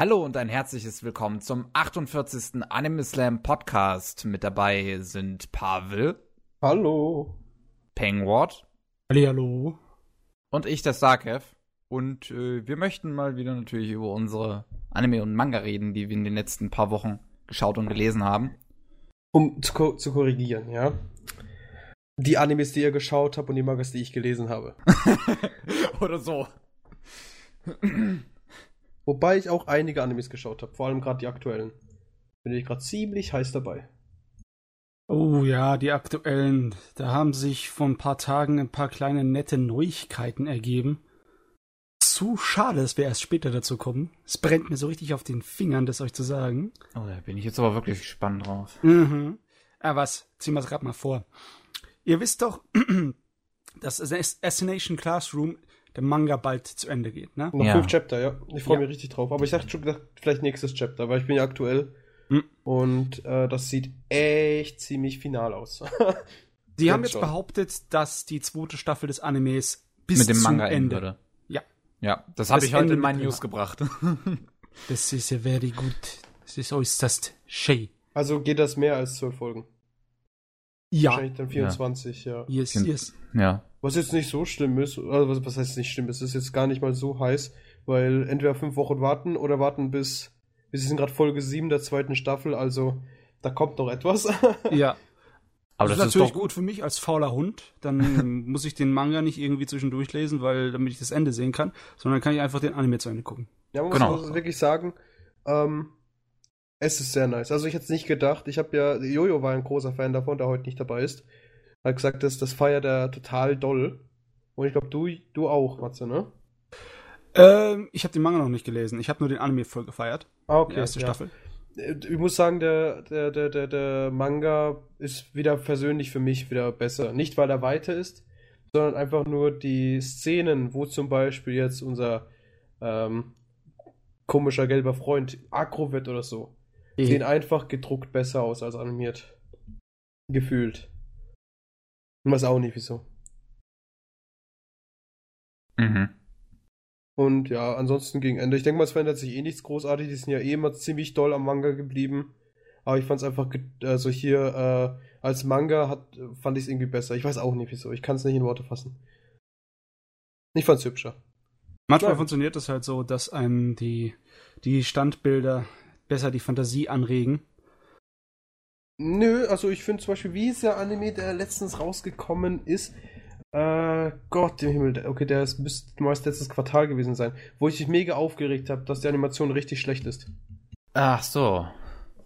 Hallo und ein herzliches Willkommen zum 48. Anime Slam Podcast. Mit dabei sind Pavel. Hallo. Pengward. Hallo. Und ich, der Starkev. Und äh, wir möchten mal wieder natürlich über unsere Anime und Manga reden, die wir in den letzten paar Wochen geschaut und gelesen haben. Um zu, ko zu korrigieren, ja. Die Animes, die ihr geschaut habt und die Mangas, die ich gelesen habe. Oder so. Wobei ich auch einige Animes geschaut habe, vor allem gerade die aktuellen. Bin ich gerade ziemlich heiß dabei. Oh ja, die aktuellen. Da haben sich vor ein paar Tagen ein paar kleine nette Neuigkeiten ergeben. Zu schade, dass wir erst später dazu kommen. Es brennt mir so richtig auf den Fingern, das euch zu sagen. Oh, da bin ich jetzt aber wirklich gespannt drauf. Mhm. Ah, was? Ziehen wir es gerade mal vor. Ihr wisst doch, dass Assassination Classroom der Manga bald zu Ende geht, ne? Noch Ja. fünf Chapter, ja. Ich freue Ja. mich richtig drauf. Aber ich dachte schon gedacht, vielleicht nächstes Chapter, weil ich bin ja aktuell. Hm. Und äh, das sieht echt ziemlich final aus. Sie haben Jetzt schon. behauptet, dass die zweite Staffel des Animes bis Mit dem zum Manga Ende. würde. Ja. Ja, das habe ich heute in meinen. News gebracht. Das ist ja very good. Das ist äußerst schön. also geht das mehr als zwölf Folgen. Ja. Wahrscheinlich dann 24, ja. Yes, Kind- yes. ja. Was jetzt nicht so schlimm ist, also was, was heißt nicht schlimm, es ist jetzt gar nicht mal so heiß, weil entweder fünf Wochen warten oder warten bis, bis sind gerade Folge 7 der zweiten Staffel, also da kommt noch etwas. Ja. Aber das, das, ist ist natürlich doch gut für mich als fauler Hund. Dann muss ich den Manga nicht irgendwie zwischendurch lesen, weil damit ich das Ende sehen kann, sondern kann ich einfach den Anime zu Ende gucken. ja, man Genau. muss muss wirklich sagen, ähm, es ist sehr nice. Also ich hätte es nicht gedacht, ich habe ja, Jojo war ein großer Fan davon, der heute nicht dabei ist. Hat gesagt, das, das feiert er total doll. Und ich glaube, du, du auch, Matze, ne? Ähm, ich habe den Manga noch nicht gelesen. Ich habe nur den Anime voll gefeiert. Ah, die erste ja. Staffel. Ich muss sagen, der, der, der, der, der Manga ist wieder persönlich für mich wieder besser. Nicht, weil er weiter ist, sondern einfach nur die Szenen, wo zum Beispiel jetzt unser ähm, komischer gelber Freund aggro wird oder so, sehen einfach gedruckt besser aus als animiert. Gefühlt. Ich weiß auch nicht wieso. Mhm. Und ja, ansonsten gegen Ende. Ich denke mal, es verändert sich eh nichts großartig. Die sind ja eh immer ziemlich doll am Manga geblieben. Aber ich fand es einfach, also hier äh, als Manga hat, fand ich es irgendwie besser. Ich weiß auch nicht wieso. Ich kann es nicht in Worte fassen. Ich fand's hübscher. Manchmal Nein. funktioniert es halt so, dass einem die, die Standbilder besser die Fantasie anregen. Nö, also ich finde zum Beispiel, wie ist der Anime, der letztens rausgekommen ist? Äh, Gott im Himmel. der- Okay, der ist müsste meist letztes Quartal gewesen sein. Wo ich mich mega aufgeregt habe, dass die Animation richtig schlecht ist. Ach so.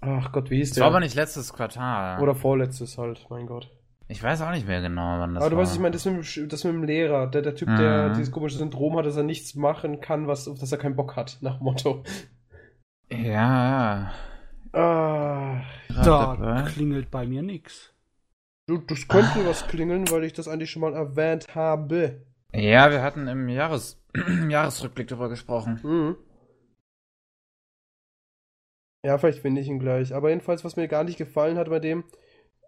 Ach Gott, wie hieß Das der? war aber nicht letztes Quartal. Oder vorletztes halt, mein Gott. ich weiß auch nicht mehr genau, wann das Aber du war. weißt, ich meine, das mit, dem das mit dem Lehrer, der, der Typ, der Mhm. dieses komische Syndrom hat, dass er nichts machen kann, was, auf das er keinen Bock hat, nach Motto. Ja. Ah, Da Dabei. klingelt bei mir nix. du, das könnte was klingeln, weil ich das eigentlich schon mal erwähnt habe. Ja, wir hatten im Jahres Jahresrückblick darüber gesprochen. Mhm. Ja, vielleicht finde ich ihn gleich. Aber jedenfalls, was mir gar nicht gefallen hat bei dem,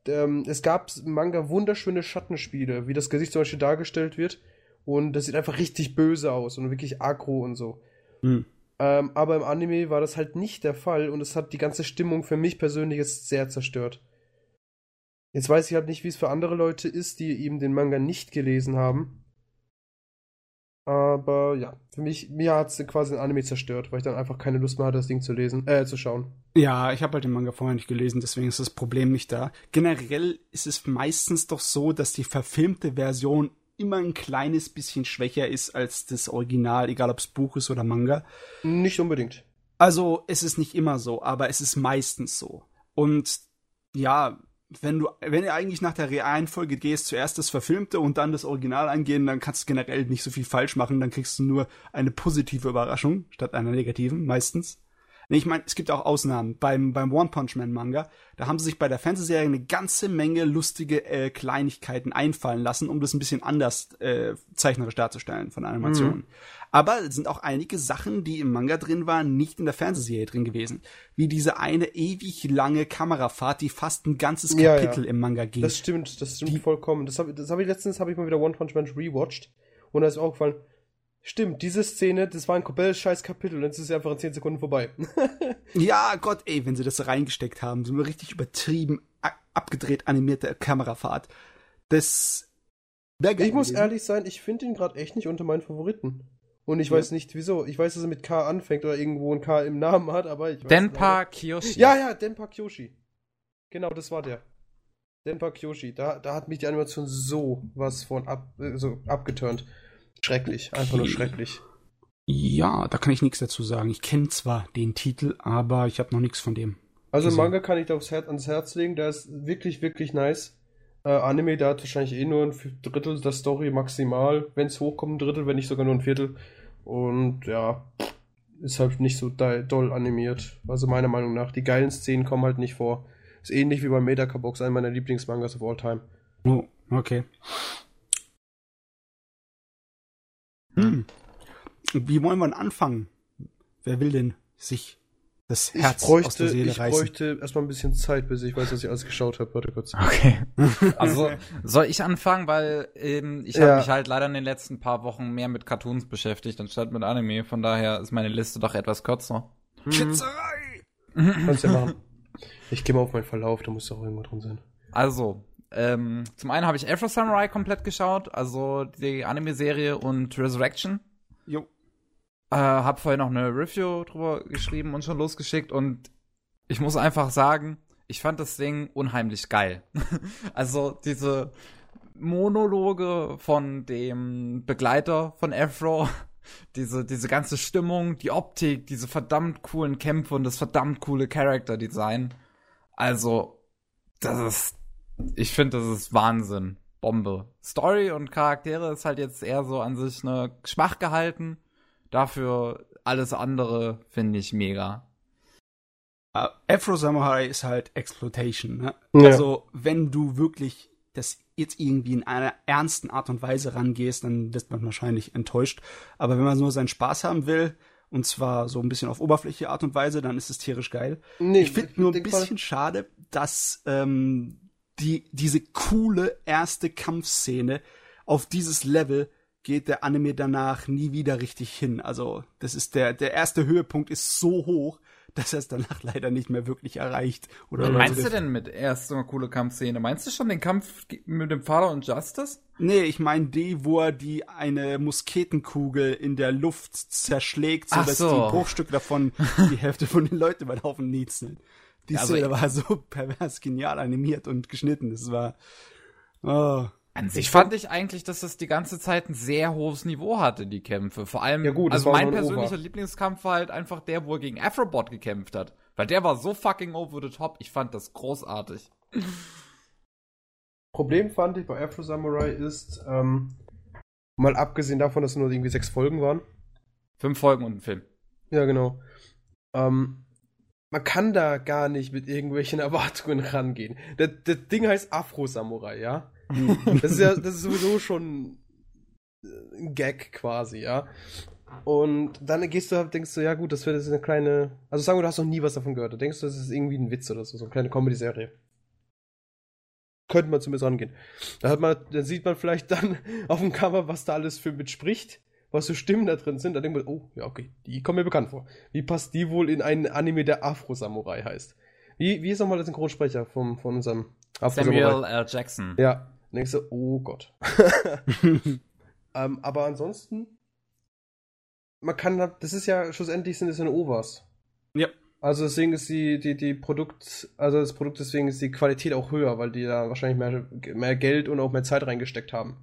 ähm, es gab im Manga wunderschöne Schattenspiele, wie das Gesicht zum Beispiel dargestellt wird. Und das sieht einfach richtig böse aus und wirklich aggro und so. Hm. Ähm, aber im Anime war das halt nicht der Fall und es hat die ganze Stimmung für mich persönlich jetzt sehr zerstört. Jetzt weiß ich halt nicht, wie es für andere Leute ist, die eben den Manga nicht gelesen haben. Aber ja, für mich, mir hat es quasi den Anime zerstört, weil ich dann einfach keine Lust mehr hatte, das Ding zu lesen, äh, zu schauen. Ja, ich habe halt den Manga vorher nicht gelesen, deswegen ist das Problem nicht da. Generell ist es meistens doch so, dass die verfilmte Version immer ein kleines bisschen schwächer ist als das Original, egal ob es Buch ist oder Manga. Nicht unbedingt. Also es ist nicht immer so, aber es ist meistens so. Und ja, wenn du, wenn du eigentlich nach der Reihenfolge gehst, zuerst das Verfilmte und dann das Original eingehen, dann kannst du generell nicht so viel falsch machen, dann kriegst du nur eine positive Überraschung statt einer negativen, meistens. Nee, ich meine, es gibt auch Ausnahmen. Beim, beim One Punch Man Manga, da haben sie sich bei der Fernsehserie eine ganze Menge lustige äh, Kleinigkeiten einfallen lassen, um das ein bisschen anders äh, zeichnerisch darzustellen von der Animation. Aber es sind auch einige Sachen, die im Manga drin waren, nicht in der Fernsehserie drin gewesen. Wie diese eine ewig lange Kamerafahrt, die fast ein ganzes Ja, Kapitel ja. im Manga ging. Das stimmt, das stimmt Die- vollkommen. Das habe das hab ich letztens, habe ich mal wieder One Punch Man rewatcht und da ist mir aufgefallen, Stimmt, diese Szene, das war ein komplettes scheiß Kapitel und jetzt ist es einfach in 10 Sekunden vorbei. Ja, Gott, ey, wenn sie das reingesteckt haben, so eine richtig übertrieben abgedreht animierte Kamerafahrt. Das wär geil ich muss gewesen. ehrlich sein, ich finde ihn gerade echt nicht unter meinen Favoriten. Und ich Ja. weiß nicht wieso. Ich weiß, dass er mit K anfängt oder irgendwo ein K im Namen hat, aber ich weiß Denpa Kiyoshi. Ja, ja, Denpa Kyoshi. Genau, das war der. Denpa Kyoshi. Da, da hat mich die Animation so was von ab, äh, so abgeturnt. Schrecklich. Einfach nur schrecklich. Ja, da kann ich nichts dazu sagen. Ich kenne zwar den Titel, aber ich habe noch nichts von dem. Also Also- Manga kann ich da aufs Herz, ans Herz legen. Der ist wirklich, wirklich nice. Äh, Anime, der hat wahrscheinlich eh nur ein Drittel der Story maximal. Wenn es hochkommt, ein Drittel, wenn nicht sogar nur ein Viertel. Und ja, ist halt nicht so da- doll animiert. Also meiner Meinung nach. Die geilen Szenen kommen halt nicht vor. Ist ähnlich wie bei Metakabox, einer meiner Lieblingsmangas of all time. Oh, okay. Wie wollen wir denn anfangen? Wer will denn sich das Herz ich bräuchte, aus der Seele ich reißen? bräuchte erstmal ein bisschen Zeit, bis ich weiß, was ich alles geschaut habe. Warte kurz. Okay. Also soll ich anfangen, weil ähm, ich Ja. habe mich halt leider in den letzten paar Wochen mehr mit Cartoons beschäftigt anstatt mit Anime. Von daher ist meine Liste doch etwas kürzer. Schätzerei! Kannst ja machen. Ich gehe mal auf meinen Verlauf, da muss doch irgendwo drin sein. Also, ähm, zum einen habe ich Afro Samurai komplett geschaut, also die Anime-Serie und Resurrection. Jo. Äh, hab vorher noch eine Review drüber geschrieben und schon losgeschickt und ich muss einfach sagen, ich fand das Ding unheimlich geil. also diese Monologe von dem Begleiter von Afro, diese, diese ganze Stimmung, die Optik, diese verdammt coolen Kämpfe und das verdammt coole Character-Design. Also, das ist, ich finde, das ist Wahnsinn. Bombe. Story und Charaktere ist halt jetzt eher so an sich ne, schwach gehalten. Dafür alles andere finde ich mega. Äh, Afro Samurai ist halt Exploitation. Ne? Ja. Also, wenn du wirklich das jetzt irgendwie in einer ernsten Art und Weise rangehst, dann wirst man wahrscheinlich enttäuscht. Aber wenn man nur seinen Spaß haben will, und zwar so ein bisschen auf oberflächliche Art und Weise, dann ist es tierisch geil. Nee, ich finde nur ein bisschen schade, dass ähm, die, diese coole erste Kampfszene auf dieses Level geht der Anime danach nie wieder richtig hin. Also, das ist der, der erste Höhepunkt ist so hoch, dass er es danach leider nicht mehr wirklich erreicht. Oder Was meinst du denn mit erst so eine coole Kampfszene? Meinst du schon den Kampf mit dem Vater und Justice? Nee, ich meine die, wo er die eine Musketenkugel in der Luft zerschlägt, sodass so. die Bruchstücke davon die Hälfte von den Leuten über den Haufen niezeln. Die Also Szene war so pervers genial animiert und geschnitten. Das war. Oh. An sich fand ich eigentlich, dass das die ganze Zeit ein sehr hohes Niveau hatte, die Kämpfe. Vor allem, Ja gut, also mein persönlicher Over. Lieblingskampf war halt einfach der, wo er gegen Afrobot gekämpft hat. Weil der war so fucking over the top. Ich fand das großartig. Problem fand ich bei Afro Samurai ist, ähm, mal abgesehen davon, dass es nur irgendwie sechs Folgen waren. Fünf Folgen und ein Film. Ja, genau. Ähm, man kann da gar nicht mit irgendwelchen Erwartungen rangehen. Das, das Ding heißt Afro Samurai, ja? Das ist ja, das ist sowieso schon äh, ein Gag quasi, ja. Und dann gehst du, denkst du, ja gut, das wird jetzt eine kleine, also sagen wir, du hast noch nie was davon gehört. Da denkst du, das ist irgendwie ein Witz oder so, so eine kleine Comedy-Serie. Könnte man zumindest rangehen. Da hat man, dann sieht man vielleicht dann auf dem Cover, was da alles für mitspricht, was für Stimmen da drin sind. Da denkt man, oh, ja, okay, die kommen mir bekannt vor. Wie passt die wohl in einen Anime, der Afro-Samurai heißt? Wie, wie ist nochmal der Synchronsprecher vom, von unserem Afro-Samurai? Samuel L. Jackson. Ja, dann denkst du, oh Gott. ähm, aber ansonsten, man kann, da- das ist ja, schlussendlich sind es ja Overs. Ja. Also deswegen ist die, die, die Produkt, also das Produkt, deswegen ist die Qualität auch höher, weil die da wahrscheinlich mehr, mehr Geld und auch mehr Zeit reingesteckt haben.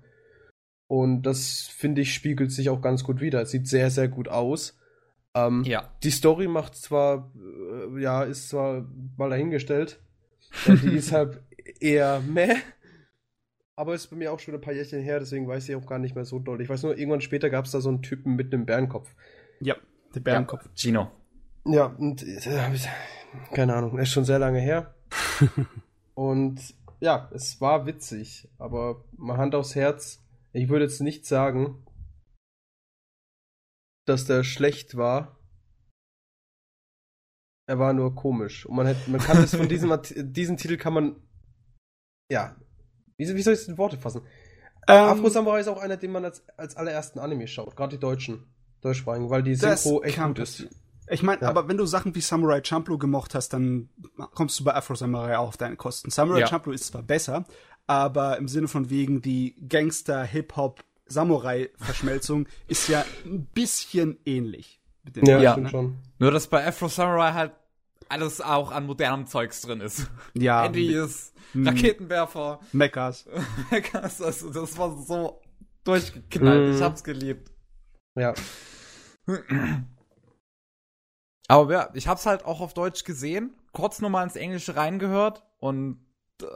Und das, finde ich, spiegelt sich auch ganz gut wider. Es sieht sehr, sehr gut aus. Ähm, Ja. die Story macht zwar, äh, ja, ist zwar mal dahingestellt. Ja, die ist halt eher meh. Aber ist bei mir auch schon ein paar Jährchen her, deswegen weiß ich auch gar nicht mehr so doll. Ich weiß nur, irgendwann später gab es da so einen Typen mit einem Bärenkopf. ja, der Bärenkopf. Gino. Ja, und äh, keine Ahnung, ist schon sehr lange her. und ja, es war witzig, aber mal Hand aufs Herz, ich würde jetzt nicht sagen, dass der schlecht war. Er war nur komisch. Und man, hätte, man kann es von diesem, diesen Titel kann man, ja, wie, wie soll ich es in Worte fassen? Ähm, Afro Samurai ist auch einer, den man als, als allerersten Anime schaut, gerade die deutschen, deutschsprachigen, weil die Synchro echt gut ist. Ich meine, Ja. aber wenn du Sachen wie Samurai Champloo gemocht hast, dann kommst du bei Afro Samurai auch auf deine Kosten. Samurai Ja. Champloo ist zwar besser, aber im Sinne von wegen die Gangster, Hip-Hop, Samurai-Verschmelzung ist ja ein bisschen ähnlich. Ja, Ja. stimmt schon. Nur, dass bei Afro Samurai halt alles auch an modernem Zeugs drin ist. Ja, ist Hm. Raketenwerfer, Meckers. Megas, also das war so durchgeknallt. Mhm. Ich hab's geliebt. Ja. Aber ja, ich hab's halt auch auf Deutsch gesehen, kurz nur mal ins Englische reingehört und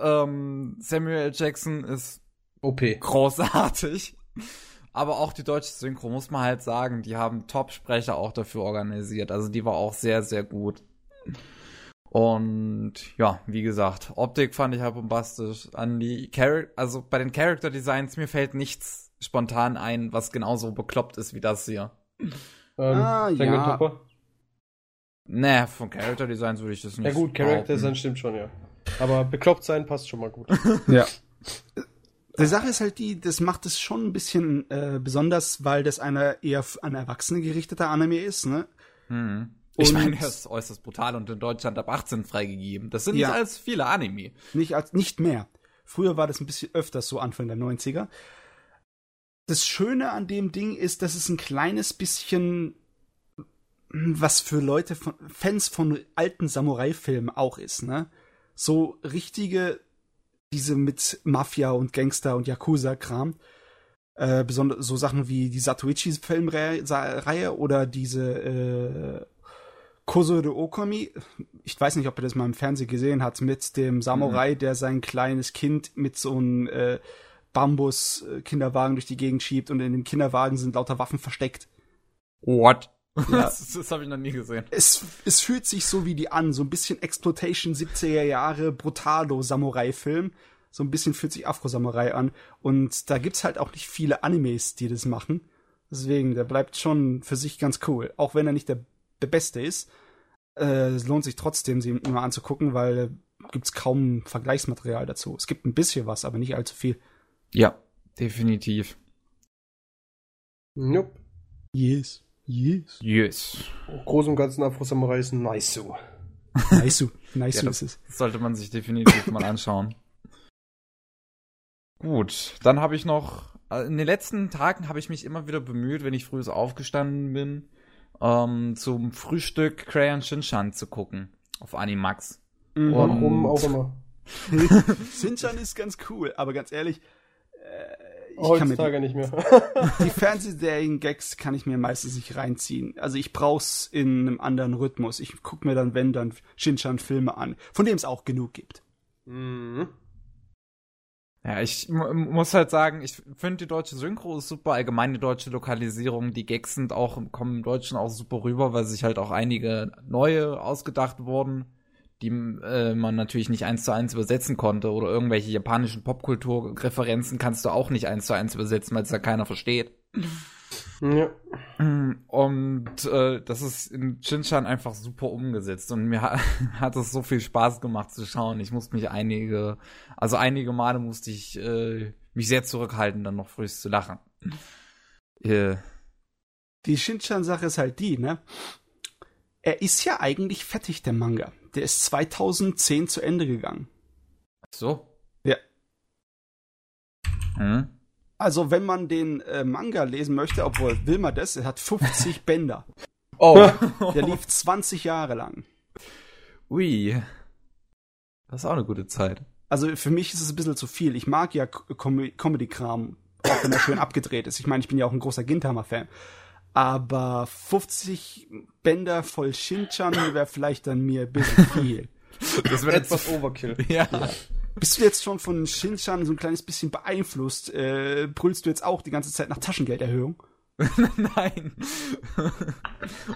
ähm, Samuel L. Jackson ist OP. großartig. Aber auch die deutsche Synchro, muss man halt sagen, die haben Top-Sprecher auch dafür organisiert. Also die war auch sehr, sehr gut. Und ja, wie gesagt, Optik fand ich halt bombastisch. An die Char also bei den Character Designs, mir fällt nichts spontan ein, was genauso bekloppt ist wie das hier. Ähm, Ah, ja. Danganronpa. Nee, von Character Designs würde ich das nicht Ja gut, Character. Design stimmt schon, ja. Aber bekloppt sein passt schon mal gut. Ja. Die Sache ist halt die, das macht es schon ein bisschen äh, besonders, weil das einer eher an Erwachsene gerichteter Anime ist, ne? Mhm. Ich meine, er ist äußerst brutal und in Deutschland ab 18 freigegeben. Das sind Ja. nicht als viele Anime. Nicht, als, nicht mehr. Früher war das ein bisschen öfters so Anfang der 90er. Das Schöne an dem Ding ist, dass es ein kleines bisschen hm, was für Leute von Fans von alten Samurai-Filmen auch ist, ne? So richtige, diese mit Mafia und Gangster und Yakuza-Kram. Äh, besonders so Sachen wie die Satoichi-Filmreihe oder diese äh, Kosore Okomi. Ich weiß nicht, ob ihr das mal im Fernsehen gesehen hat, mit dem Samurai, der sein kleines Kind mit so einem äh, Bambus-Kinderwagen durch die Gegend schiebt und in dem Kinderwagen sind lauter Waffen versteckt. What? Ja. Das, das habe ich noch nie gesehen. Es, es fühlt sich so wie die an, so ein bisschen Exploitation 70er Jahre Brutalo-Samurai-Film. So ein bisschen fühlt sich Afro-Samurai an. Und da gibt's halt auch nicht viele Animes, die das machen. Deswegen, der bleibt schon für sich ganz cool. Auch wenn er nicht der, der Beste ist. Äh, es lohnt sich trotzdem, sie immer anzugucken, weil gibt's kaum Vergleichsmaterial dazu. Es gibt ein bisschen was, aber nicht allzu viel. Ja, definitiv. Nope. Yes. Yes. Yes. Im Großen und Ganzen Afro Samurai ist nice so. Nice. Nice Ja, ist es. Das sollte man sich definitiv mal anschauen. Gut, dann habe ich noch, äh, in den letzten Tagen habe ich mich immer wieder bemüht, wenn ich früh so aufgestanden bin, ähm, zum Frühstück Crayon Shinchan zu gucken. Auf Animax. Mhm. Warum auch immer. Shinchan ist ganz cool, aber ganz ehrlich, äh, ich kann mir die, Heutzutage nicht mehr. die Fernsehserien-Gags kann ich mir meistens nicht reinziehen. Also ich brauch's in einem anderen Rhythmus. Ich guck mir dann, wenn dann Shinchan-Filme an, von dem es auch genug gibt. mhm. Ja, ich muss halt sagen, ich finde die deutsche Synchro ist super, allgemein die deutsche Lokalisierung, die Gags sind auch, kommen im Deutschen auch super rüber, weil sich halt auch einige neue ausgedacht wurden, die äh, man natürlich nicht eins zu eins übersetzen konnte oder irgendwelche japanischen Popkulturreferenzen kannst du auch nicht eins zu eins übersetzen, weil es da keiner versteht. Ja. Und äh, das ist in Shinchan einfach super umgesetzt und mir ha hat es so viel Spaß gemacht zu schauen. Ich musste mich einige, also einige Male musste ich äh, mich sehr zurückhalten, dann noch frühst zu lachen. Äh, Die Shinchan-Sache ist halt die, ne? Er ist ja eigentlich fertig, der Manga. Der ist 2010 zu Ende gegangen. so. Ja. Hm? Also, wenn man den äh, Manga lesen möchte, obwohl will man das, er hat 50 Bänder. Oh. Der lief 20 Jahre lang. Ui. Das ist auch eine gute Zeit. Also für mich ist es ein bisschen zu viel. Ich mag ja Com Comedy-Kram, auch wenn er schön abgedreht ist. Ich meine, ich bin ja auch ein großer Gintama-Fan. Aber 50 Bänder voll Shinchan wäre vielleicht dann mir ein bisschen viel. Das wird Etwas Overkill. Ja. Bist du jetzt schon von Shinchan so ein kleines bisschen beeinflusst? Äh, brüllst du jetzt auch die ganze Zeit nach Taschengelderhöhung? Nein.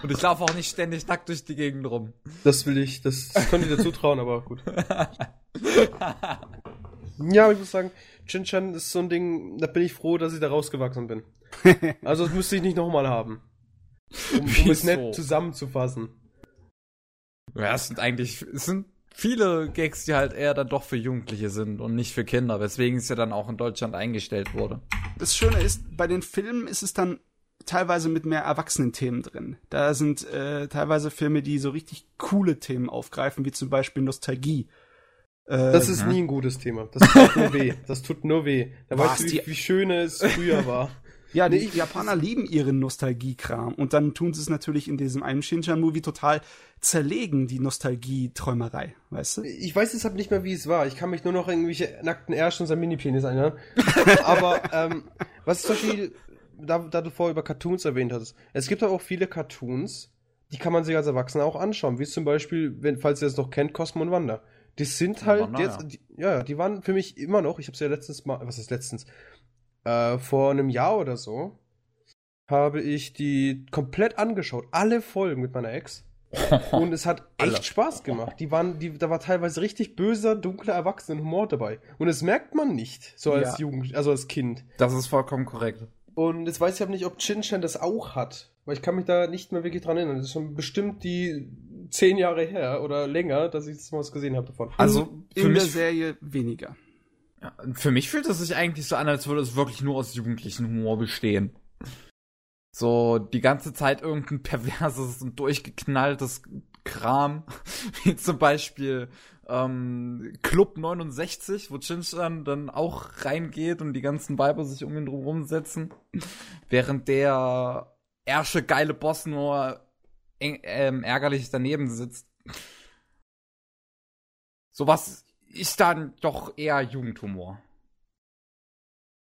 Und ich laufe auch nicht ständig nackt durch die Gegend rum. Das will ich, das, das könnte ich dir zutrauen, aber gut. Ja, aber ich muss sagen, Chinchan ist so ein Ding, da bin ich froh, dass ich da rausgewachsen bin. Also das müsste ich nicht nochmal haben. Um, um es nett zusammenzufassen. Ja, es sind eigentlich, es sind viele Gags, die halt eher dann doch für Jugendliche sind und nicht für Kinder, weswegen es ja dann auch in Deutschland eingestellt wurde. Das Schöne ist, bei den Filmen ist es dann teilweise mit mehr Erwachsenen-Themen drin. Da sind äh, teilweise Filme, die so richtig coole Themen aufgreifen, wie zum Beispiel Nostalgie. Äh, das ist nie ein gutes Thema. Das tut nur weh. Das tut nur weh. Da weißt du, wie, wie schön es früher war. Ja, die nee, Japaner lieben ihren Nostalgiekram und dann tun sie es natürlich in diesem einen Shinchan-Movie total zerlegen, die Nostalgie-Träumerei, weißt du? Ich weiß deshalb nicht mehr, wie es war. Ich kann mich nur noch irgendwelche nackten Ärsche und sein Mini-Penis erinnern. Aber ähm, was ist zum Beispiel, da, da du vorher über Cartoons erwähnt hattest, es gibt auch viele Cartoons, die kann man sich als Erwachsener auch anschauen, wie zum Beispiel, wenn, falls ihr das noch kennt, Cosmo und Wanda. Die sind halt Wanda, jetzt, ja. Die, ja, die waren für mich immer noch, ich habe sie ja letztens mal, was ist letztens, äh, vor einem Jahr oder so habe ich die komplett angeschaut, alle Folgen mit meiner Ex. Und es hat echt Spaß gemacht. Die waren, die, da war teilweise richtig böser, dunkler Erwachsenenhumor dabei. Und das merkt man nicht, so als ja. Jugend, also als Kind. Das ist vollkommen korrekt. Und jetzt weiß ich aber nicht, ob Chinchan das auch hat. Weil ich kann mich da nicht mehr wirklich dran erinnern. Das ist schon bestimmt die zehn Jahre her oder länger, dass ich das mal was gesehen habe davon. Also in, in der Serie weniger. Ja, für mich fühlt es sich eigentlich so an, als würde es wirklich nur aus jugendlichen Humor bestehen. So die ganze Zeit irgendein perverses und durchgeknalltes Kram, wie zum Beispiel ähm, Club 69, wo Chinchan dann auch reingeht und die ganzen Weiber sich um ihn drum setzen, während der ersche geile Boss nur ähm, ärgerlich daneben sitzt. Sowas ist dann doch eher Jugendhumor.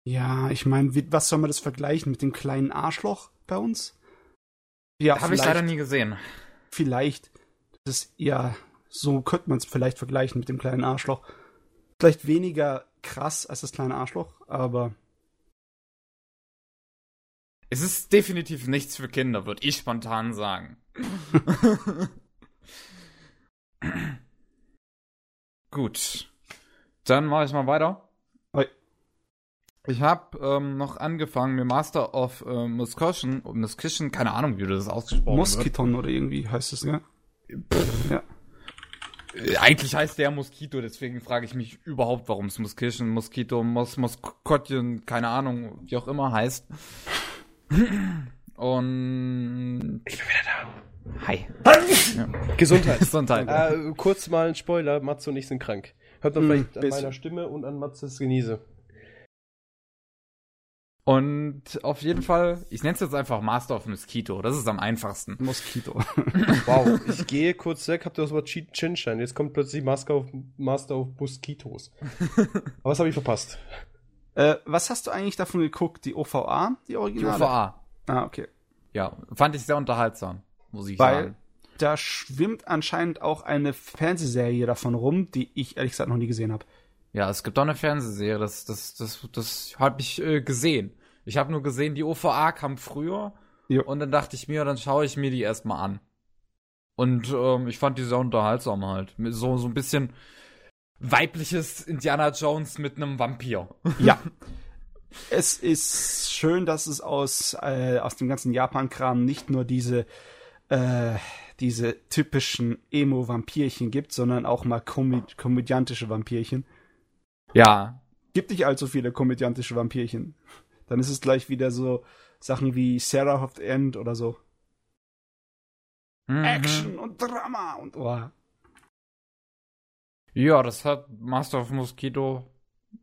Ja, ich meine, was soll man das vergleichen mit dem kleinen Arschloch bei uns? Ja, habe ich leider nie gesehen. Vielleicht. Das ist ja, so könnte man es vielleicht vergleichen mit dem kleinen Arschloch. Vielleicht weniger krass als das kleine Arschloch, aber. Es ist definitiv nichts für Kinder, würde ich spontan sagen. Gut. Dann mache ich mal weiter. Oi. Ich habe ähm, noch angefangen, mir Master of äh, Muscussion, Muscussion, keine Ahnung, wie du das ausgesprochen hast. Moskiton oder irgendwie heißt es, ja? ja. Äh, eigentlich heißt der Moskito, deswegen frage ich mich überhaupt, warum es Muscussion, Moskito, Mos Moskotchen, keine Ahnung, wie auch immer heißt. Und ich bin wieder da. Hi. Ja. Gesundheit. Gesundheit. Äh, kurz mal ein Spoiler, Matze und ich sind krank. Hört man hm, vielleicht an meiner Stimme und an Matzes Genieße. Und auf jeden Fall, ich nenne es jetzt einfach Master of Mosquito. Das ist am einfachsten. Mosquito. wow, ich gehe kurz weg, habt ihr das Wort Chinchan. Jetzt kommt plötzlich Master of, Master of Mosquitos. Aber was habe ich verpasst? Äh, was hast du eigentlich davon geguckt? Die OVA? Die Originale? Die OVA. Ah, okay. Ja, fand ich sehr unterhaltsam muss ich Weil sagen. Da schwimmt anscheinend auch eine Fernsehserie davon rum, die ich ehrlich gesagt noch nie gesehen habe. Ja, es gibt auch eine Fernsehserie, das, das, das, das habe ich äh, gesehen. Ich habe nur gesehen, die OVA kam früher jo. und dann dachte ich mir, dann schaue ich mir die erstmal an. Und ähm, ich fand die sehr unterhaltsam halt. So, so ein bisschen weibliches Indiana Jones mit einem Vampir. Ja. es ist schön, dass es aus, äh, aus dem ganzen Japan-Kram nicht nur diese äh, diese typischen Emo-Vampirchen gibt, sondern auch mal komö komödiantische Vampirchen. Ja. Gibt nicht allzu viele komödiantische Vampirchen. Dann ist es gleich wieder so Sachen wie Sarah of the End oder so. Mhm. Action und Drama und oh. Ja, das hat Master of Mosquito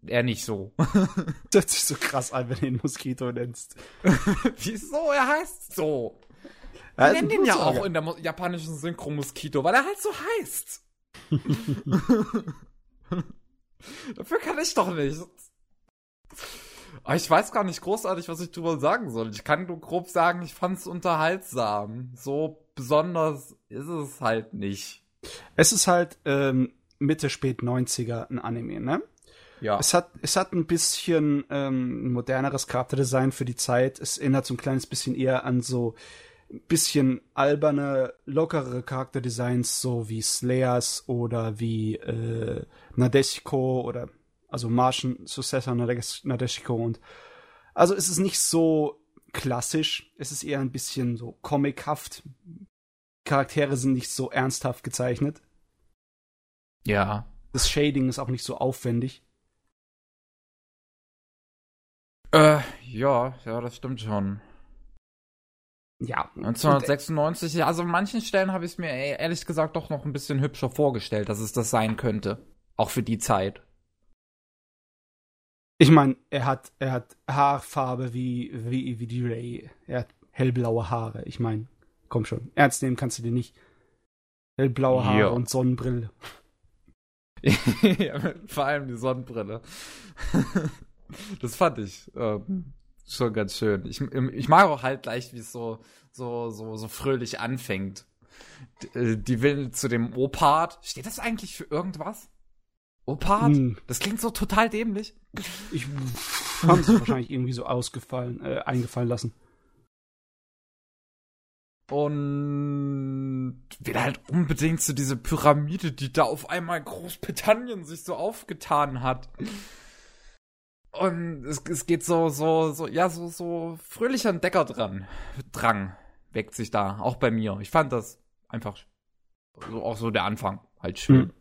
eher nicht so. das hört sich so krass an, wenn du ihn Mosquito nennst. Wieso? Er heißt so. Wir nennen den ja auch in der japanischen Synchro Moskito, weil er halt so heißt. Dafür kann ich doch nicht. Aber ich weiß gar nicht großartig, was ich drüber sagen soll. Ich kann nur grob sagen, ich fand's unterhaltsam. So besonders ist es halt nicht. Es ist halt ähm, Mitte, spät 90er ein Anime, ne? Ja. Es hat, es hat ein bisschen ähm, moderneres Charakterdesign für die Zeit. Es erinnert so ein kleines bisschen eher an so bisschen alberne, lockere Charakterdesigns, so wie Slayers oder wie äh, Nadeshiko oder also Martian Successor Nadeshiko und also es ist nicht so klassisch, es ist eher ein bisschen so comichaft. Charaktere sind nicht so ernsthaft gezeichnet. Ja. Das Shading ist auch nicht so aufwendig. Äh, ja, ja, das stimmt schon. Ja. 1996, ja, also an manchen Stellen habe ich es mir ehrlich gesagt doch noch ein bisschen hübscher vorgestellt, dass es das sein könnte. Auch für die Zeit. Ich meine, er hat, er hat Haarfarbe wie, wie, wie die Ray. Er hat hellblaue Haare. Ich meine, komm schon. Ernst nehmen kannst du dir nicht. Hellblaue Haare Ja. und Sonnenbrille. ja, vor allem die Sonnenbrille. das fand ich ähm, schon ganz schön. Ich, ich mag auch halt gleich, wie es so, so, so, so fröhlich anfängt. Äh, Die will zu dem Opat. Steht das eigentlich für irgendwas? Opat? Hm. Das klingt so total dämlich. Ich haben sich wahrscheinlich irgendwie so ausgefallen, äh, eingefallen lassen. Und will halt unbedingt zu diese Pyramide, die da auf einmal in Großbritannien sich so aufgetan hat. Und es, es geht so, so, so, ja, so, so fröhlicher Entdecker dran. Drang weckt sich da, auch bei mir. Ich fand das einfach so, auch so der Anfang halt schön.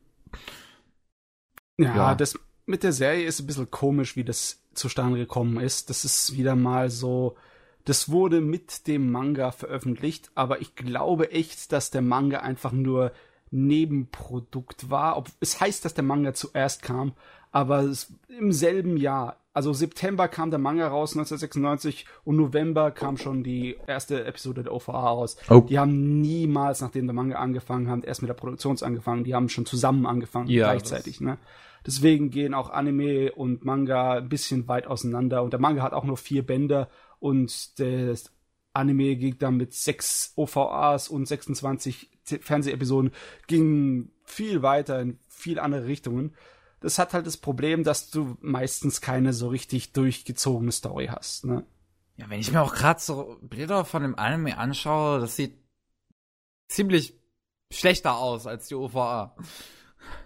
Ja, Ja. das mit der Serie ist ein bisschen komisch, wie das zustande gekommen ist. Das ist wieder mal so, das wurde mit dem Manga veröffentlicht, aber ich glaube echt, dass der Manga einfach nur Nebenprodukt war. Ob, es heißt, dass der Manga zuerst kam, aber es, im selben Jahr, also September kam der Manga raus 1996 und November kam schon die erste Episode der OVA raus. Oh. Die haben niemals, nachdem der Manga angefangen hat, erst mit der Produktion angefangen. Die haben schon zusammen angefangen, Ja, gleichzeitig. Ne? Deswegen gehen auch Anime und Manga ein bisschen weit auseinander. Und der Manga hat auch nur vier Bänder und das Anime ging dann mit sechs OVAs und 26 T- Fernsehepisoden ging viel weiter in viel andere Richtungen. Das hat halt das Problem, dass du meistens keine so richtig durchgezogene Story hast. Ne? Ja, wenn ich mir auch gerade so Bilder von dem Anime anschaue, das sieht ziemlich schlechter aus als die OVA.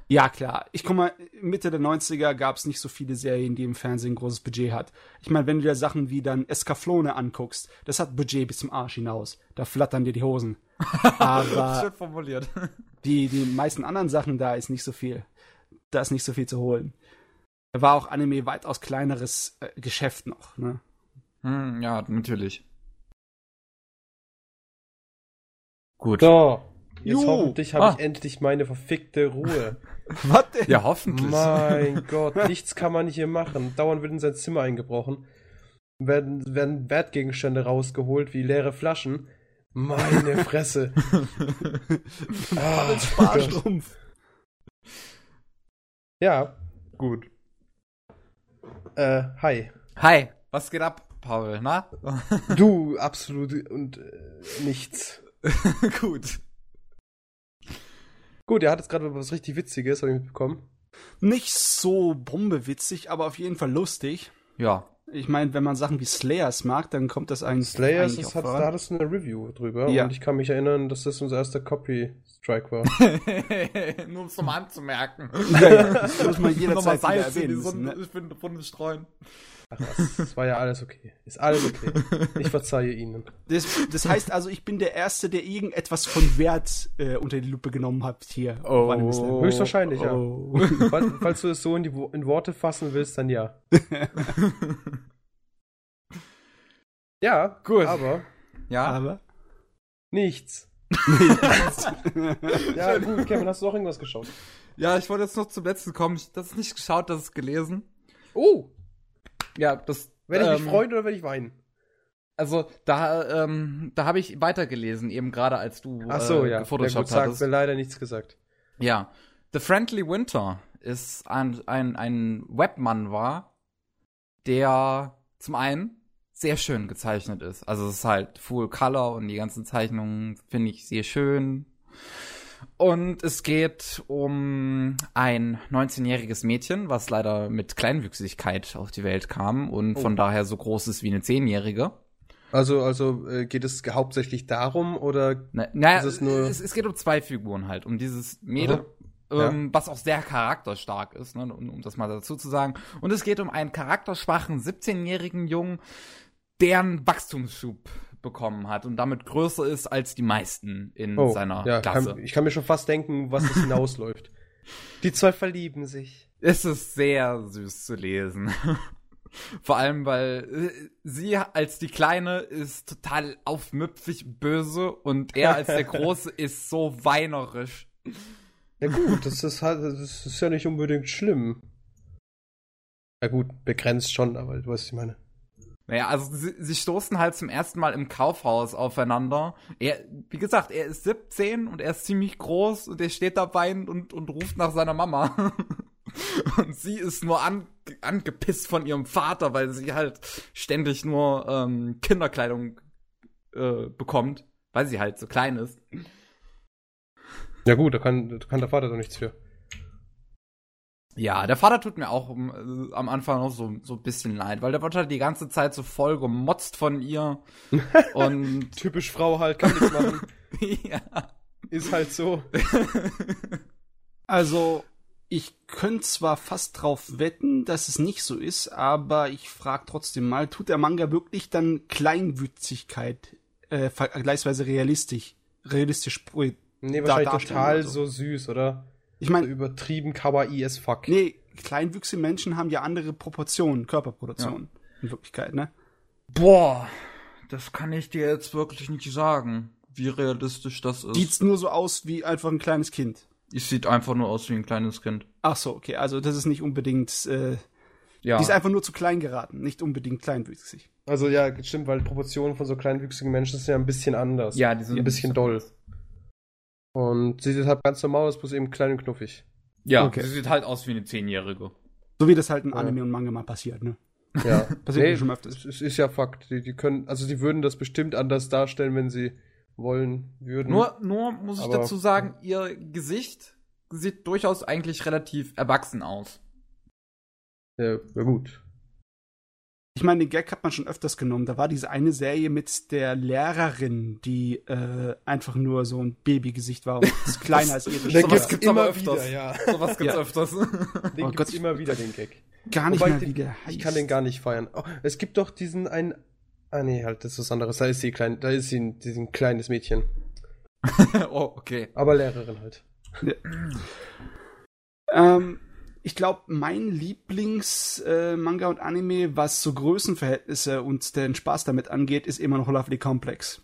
Ja, klar. Ich guck mal, Mitte der 90er gab es nicht so viele Serien, die im Fernsehen ein großes Budget hat. Ich meine, wenn du dir Sachen wie dann Escaflone anguckst, das hat Budget bis zum Arsch hinaus. Da flattern dir die Hosen. Aber Schön formuliert. die, die meisten anderen Sachen, da ist nicht so viel. Da ist nicht so viel zu holen. Da war auch Anime weitaus kleineres äh, Geschäft noch. Ne? Hm, ja, natürlich. Gut. So, jetzt Jo. hoffentlich habe Ah. ich endlich meine verfickte Ruhe. Was denn? Ja, hoffentlich. mein Gott, nichts kann man hier machen. Dauernd wird in sein Zimmer eingebrochen. Werden, werden Wertgegenstände rausgeholt, wie leere Flaschen. Meine Fresse. ah, Sparstrumpf. Ja, Gut. äh, hi. Hi, was geht ab, Paul, na? Du, absolut und äh, nichts. Gut. Gut, er hat jetzt gerade was richtig Witziges, habe ich mitbekommen. Nicht so bombewitzig, aber auf jeden Fall lustig. Ja. Ich meine, wenn man Sachen wie Slayers mag, dann kommt das eigentlich, Slayers, eigentlich das hat, da hattest du eine Review drüber Ja. und ich kann mich erinnern, dass das unser erster Copy-Strike war. Nur um es nochmal anzumerken. Ja, ja, das muss man Nochmal jederzeit erwähnen. müssen, ne? ich bin Runde streuen. Ach was, das war ja alles okay. Ist alles okay. Ich verzeihe Ihnen. das, das heißt also, ich bin der Erste, der irgendetwas von Wert äh, unter die Lupe genommen hat hier. Oh. Höchstwahrscheinlich, ja. Oh. Falls, falls du es so in, die, in Worte fassen willst, dann ja. ja, Gut. aber Ja. Aber nichts. ja, gut, Kevin, hast du auch irgendwas geschaut? Ja, ich wollte jetzt noch zum letzten kommen. Ich das ist nicht geschaut, das ist gelesen. Oh, Ja, das. werde ich mich ähm, freuen oder werde ich weinen? Also, da, ähm, da habe ich weitergelesen, eben gerade als du Ach so, äh, ja. Ja, gut, sagt hattest. mir leider nichts gesagt. Ja. The Friendly Winter ist ein, ein, ein Webmann war, der zum einen sehr schön gezeichnet ist. Also es ist halt Full Color und die ganzen Zeichnungen finde ich sehr schön. Und es geht um ein 19-jähriges Mädchen, was leider mit Kleinwüchsigkeit auf die Welt kam und Oh. von daher so groß ist wie eine Zehnjährige. Also, also äh, geht es hauptsächlich darum oder Na, naja, Ist es nur- es, es geht um zwei Figuren halt. Um dieses Mädel, ähm, was auch sehr charakterstark ist, ne, um, um das mal dazu zu sagen. Und es geht um einen charakterschwachen 17-jährigen Jungen, der einen Wachstumsschub bekommen hat und damit größer ist als die meisten in oh, seiner ja, Klasse. kann, ich kann mir schon fast denken, was das hinausläuft. Die zwei verlieben sich. Es ist sehr süß zu lesen. Vor allem, weil äh, sie als die Kleine ist total aufmüpfig böse und er als der Große ist so weinerisch. Ja gut, das ist halt, das ist ja nicht unbedingt schlimm. Ja gut, begrenzt schon, aber du weißt, was ich meine. Naja, also sie, sie stoßen halt zum ersten Mal im Kaufhaus aufeinander. Er, wie gesagt, er ist 17 und er ist ziemlich groß und er steht da weinend und, und ruft nach seiner Mama. und sie ist nur an, angepisst von ihrem Vater, weil sie halt ständig nur ähm, Kinderkleidung äh, bekommt, weil sie halt so klein ist. Ja gut, da kann, da kann der Vater doch nichts für. Ja, der Vater tut mir auch äh, am Anfang noch so, so ein bisschen leid, weil der wird halt die ganze Zeit so voll gemotzt von ihr. und Typisch Frau halt, kann nichts machen. ja. Ist halt so. Also, ich könnte zwar fast drauf wetten, dass es nicht so ist, aber ich frage trotzdem mal, tut der Manga wirklich dann Kleinwützigkeit äh, vergleichsweise realistisch, realistisch Nee, wahrscheinlich total so. so süß, oder? Ich meine, übertrieben kawaii as fuck. nee, kleinwüchsige Menschen haben ja andere Proportionen, Körperproportionen in Wirklichkeit, ne? Boah, das kann ich dir jetzt wirklich nicht sagen, wie realistisch das ist. Sieht's nur so aus wie einfach ein kleines Kind. Es sieht einfach nur aus wie ein kleines Kind. Ach so, okay, also das ist nicht unbedingt, äh, Ja. die ist einfach nur zu klein geraten, nicht unbedingt kleinwüchsig. Also ja, stimmt, weil Proportionen von so kleinwüchsigen Menschen sind ja ein bisschen anders. ja, die sind ein bisschen doll. Und sie sieht halt ganz normal aus, bloß eben klein und knuffig. Ja, Okay. sie sieht halt aus wie eine Zehnjährige. So wie das halt in Ja. Anime und Manga mal passiert, ne? Ja, Passiert mir schon öfters. es, es ist ja Fakt. Die, die können, also die würden das bestimmt anders darstellen, wenn sie wollen würden. Nur, nur muss ich Aber- dazu sagen, ihr Gesicht sieht durchaus eigentlich relativ erwachsen aus. Ja, ja gut. Ich meine, den Gag hat man schon öfters genommen. Da war diese eine Serie mit der Lehrerin, die äh, einfach nur so ein Babygesicht war und ist kleiner als ihre Schwester. gibt's gibt's aber öfters. wieder, ja. Sowas gibt's Ja. öfters. Den Oh gibt's Gott. immer wieder, den Gag. Gar nicht Wobei mehr, den- wie der Ich kann den gar nicht feiern. Oh, es gibt doch diesen einen. Ah nee, halt, das ist was anderes. Da ist sie klein, da ist sie ein, sie ein kleines Mädchen. oh, okay. Aber Lehrerin halt. Ähm, ich glaube, mein Lieblings-Manga äh, und Anime, was so Größenverhältnisse und den Spaß damit angeht, ist immer noch Lovely Complex.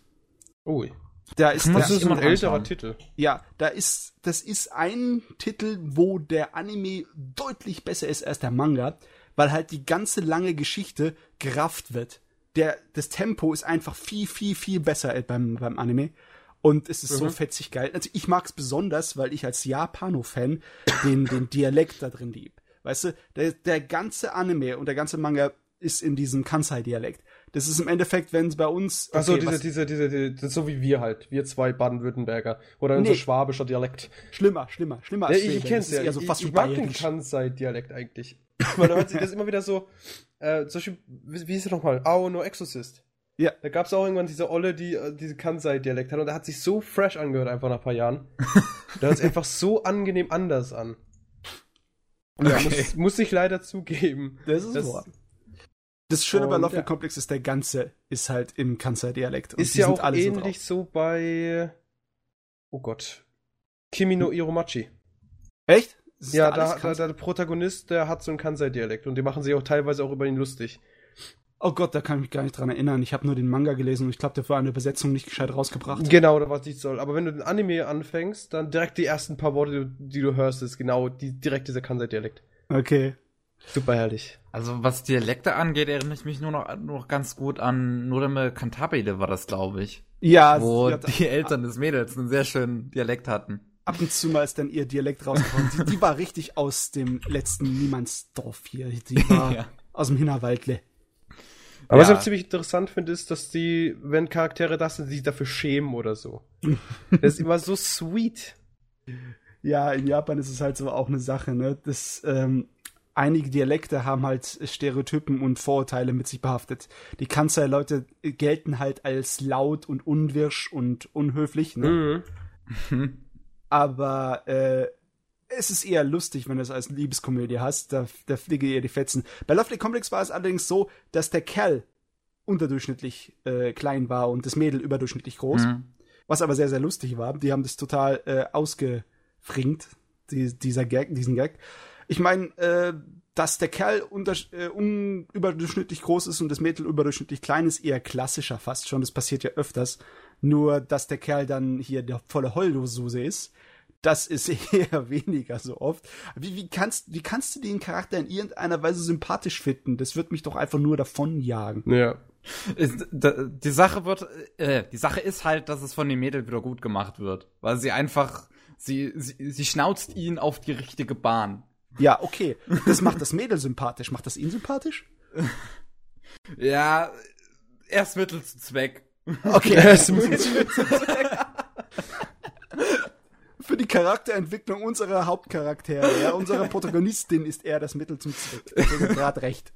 Ui. Da ist Das das, ist immer ein älterer anschauen. Titel. ja, da ist, das ist ein Titel, wo der Anime deutlich besser ist als der Manga, weil halt die ganze lange Geschichte gerafft wird. Der, das Tempo ist einfach viel, viel, viel besser beim, beim Anime. Und es ist so Mhm. fetzig geil. Also ich mag's besonders, weil ich als Japano-Fan den, den Dialekt da drin lieb. Weißt du, der, der ganze Anime und der ganze Manga ist in diesem Kansai-Dialekt. Das ist im Endeffekt, wenn es bei uns. Achso, okay, diese, was- diese, diese, diese, ist so wie wir halt. Wir zwei Baden-Württemberger. Oder unser Nee. schwabischer Dialekt. Schlimmer, schlimmer, schlimmer Ja, als ich, ich kenn's ist ja. so ich, fast ich wie mag den. Kansai-Dialekt eigentlich. Weil da hört sich das immer wieder so, äh, zum Beispiel, wie, wie hieß er nochmal? Ao no Exorcist. Ja. Da gab's auch irgendwann diese Olle, die äh, diese Kansai-Dialekt hat und der hat sich so fresh angehört einfach nach ein paar Jahren. der hört sich einfach so angenehm anders an. Und ja, Okay. muss, muss ich leider zugeben. Das ist Das- wahr. Das Schöne bei Und, Lovely ja. Complex ist, der ganze ist halt im Kansai-Dialekt. Ist die ja sind auch alle so ähnlich so bei, oh Gott, Kimi no Iromachi. drauf. Echt? Ja, da, da, der Protagonist, der hat so einen Kansai-Dialekt und die machen sich auch teilweise auch über ihn lustig. Oh Gott, da kann ich mich gar nicht dran erinnern. Ich habe nur den Manga gelesen und ich glaube, der war in der Übersetzung nicht gescheit rausgebracht. Genau, oder was nicht soll. Aber wenn du den Anime anfängst, dann direkt die ersten paar Worte, die, du- hörst, ist genau die, direkt dieser Kansai-Dialekt. Okay. Super herrlich. Also was Dialekte angeht, erinnere ich mich nur noch, nur noch ganz gut an Nodeme Cantabile war das, glaube ich. Ja, wo die Eltern des Mädels einen sehr schönen Dialekt hatten. ab und zu mal ist dann ihr Dialekt rausgekommen. die, die war richtig aus dem letzten Niemandsdorf hier. Die war Ja. aus dem Hinterwaldle. Aber was Ja. ich auch ziemlich interessant finde, ist, dass die, wenn Charaktere das sind, sich dafür schämen oder so. das ist immer so sweet. Ja, in Japan ist es halt so auch eine Sache, ne? Das, ähm, einige Dialekte haben halt Stereotypen und Vorurteile mit sich behaftet. Die Kansai-Leute gelten halt als laut und unwirsch und unhöflich, ne? Mhm. Aber äh, es ist eher lustig, wenn du es als Liebeskomödie hast. Da, da fliege ihr die Fetzen. Bei Lovely Complex war es allerdings so, dass der Kerl unterdurchschnittlich äh, klein war und das Mädel überdurchschnittlich groß. Mhm. Was aber sehr, sehr lustig war. Die haben das total äh, ausgefringt. die, dieser Gag, diesen Gag. Ich meine, äh, dass der Kerl unter, äh, unüberdurchschnittlich groß ist und das Mädel überdurchschnittlich klein ist, eher klassischer fast schon. Das passiert ja öfters. Nur, dass der Kerl dann hier der volle Heulsuse ist, das ist eher weniger so oft. Wie, wie, kannst, wie kannst du den Charakter in irgendeiner Weise sympathisch finden? Das wird mich doch einfach nur davonjagen. Ja. Die Sache wird, äh, die Sache ist halt, dass es von dem Mädel wieder gut gemacht wird. Weil sie einfach, sie, sie, sie schnauzt ihn auf die richtige Bahn. Ja, okay. Das macht das Mädel sympathisch. Macht das ihn sympathisch? ja, erst Mittel zum Zweck. Okay. Erst Mittel zum Zweck. Für die Charakterentwicklung unserer Hauptcharaktere, ja, unserer Protagonistin ist er das Mittel zum Zweck. Er hat recht.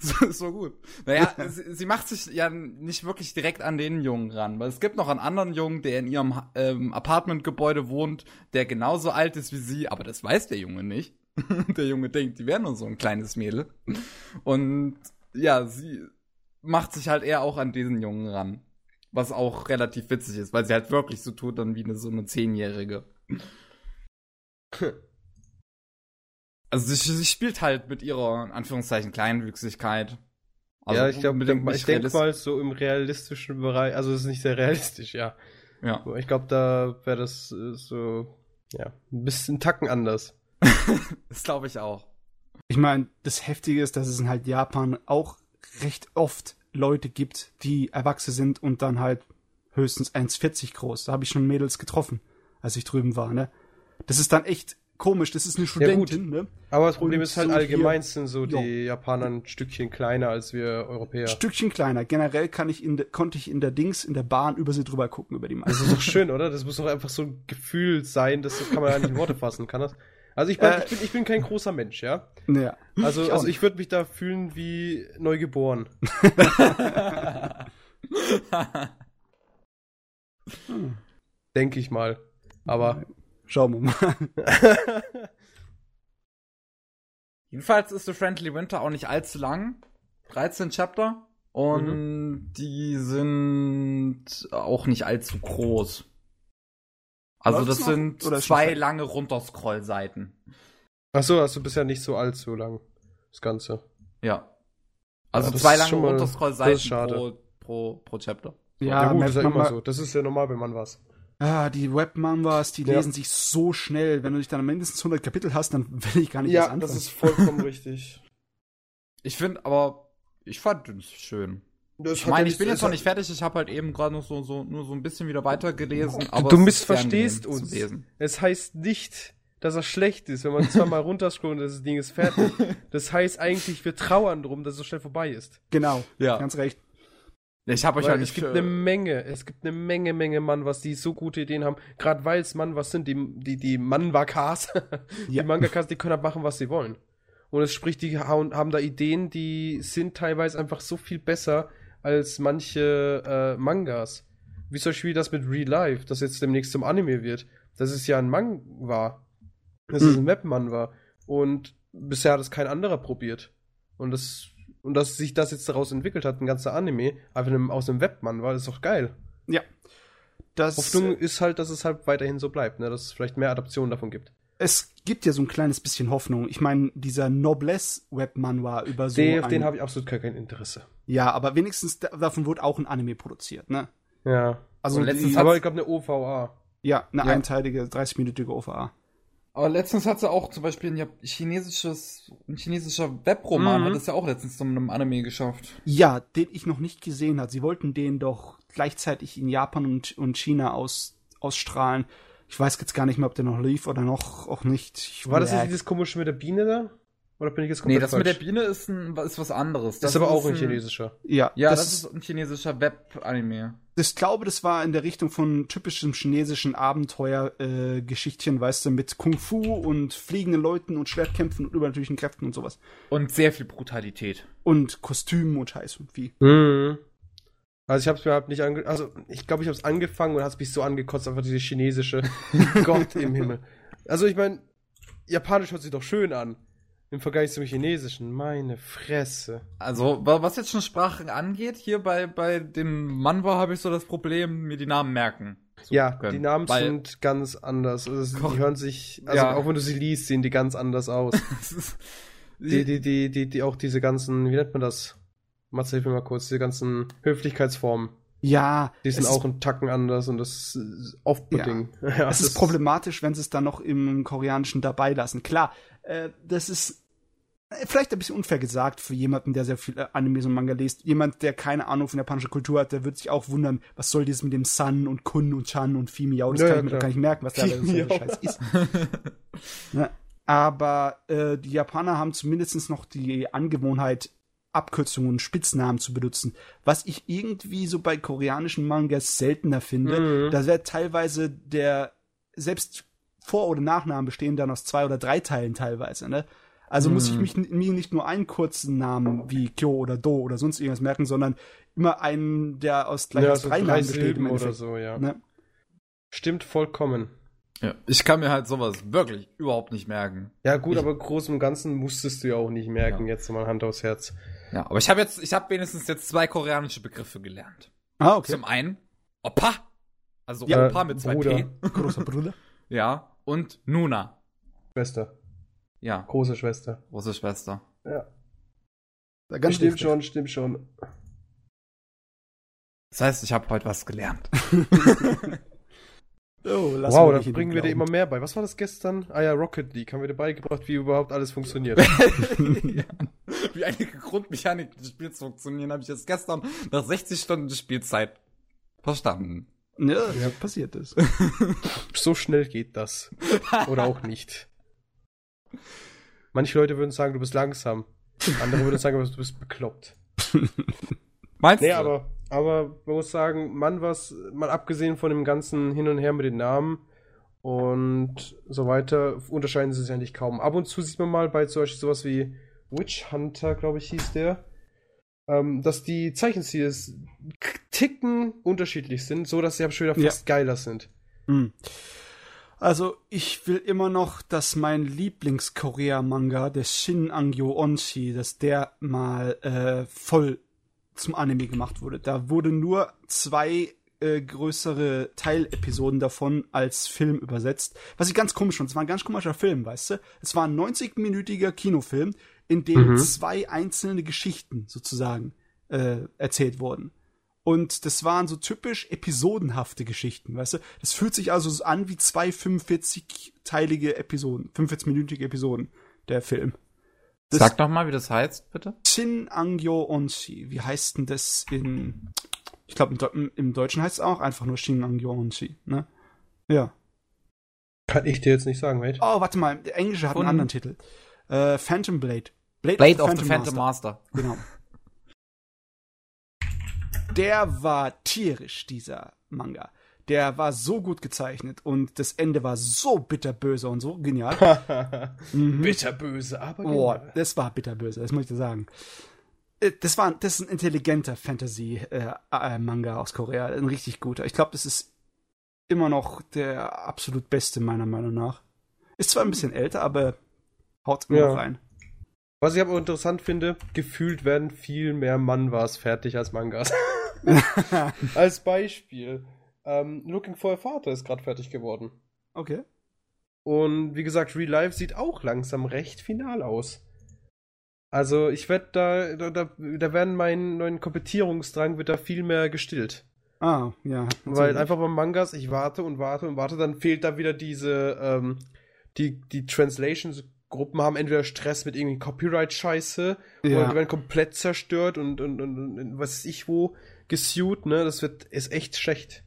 So, so gut. Naja, sie, sie macht sich ja nicht wirklich direkt an den Jungen ran, weil es gibt noch einen anderen Jungen, der in ihrem ähm, Apartmentgebäude wohnt, der genauso alt ist wie sie, aber das weiß der Junge nicht. der Junge denkt, die wären nur so ein kleines Mädel. Und ja, sie macht sich halt eher auch an diesen Jungen ran. Was auch relativ witzig ist, weil sie halt wirklich so tut dann wie eine so eine Zehnjährige. Also sie, sie, spielt halt mit ihrer, in Anführungszeichen, Kleinwüchsigkeit. Also ja, ich glaube, denk, ich denke mal so im realistischen Bereich, also es ist nicht sehr realistisch, ja. Ja. Ich glaube, da wäre das äh, so, ja, ein bisschen Tacken anders. das glaube ich auch. Ich meine, das Heftige ist, dass es in halt Japan auch recht oft Leute gibt, die erwachsen sind und dann halt höchstens 1,40 groß. Da habe ich schon Mädels getroffen, als ich drüben war, ne? Das ist dann echt komisch, das ist eine Studentin, ja, ne? Aber das Problem und ist halt so allgemein sind so jo. die Japaner ein Stückchen kleiner als wir Europäer. Stückchen kleiner. Generell kann ich in de, konnte ich in der Dings, in der Bahn über sie drüber gucken, über die Maske. Das ist doch schön, oder? Das muss doch einfach so ein Gefühl sein, das kann man ja nicht in Worte fassen, kann das? Also ich, mein, äh, ich, bin, ich bin kein großer Mensch, ja? Ja. Also ich, also ich würde mich da fühlen wie neugeboren. hm. Denke ich mal. Aber. Schauen wir mal. Jedenfalls ist The Friendly Winter auch nicht allzu lang. 13 Chapter. Und mhm. die sind auch nicht allzu groß. Also das noch, sind zwei lange Runterscroll-Seiten. Achso, also bisher nicht so allzu lang, das Ganze. Ja. Also ja, zwei lange Runterscroll-Seiten pro, pro, pro Chapter. Ja, ja gut, das ist ja immer so. Das ist ja normal, wenn man was. Ah, die Webmangas, die ja. lesen sich so schnell. Wenn du dich dann mindestens 100 Kapitel hast, dann will ich gar nicht ja, anfangen. Ja, das ist vollkommen richtig. Ich finde aber, ich fand es schön. Das ich meine, ich bin jetzt noch nicht fertig, ich habe halt eben gerade noch so, so, nur so ein bisschen wieder weitergelesen. Aber du missverstehst uns. Es heißt nicht, dass er schlecht ist, wenn man zweimal runterscrollt und das Ding ist fertig. Das heißt eigentlich, wir trauern drum, dass es so schnell vorbei ist. Genau, ja. ganz recht. Ich habe euch halt nicht. Es gibt eine Menge, es gibt eine Menge, Menge Mann, was die so gute Ideen haben. Gerade weil es Mann was sind, die, die, die Manwakas, ja. die Mangakas, die können halt machen, was sie wollen. Und es spricht, die haben da Ideen, die sind teilweise einfach so viel besser als manche äh, Mangas. Wie zum Beispiel das mit Real Life, das jetzt demnächst zum Anime wird. Das ist ja ein Manga. Das ist ein Webmann Und bisher hat es kein anderer probiert. Und das, und dass sich das jetzt daraus entwickelt hat, ein ganzer Anime, einfach aus einem Webmann war, ist doch geil. Ja. Das, Hoffnung ist halt, dass es halt weiterhin so bleibt, ne? dass es vielleicht mehr Adaptionen davon gibt es gibt ja so ein kleines bisschen Hoffnung. Ich meine, dieser Noblesse-Webmann über so. Den, auf den habe ich absolut kein Interesse. Ja, aber wenigstens davon wurde auch ein Anime produziert, ne? Ja. Also letztens aber ich glaube eine OVA. Ja, eine ja. einteilige, 30-minütige OVA. Aber letztens hat sie auch zum Beispiel ein chinesisches, ein chinesischer Webroman mhm. hat es ja auch letztens zu einem Anime geschafft. Ja, den ich noch nicht gesehen habe. Sie wollten den doch gleichzeitig in Japan und, und China aus, ausstrahlen. Ich weiß jetzt gar nicht mehr, ob der noch lief oder noch auch nicht. Ich War das jetzt dieses komische mit der Biene da? Oder bin ich jetzt komplett Nee, das falsch? mit der Biene ist, ein, ist was anderes. Das, das ist aber auch ein, ein chinesischer. Ja, ja das, das ist ein chinesischer Web-Anime. Ich glaube, das war in der Richtung von typischem chinesischen Abenteuer-Geschichtchen, äh, weißt du, mit Kung Fu und fliegenden Leuten und Schwertkämpfen und übernatürlichen Kräften und sowas. Und sehr viel Brutalität. Und Kostümen und Scheiß und wie. Mhm. Also ich habe es mir halt nicht ange... Also ich glaube, ich habe es angefangen und hat mich so angekotzt, einfach diese chinesische Gott im Himmel. Also ich meine, Japanisch hört sich doch schön an. Im Vergleich zum Chinesischen. Meine Fresse. Also, was jetzt schon Sprachen angeht, hier bei, bei dem Manwa habe ich so das Problem, mir die Namen merken. Ja, können. die Namen Weil- sind ganz anders. Also, die hören sich, also Ja. auch wenn du sie liest, sehen die ganz anders aus. die, die, die, die, die, auch diese ganzen, wie nennt man das? Matze, hilf mir mal kurz, diese ganzen Höflichkeitsformen. Ja, Die sind auch einen Tacken anders und das ist off-putting. Ja. es ist problematisch, wenn sie es dann noch im Koreanischen dabei lassen. Klar, äh, das ist äh, vielleicht ein bisschen unfair gesagt für jemanden, der sehr viel äh, Animes und Manga liest. Jemand, der keine Ahnung von japanischer Kultur hat, der wird sich auch wundern, was soll das mit dem Sun und Kun und Chan und Fimiao, das Ja, kann ja, ich mir doch gar nicht merken, was da für ein. Scheiß ist. ne? Aber äh, die Japaner haben zumindest noch die Angewohnheit, Abkürzungen und Spitznamen zu benutzen, was ich irgendwie so bei koreanischen Mangas seltener finde. Mhm. Da wird teilweise der selbst Vor- oder Nachnamen bestehen dann aus zwei oder drei Teilen teilweise, ne? Also muss ich mich, mir nicht nur einen kurzen Namen wie Kyo oder Do oder sonst irgendwas merken, sondern immer einen, der aus gleich ja, aus so drei drei Namen besteht. im oder so, ja. Ne? Stimmt vollkommen. Ja. Ich kann mir halt sowas wirklich überhaupt nicht merken. Ja, gut, Ich- aber groß und Ganzen musstest du ja auch nicht merken, Ja. jetzt mal Hand aufs Herz. Ja, aber ich habe jetzt, ich habe wenigstens jetzt zwei koreanische Begriffe gelernt. Ah, okay. Zum einen Oppa, also Ja, Opa mit zwei Bruder. P. Großer Bruder. Ja, und Nuna. Schwester. Ja, Große Schwester. große Schwester. Ja. Da ganz stimmt richtig. schon, stimmt schon. Das heißt, ich habe heute was gelernt. Oh, wow, mir da nicht in bringen wir dir immer mehr bei. Was war das gestern? Ah ja, Rocket League. Haben wir dir beigebracht, wie überhaupt alles funktioniert. ja. Wie einige Grundmechaniken des Spiels funktionieren, habe ich jetzt gestern nach 60 Stunden Spielzeit verstanden. Ja, ja. passiert ist. so schnell geht das. Oder auch nicht. Manche Leute würden sagen, du bist langsam. Andere würden sagen, du bist bekloppt. Meinst Nee, du? aber, aber man muss sagen, man was, mal abgesehen von dem ganzen Hin und Her mit den Namen und so weiter, unterscheiden sie sich eigentlich kaum. Ab und zu sieht man mal bei zum Beispiel sowas wie Witch Hunter, glaube ich, hieß der, ähm, dass die Zeichenstils k- Ticken unterschiedlich sind, so dass sie aber schon wieder Ja. fast geiler sind. Hm. Also, ich will immer noch, dass mein Lieblings-Korea-Manga, der Shin Angyo Onshi, dass der mal äh, voll zum Anime gemacht wurde. Da wurde nur zwei äh, größere Teilepisoden davon als Film übersetzt. Was ich ganz komisch fand. Es war ein ganz komischer Film, weißt du? Es war ein 90-minütiger Kinofilm, in dem Mhm. zwei einzelne Geschichten sozusagen äh, erzählt wurden. Und das waren so typisch episodenhafte Geschichten, weißt du? Das fühlt sich also so an wie zwei 45-teilige Episoden, 45-minütige Episoden, der Film. Das Sag doch mal, wie das heißt, bitte. Shin Angyo Onshi. Wie heißt denn das in. Ich glaube, im, im Deutschen heißt es auch einfach nur Shin Angyo Onshi, ne? Ja. Kann ich dir jetzt nicht sagen, mate. Oh, warte mal, der Englische hat Von- einen anderen Titel. Äh, Phantom Blade. Blade of the Phantom Master. Genau. Der war tierisch, dieser Manga. Der war so gut gezeichnet und das Ende war so bitterböse und so genial. Mhm. Bitterböse, aber Boah, das war bitterböse, das muss ich dir sagen. Äh, Das war, das ist ein intelligenter Fantasy-Manga aus Korea, ein richtig guter. Ich glaube, das ist immer noch der absolut beste meiner Meinung nach. Ist zwar ein bisschen älter, aber haut immer Ja. noch rein. Was ich aber interessant finde, gefühlt werden viel mehr Mangas fertig als Mangas. als Beispiel. Ähm, Looking for a Father ist gerade fertig geworden. Okay. Und wie gesagt, Real Life sieht auch langsam recht final aus. Also ich werde da, da, da, da werden mein neuen Komplettierungsdrang wird da viel mehr gestillt. Ah, ja. Weil natürlich. einfach bei Mangas, ich warte und warte und warte, dann fehlt da wieder diese, ähm, die, die Translations-Gruppen haben entweder Stress mit irgendwie Copyright-Scheiße Ja. oder werden komplett zerstört und, und, und, und was weiß ich wo gesued, ne? Das wird, ist echt schlecht.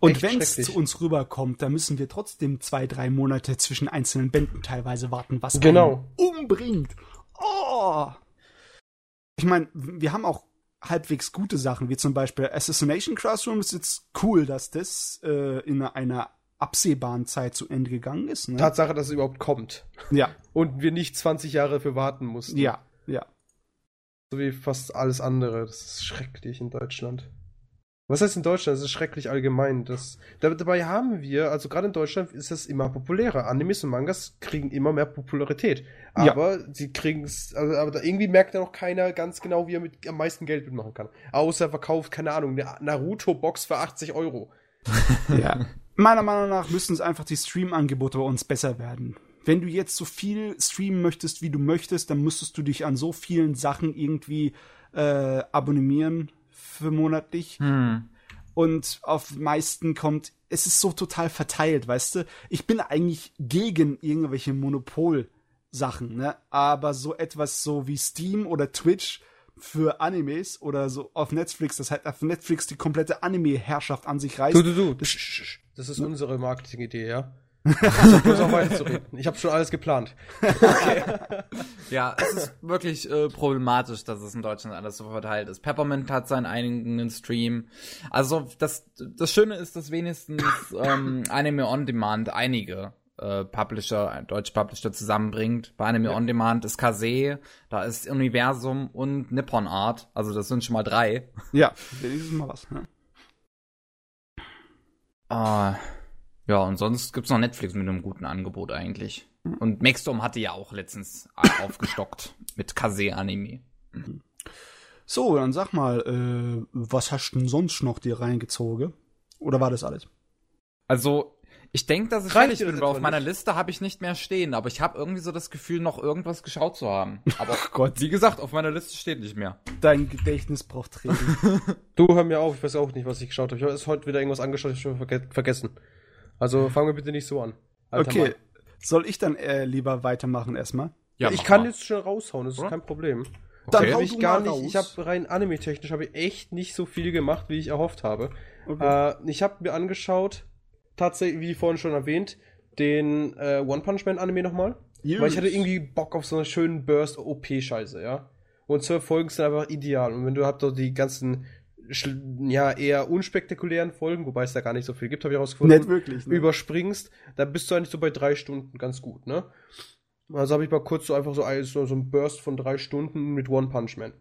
Und wenn es zu uns rüberkommt, dann müssen wir trotzdem zwei, drei Monate zwischen einzelnen Bänden teilweise warten, was Genau. umbringt. Oh! Ich meine, wir haben auch halbwegs gute Sachen, wie zum Beispiel Assassination Classroom ist jetzt cool, dass das äh, in einer absehbaren Zeit zu Ende gegangen ist. Ne? Tatsache, dass es überhaupt kommt. ja, Und wir nicht 20 Jahre dafür warten mussten. ja, ja. So wie fast alles andere. Das ist schrecklich in Deutschland. Was heißt in Deutschland? Das ist schrecklich allgemein. Das, da, dabei haben wir, also gerade in Deutschland ist das immer populärer. Animes und Mangas kriegen immer mehr Popularität. Ja. Aber sie kriegen es, also, aber irgendwie merkt ja noch keiner ganz genau, wie er mit am meisten Geld mitmachen kann. Außer er verkauft, keine Ahnung, eine Naruto-Box für 80 Euro. ja. Meiner Meinung nach müssen es einfach die Stream-Angebote bei uns besser werden. Wenn du jetzt so viel streamen möchtest, wie du möchtest, dann müsstest du dich an so vielen Sachen irgendwie äh, abonnieren für monatlich. Hm. Und auf meisten kommt, es ist so total verteilt, weißt du? Ich bin eigentlich gegen irgendwelche Monopol-Sachen, ne? Aber so etwas so wie Steam oder Twitch für Animes oder so auf Netflix, das halt auf Netflix die komplette Anime-Herrschaft an sich reißt. Du, du, du. Das, das ist unsere Marketing-Idee, ja? Ich bloß auch weiterzureden. Ich habe schon alles geplant. Ja, es ist wirklich äh, problematisch, dass es in Deutschland alles so verteilt ist. Peppermint hat seinen eigenen Stream. Also das, das Schöne ist, dass wenigstens ähm, Anime On Demand einige äh, Publisher, deutsche Publisher zusammenbringt. Bei Anime On Demand ist Kase, da ist Universum und Nippon Art. Also das sind schon mal drei. Ja, ist mal was. Ne? Ah, ja, und sonst gibt's noch Netflix mit einem guten Angebot eigentlich. Und Maxstorm hatte ja auch letztens aufgestockt mit Kase-Anime. So, dann sag mal, äh, was hast du denn sonst noch dir reingezogen? Oder war das alles? Also, ich denke, dass ich fertig bin, weil auf meiner nicht? Liste habe ich nicht mehr stehen, aber ich habe irgendwie so das Gefühl, noch irgendwas geschaut zu haben. Aber Gott. wie gesagt, auf meiner Liste steht nicht mehr. Dein Gedächtnis braucht Training. Du, hör mir auf, ich weiß auch nicht, was ich geschaut habe. Ich habe erst heute wieder irgendwas angeschaut, ich habe schon verge vergessen. Also fangen wir bitte nicht so an. Alter okay, Mann. soll ich dann äh, lieber weitermachen erstmal? Ja, ich kann mal. jetzt schon raushauen, das ist Oder? kein Problem. Dann Okay. hau ich du gar mal nicht, ich habe rein anime-technisch habe ich echt nicht so viel gemacht, wie ich erhofft habe. Okay. Äh, ich habe mir angeschaut, tatsächlich, wie vorhin schon erwähnt, den äh, One Punch Man Anime nochmal. Weil ich hatte irgendwie Bock auf so einen schönen Burst OP-Scheiße, ja. Und zwölf Folgen sind einfach ideal. Und wenn du habt doch die ganzen, ja, eher unspektakulären Folgen, wobei es da gar nicht so viel gibt, habe ich herausgefunden, Nicht wirklich, ne? überspringst, dann bist du eigentlich so bei drei Stunden ganz gut, ne? Also habe ich mal kurz so einfach so, ein- so, so ein Burst von drei Stunden mit One Punch Man.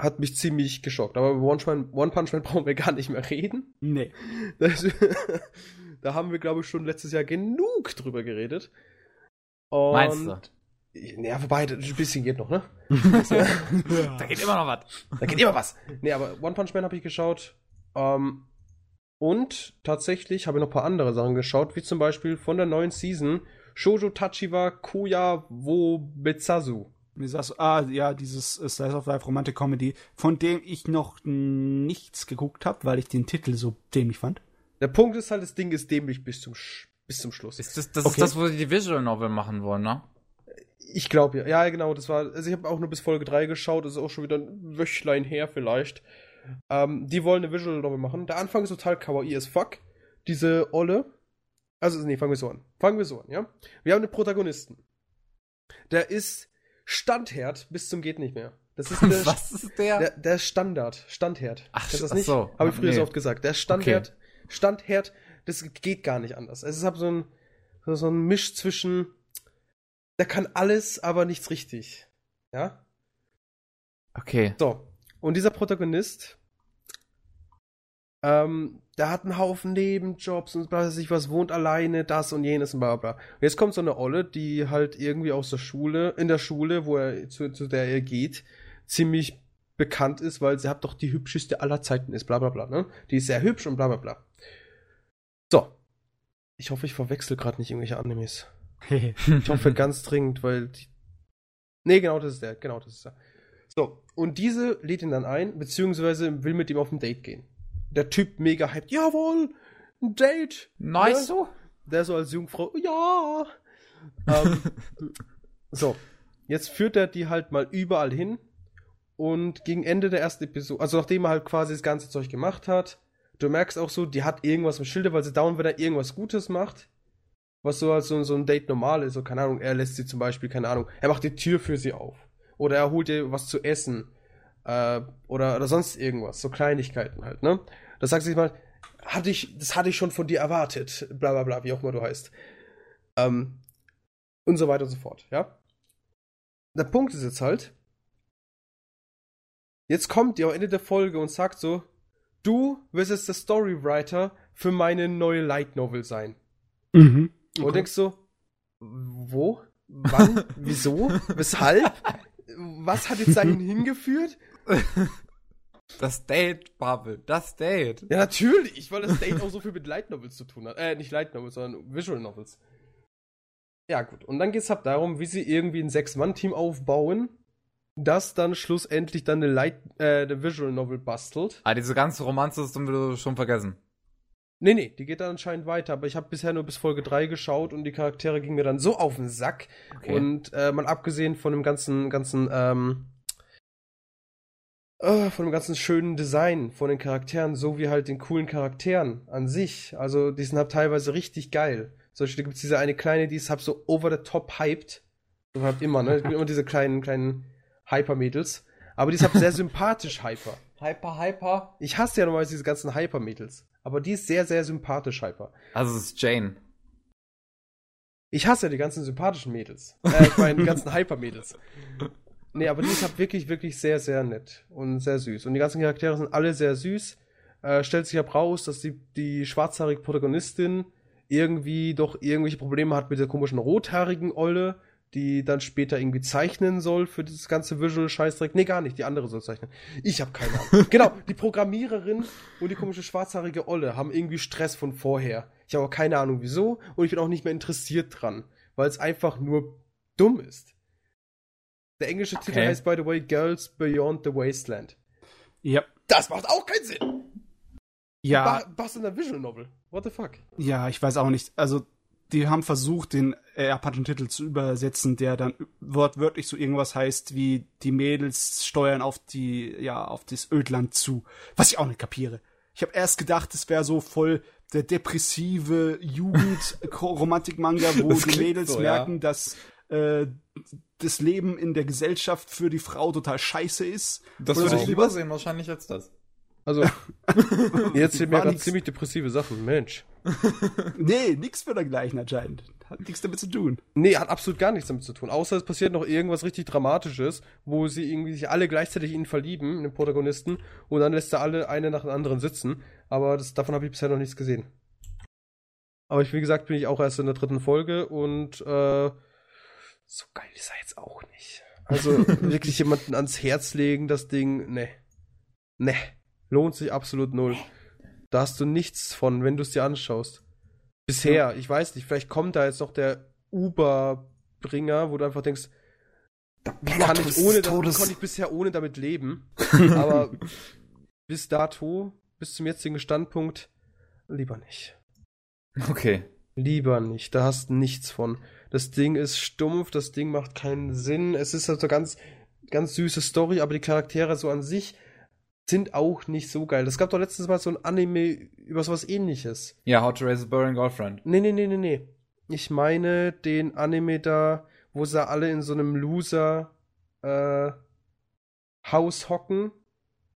Hat mich ziemlich geschockt. Aber über One, Man, One Punch Man brauchen wir gar nicht mehr reden. Nee. Das, da haben wir, glaube ich, schon letztes Jahr genug drüber geredet. Und, Meinst du? Ja, wobei, das- ein bisschen geht noch, ne? Da geht immer noch was. Da geht immer was. Nee, aber One Punch Man habe ich geschaut. Ähm, und tatsächlich habe ich noch ein paar andere Sachen geschaut, wie zum Beispiel von der neuen Season Shoujo Tachiwa Koya wo du, ah, ja, dieses Slice of Life Romantic Comedy, von dem ich noch nichts geguckt habe, weil ich den Titel so dämlich fand. Der Punkt ist halt, das Ding ist dämlich bis zum, Sch bis zum Schluss. Ist das, das Okay. ist das, wo sie die Visual Novel machen wollen, ne? Ich glaube ja. Ja, genau, das war. Also ich habe auch nur bis Folge 3 geschaut, das ist auch schon wieder ein Wöchlein her vielleicht. Ähm, die wollen eine Visual Novel machen. Der Anfang ist total kawaii as fuck. Diese Olle. Also, nee, fangen wir so an. Fangen wir so an, ja? Wir haben einen Protagonisten. Der ist Standherd bis zum geht nicht mehr. Das ist der, Was ist der? der, der Standard. Standherd. Ach, das ach nicht? so. Habe ich früher Nee. so oft gesagt. Der Standherd. Standherd, das geht gar nicht anders. Es ist halt so ein, so ein Misch zwischen, der kann alles, aber nichts richtig. Ja? Okay. So. Und dieser Protagonist, ähm, der hat einen Haufen Nebenjobs und weiß ich was, wohnt alleine, das und jenes und bla bla. Und jetzt kommt so eine Olle, die halt irgendwie aus der Schule, in der Schule, wo er, zu, zu der er geht, ziemlich bekannt ist, weil sie hat doch die hübscheste aller Zeiten ist, bla bla bla, ne? Die ist sehr hübsch und bla bla bla. So. Ich hoffe, ich verwechsel gerade nicht irgendwelche Animes. Ich hoffe ganz dringend, weil die. Nee, genau, das ist der. Genau, das ist der. So, und diese lädt ihn dann ein, beziehungsweise will mit ihm auf ein Date gehen. Der Typ mega hyped. Jawohl! Ein Date! Nice Ja. so? Der so als Jungfrau. Ja! ähm, so, jetzt führt er die halt mal überall hin. Und gegen Ende der ersten Episode, also nachdem er halt quasi das ganze Zeug gemacht hat, du merkst auch so, die hat irgendwas im Schilde, weil sie dauernd, wenn er irgendwas Gutes macht, was so als so, so ein Date normal ist, so keine Ahnung, er lässt sie zum Beispiel, keine Ahnung, er macht die Tür für sie auf. Oder er holt ihr was zu essen. Äh, oder, oder sonst irgendwas, so Kleinigkeiten halt, ne? Das sagt sich mal, hatte ich, das hatte ich schon von dir erwartet, bla bla bla, wie auch immer du heißt. Ähm, und so weiter und so fort, ja? Der Punkt ist jetzt halt, jetzt kommt die am Ende der Folge und sagt so, du wirst jetzt der Storywriter für meine neue Light Novel sein. Mhm. Und denkst so, wo? Wann? Wieso? Weshalb? Was hat jetzt dahin hingeführt? Das Date, Bubble, das Date. Ja, natürlich, weil das Date auch so viel mit Light Novels zu tun hat. Äh, nicht Light Novels, sondern Visual Novels. Ja, gut. Und dann geht es halt darum, wie sie irgendwie ein Sechs-Mann-Team aufbauen, das dann schlussendlich dann eine, Light, äh, eine Visual Novel bastelt. Ah, diese ganze Romanze hast du schon vergessen. Nee, nee, die geht dann anscheinend weiter, aber ich habe bisher nur bis Folge 3 geschaut und die Charaktere gingen mir dann so auf den Sack. Okay. Und äh, mal abgesehen von dem ganzen, ganzen, ähm, äh, von dem ganzen schönen Design von den Charakteren, so wie halt den coolen Charakteren an sich. Also, die sind halt teilweise richtig geil. Zum Beispiel gibt es diese eine kleine, die ist halt so over the top hyped. So halt immer, ne? Es gibt immer diese kleinen, kleinen Hyper-Mädels. Aber die ist halt sehr sympathisch hyper. Hyper, hyper. Ich hasse ja normalerweise diese ganzen Hyper-Mädels. Aber die ist sehr, sehr sympathisch hyper. Also es ist Jane. Ich hasse ja die ganzen sympathischen Mädels. Äh, ich meine, die ganzen Hyper-Mädels. Nee, aber die ist halt wirklich, wirklich sehr, sehr nett und sehr süß. Und die ganzen Charaktere sind alle sehr süß. Äh, stellt sich ab raus, dass die, die schwarzhaarige Protagonistin irgendwie doch irgendwelche Probleme hat mit der komischen rothaarigen Olle, die dann später irgendwie zeichnen soll für dieses ganze Visual-Scheißdreck. Nee, gar nicht, die andere soll zeichnen. Ich habe keine Ahnung. genau, die Programmiererin und die komische schwarzhaarige Olle haben irgendwie Stress von vorher. Ich habe auch keine Ahnung wieso und ich bin auch nicht mehr interessiert dran, weil es einfach nur dumm ist. Der englische Okay. Titel heißt, by the way, Girls Beyond the Wasteland. Ja. Das macht auch keinen Sinn. Ja, Was in der Visual Novel? What the fuck? ja, ich weiß auch nicht. Also, die haben versucht, den äh, japanischen Titel zu übersetzen, der dann wortwörtlich so irgendwas heißt wie die Mädels steuern auf die, ja, auf das Ödland zu. Was ich auch nicht kapiere. Ich habe erst gedacht, es wäre so voll der depressive Jugend-Romantik-Manga, wo die Mädels so, ja. merken, dass äh, das Leben in der Gesellschaft für die Frau total scheiße ist. Das würde ich lieber sehen, wahrscheinlich als das. Also, jetzt sind mir gerade ziemlich depressive Sachen. Mensch. Nee, nix für dergleichen anscheinend. Hat nichts damit zu tun. Nee, hat absolut gar nichts damit zu tun. Außer es passiert noch irgendwas richtig Dramatisches, wo sie irgendwie sich alle gleichzeitig in ihn verlieben, in den Protagonisten, und dann lässt er alle eine nach dem anderen sitzen. Aber das, davon habe ich bisher noch nichts gesehen. Aber ich, wie gesagt, bin ich auch erst in der dritten Folge und äh, so geil ist er jetzt auch nicht. Also wirklich jemanden ans Herz legen, das Ding, ne. Ne. Lohnt sich absolut null. Da hast du nichts von, wenn du es dir anschaust. Bisher, ich weiß nicht, vielleicht kommt da jetzt noch der Uber-Bringer, wo du einfach denkst, wie kann ich ohne, Todes. konnte ich bisher ohne damit leben? Aber bis dato, bis zum jetzigen Standpunkt, lieber nicht. Okay. Lieber nicht, da hast du nichts von. Das Ding ist stumpf, das Ding macht keinen Sinn. Es ist also ganz, ganz süße Story, aber die Charaktere so an sich sind auch nicht so geil. Es gab doch letztens mal so ein Anime über sowas ähnliches. Ja, How to Raise a Boring Girlfriend. Nee, nee, nee, nee, nee. Ich meine den Anime da, wo sie alle in so einem Loser äh, Haus hocken,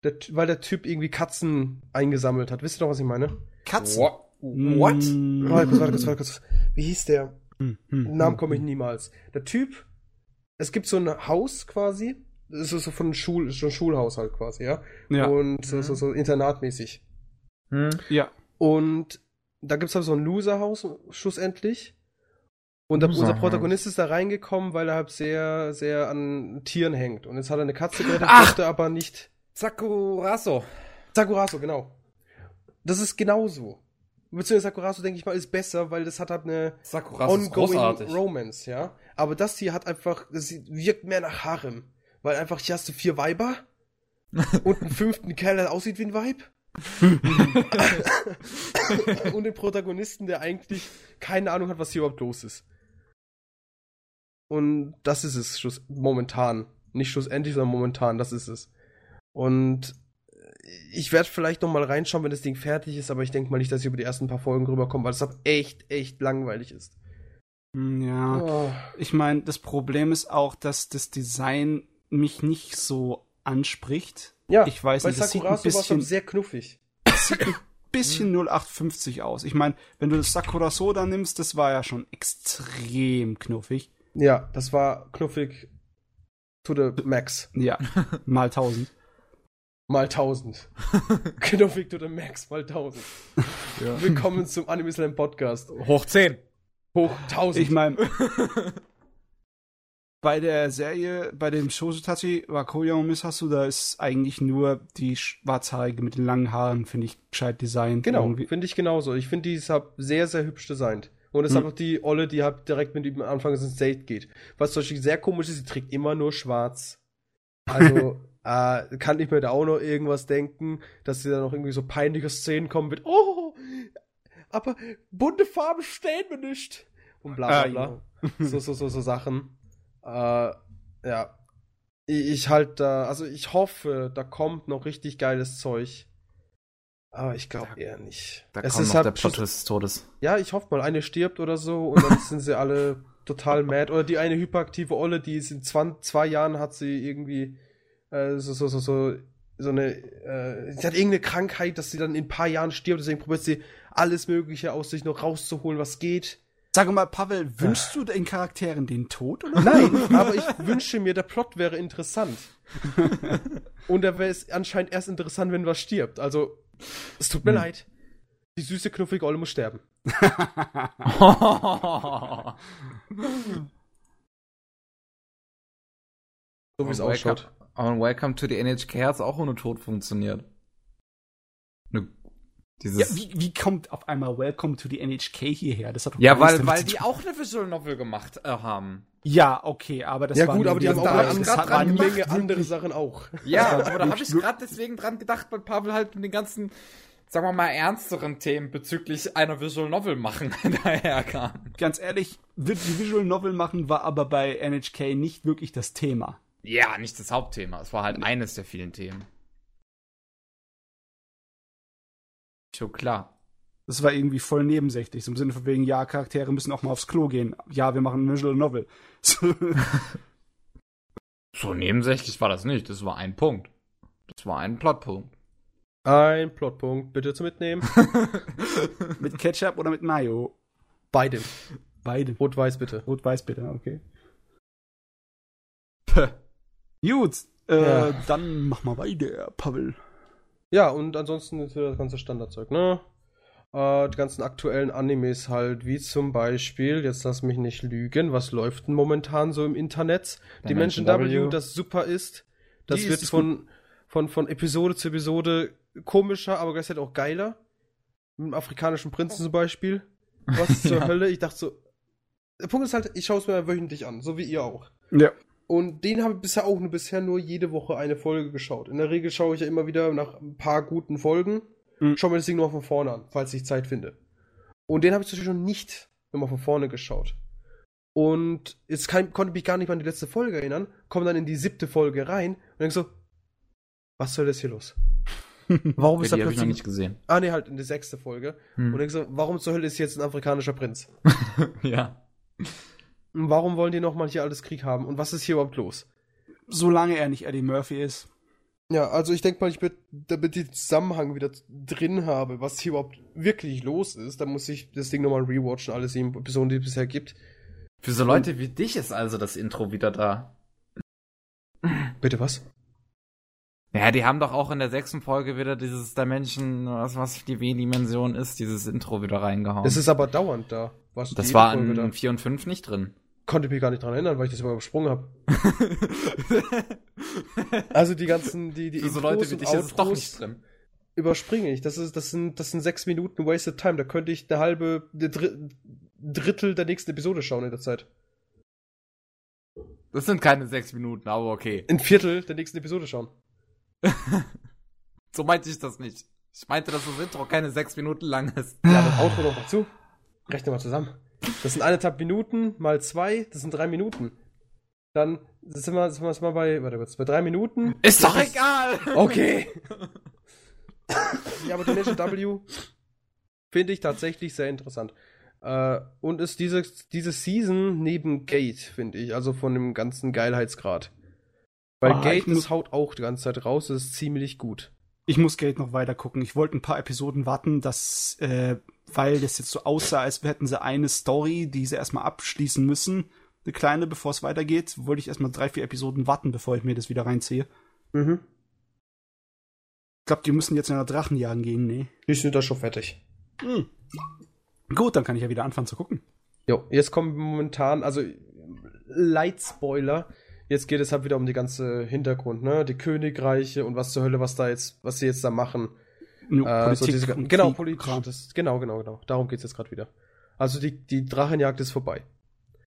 der, weil der Typ irgendwie Katzen eingesammelt hat. Wisst ihr doch, was ich meine? Katzen. What? What? Mm. Warte kurz, warte kurz, warte kurz. Wie hieß der? Den Namen hm, komme ich niemals. Der Typ, es gibt so ein Haus quasi, das ist so von Schul, so ein Schulhaushalt quasi, ja? Ja. Und so, so, so internatmäßig. Hm? ja. Und da gibt's halt so ein Loserhaus schlussendlich. Und der, unser. Protagonist ist da reingekommen, weil er halt sehr, sehr an Tieren hängt. Und jetzt hat er eine Katze gerettet, Ach! durfte aber nicht. Sakuraso. Sakurazo, genau. Das ist genauso. Beziehungsweise Sakurazo, denke ich mal, ist besser, weil das hat halt eine Sakuraso ist ongoing. Romance, ja. Aber das hier hat einfach, das wirkt mehr nach Harem. Weil einfach, hier hast du vier Weiber und einen fünften Kerl, der aussieht wie ein Weib. und den Protagonisten, der eigentlich keine Ahnung hat, was hier überhaupt los ist. Und das ist es schluss momentan. Nicht schlussendlich, sondern momentan, das ist es. Und ich werde vielleicht noch mal reinschauen, wenn das Ding fertig ist, aber ich denke mal nicht, dass ich über die ersten paar Folgen rüberkomme, weil es halt echt, echt langweilig ist. Hm, Ja. Oh. Ich meine, das Problem ist auch, dass das Design mich nicht so anspricht. Ja, Ich weiß bei nicht, das sieht ein Sakurazo war es bisschen, sehr knuffig. sieht ein bisschen 0850 aus. Ich meine, wenn du das Sakura Soda nimmst, das war ja schon extrem knuffig. Ja, das war knuffig to the max. Ja, mal 1000. Mal 1000. knuffig to the max mal 1000. Ja. Willkommen zum Anime Slam Podcast. Hoch 10. Hoch 1000. Ich meine, bei der Serie, bei dem Shosutachi Wakoya Misasu, da ist eigentlich nur die schwarzhaarige mit den langen Haaren, finde ich, gescheit designt. Genau, finde ich genauso. Ich finde, die ist halt sehr, sehr hübsch designt. Und es ist Hm. einfach die Olle, die halt direkt mit ihm am Anfang ins Date geht. Was zum Beispiel sehr komisch ist, sie trägt immer nur schwarz. Also, äh, kann ich mir da auch noch irgendwas denken, dass sie da noch irgendwie so peinliche Szenen kommen mit, oh, aber bunte Farben stehen mir nicht. Und bla bla Ah, bla. so, so, so, so Sachen. Äh, ja. Ich, ich halt da, also ich hoffe, da kommt noch richtig geiles Zeug. Aber ich glaube eher nicht. Da Es kommt ist noch halt der Plot des Todes. ja, ich hoffe mal, eine stirbt oder so und dann sind sie alle total mad. Oder die eine hyperaktive Olle, die ist in zwan- zwei Jahren hat sie irgendwie äh, so, so, so, so, so eine, äh, sie hat irgendeine Krankheit, dass sie dann in ein paar Jahren stirbt, deswegen probiert sie alles Mögliche aus sich noch rauszuholen, was geht. Sag mal, Pavel, wünschst du den Charakteren den Tod oder? Nein, aber ich wünsche mir, der Plot wäre interessant. Und er wäre es anscheinend erst interessant, wenn was stirbt. Also, es tut mir Hm. leid. Die süße, knuffige Olle muss sterben. So wie es ausschaut. Welcome, und Welcome to the NHK hat es auch ohne Tod funktioniert. Ne, dieses, Ja, wie, wie kommt auf einmal Welcome to the NHK hierher? Das hat doch Ja, weil, weil die auch eine Visual Novel gemacht äh, haben. Ja, okay, aber das Ja war gut, aber die haben auch da eine, dran gemacht, Menge andere Sachen auch. Ja, aber da habe ich gerade deswegen dran gedacht, weil Pavel halt mit den ganzen, sagen wir mal, ernsteren Themen bezüglich einer Visual Novel machen daherkam. Ganz ehrlich, die Visual Novel machen war aber bei NHK nicht wirklich das Thema. Ja, nicht das Hauptthema. Es war halt eines der vielen Themen. Schon klar. Das war irgendwie voll nebensächlich, so im Sinne von wegen, ja, Charaktere müssen auch mal aufs Klo gehen. Ja, wir machen eine Visual Novel. So nebensächlich war das nicht. Das war ein Punkt. Das war ein Plotpunkt. Ein Plotpunkt, bitte zu mitnehmen. mit Ketchup oder mit Mayo? Beide. Beide. Rot-Weiß bitte. Rot-Weiß bitte, okay. Puh. Gut, äh, Ja. dann mach mal weiter, Pavel. Ja, und ansonsten ist das ganze Standardzeug, ne? Äh, die ganzen aktuellen Animes halt, wie zum Beispiel, jetzt lass mich nicht lügen, was läuft denn momentan so im Internet? Dimension W, das super ist. Das Die wird ist von, von, von Episode zu Episode komischer, aber gleichzeitig auch geiler. Mit dem afrikanischen Prinzen zum Beispiel. Was zur Ja. Hölle? Ich dachte so. Der Punkt ist halt, ich schaue es mir wöchentlich an, so wie ihr auch. Ja. Und den habe ich bisher auch nur bisher nur jede Woche eine Folge geschaut. In der Regel schaue ich ja immer wieder nach ein paar guten Folgen. Mhm. Schau mir das Ding nochmal von vorne an, falls ich Zeit finde. Und den habe ich zum Beispiel schon nicht nochmal von vorne geschaut. Und jetzt kann, konnte ich mich gar nicht mal an die letzte Folge erinnern, komme dann in die siebte Folge rein und denk so, was soll das hier los? Warum ist da habe ich noch plötzlich... nicht gesehen. Ah, nee, halt in die sechste Folge. Hm. Und denk so, warum zur Hölle ist jetzt ein afrikanischer Prinz? ja. Und warum wollen die nochmal hier alles Krieg haben? Und was ist hier überhaupt los? Solange er nicht Eddie Murphy ist. Ja, also ich denke mal, ich würd, damit ich den Zusammenhang wieder drin habe, was hier überhaupt wirklich los ist, dann muss ich das Ding nochmal rewatchen, alle sieben Episoden, die es bisher gibt. Für so Leute wie dich ist also das Intro wieder da. Bitte was? Ja, die haben doch auch in der sechsten Folge wieder dieses Dimension, was, was die W-Dimension ist, dieses Intro wieder reingehauen. Das ist aber dauernd da. Was das war in da. 4 und 5 nicht drin. Konnte mich gar nicht dran erinnern, weil ich das immer übersprungen habe. Also die ganzen, die, die Für so Leute wie dich ist es doch nicht drin. überspringe ich. Das ist, das sind, das sind sechs Minuten wasted time. Da könnte ich eine halbe, eine Dr Drittel der nächsten Episode schauen in der Zeit. Das sind keine sechs Minuten, aber okay. Ein Viertel der nächsten Episode schauen. So meinte ich das nicht. Ich meinte, dass das Intro keine sechs Minuten lang ist. Ja, das Outro noch dazu. Rechne mal zusammen. Das sind eineinhalb Minuten mal zwei, das sind drei Minuten. Dann sind wir, sind wir, sind wir bei, warte kurz, bei drei Minuten. Ist doch Das- egal! Okay. ja, aber Dimension W finde ich tatsächlich sehr interessant. Äh, und ist diese, diese Season neben Gate, finde ich, also von dem ganzen Geilheitsgrad. Weil Ah, Gate, das haut auch die ganze Zeit raus, das ist ziemlich gut. Ich muss Gate noch weiter gucken. Ich wollte ein paar Episoden warten, dass, äh, weil das jetzt so aussah, als hätten sie eine Story, die sie erstmal abschließen müssen, eine kleine, bevor es weitergeht, wollte ich erstmal drei, vier Episoden warten, bevor ich mir das wieder reinziehe. Mhm. Ich glaube, die müssen jetzt in der Drachenjagen gehen, nee. Die sind da schon fertig. Gut, dann kann ich ja wieder anfangen zu gucken. Jo, jetzt kommen momentan, also Light Spoiler. Jetzt geht es halt wieder um die ganze Hintergrund, ne? Die Königreiche und was zur Hölle, was da jetzt, was sie jetzt da machen. Nur Äh, so Politik diese, und genau, politisch. Das, genau, genau, genau. Darum geht's jetzt gerade wieder. Also die, die Drachenjagd ist vorbei.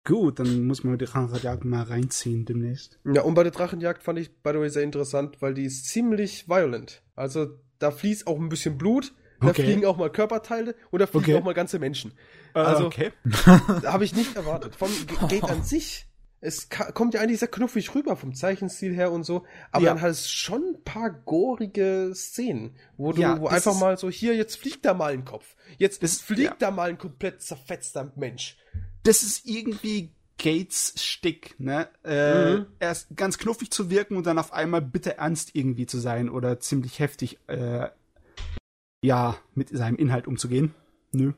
Gut, dann muss man die Drachenjagd mal reinziehen demnächst. Ja, und bei der Drachenjagd fand ich, by the way, sehr interessant, weil die ist ziemlich violent. Also da fließt auch ein bisschen Blut, da Okay. fliegen auch mal Körperteile und da fliegen Okay. auch mal ganze Menschen. Also, Also- okay. Habe ich nicht erwartet. Vom Gate an sich. Es kommt ja eigentlich sehr knuffig rüber vom Zeichenstil her und so, aber Ja. dann hat es schon ein paar gorige Szenen, wo du, Ja, wo einfach mal so, hier, jetzt fliegt da mal ein Kopf. Jetzt Das- fliegt ja. da mal ein komplett zerfetzter Mensch. das ist irgendwie Gates Stick, ne? Äh, Mhm. Erst ganz knuffig zu wirken und dann auf einmal bitte ernst irgendwie zu sein oder ziemlich heftig, äh, ja, mit seinem Inhalt umzugehen. Nö.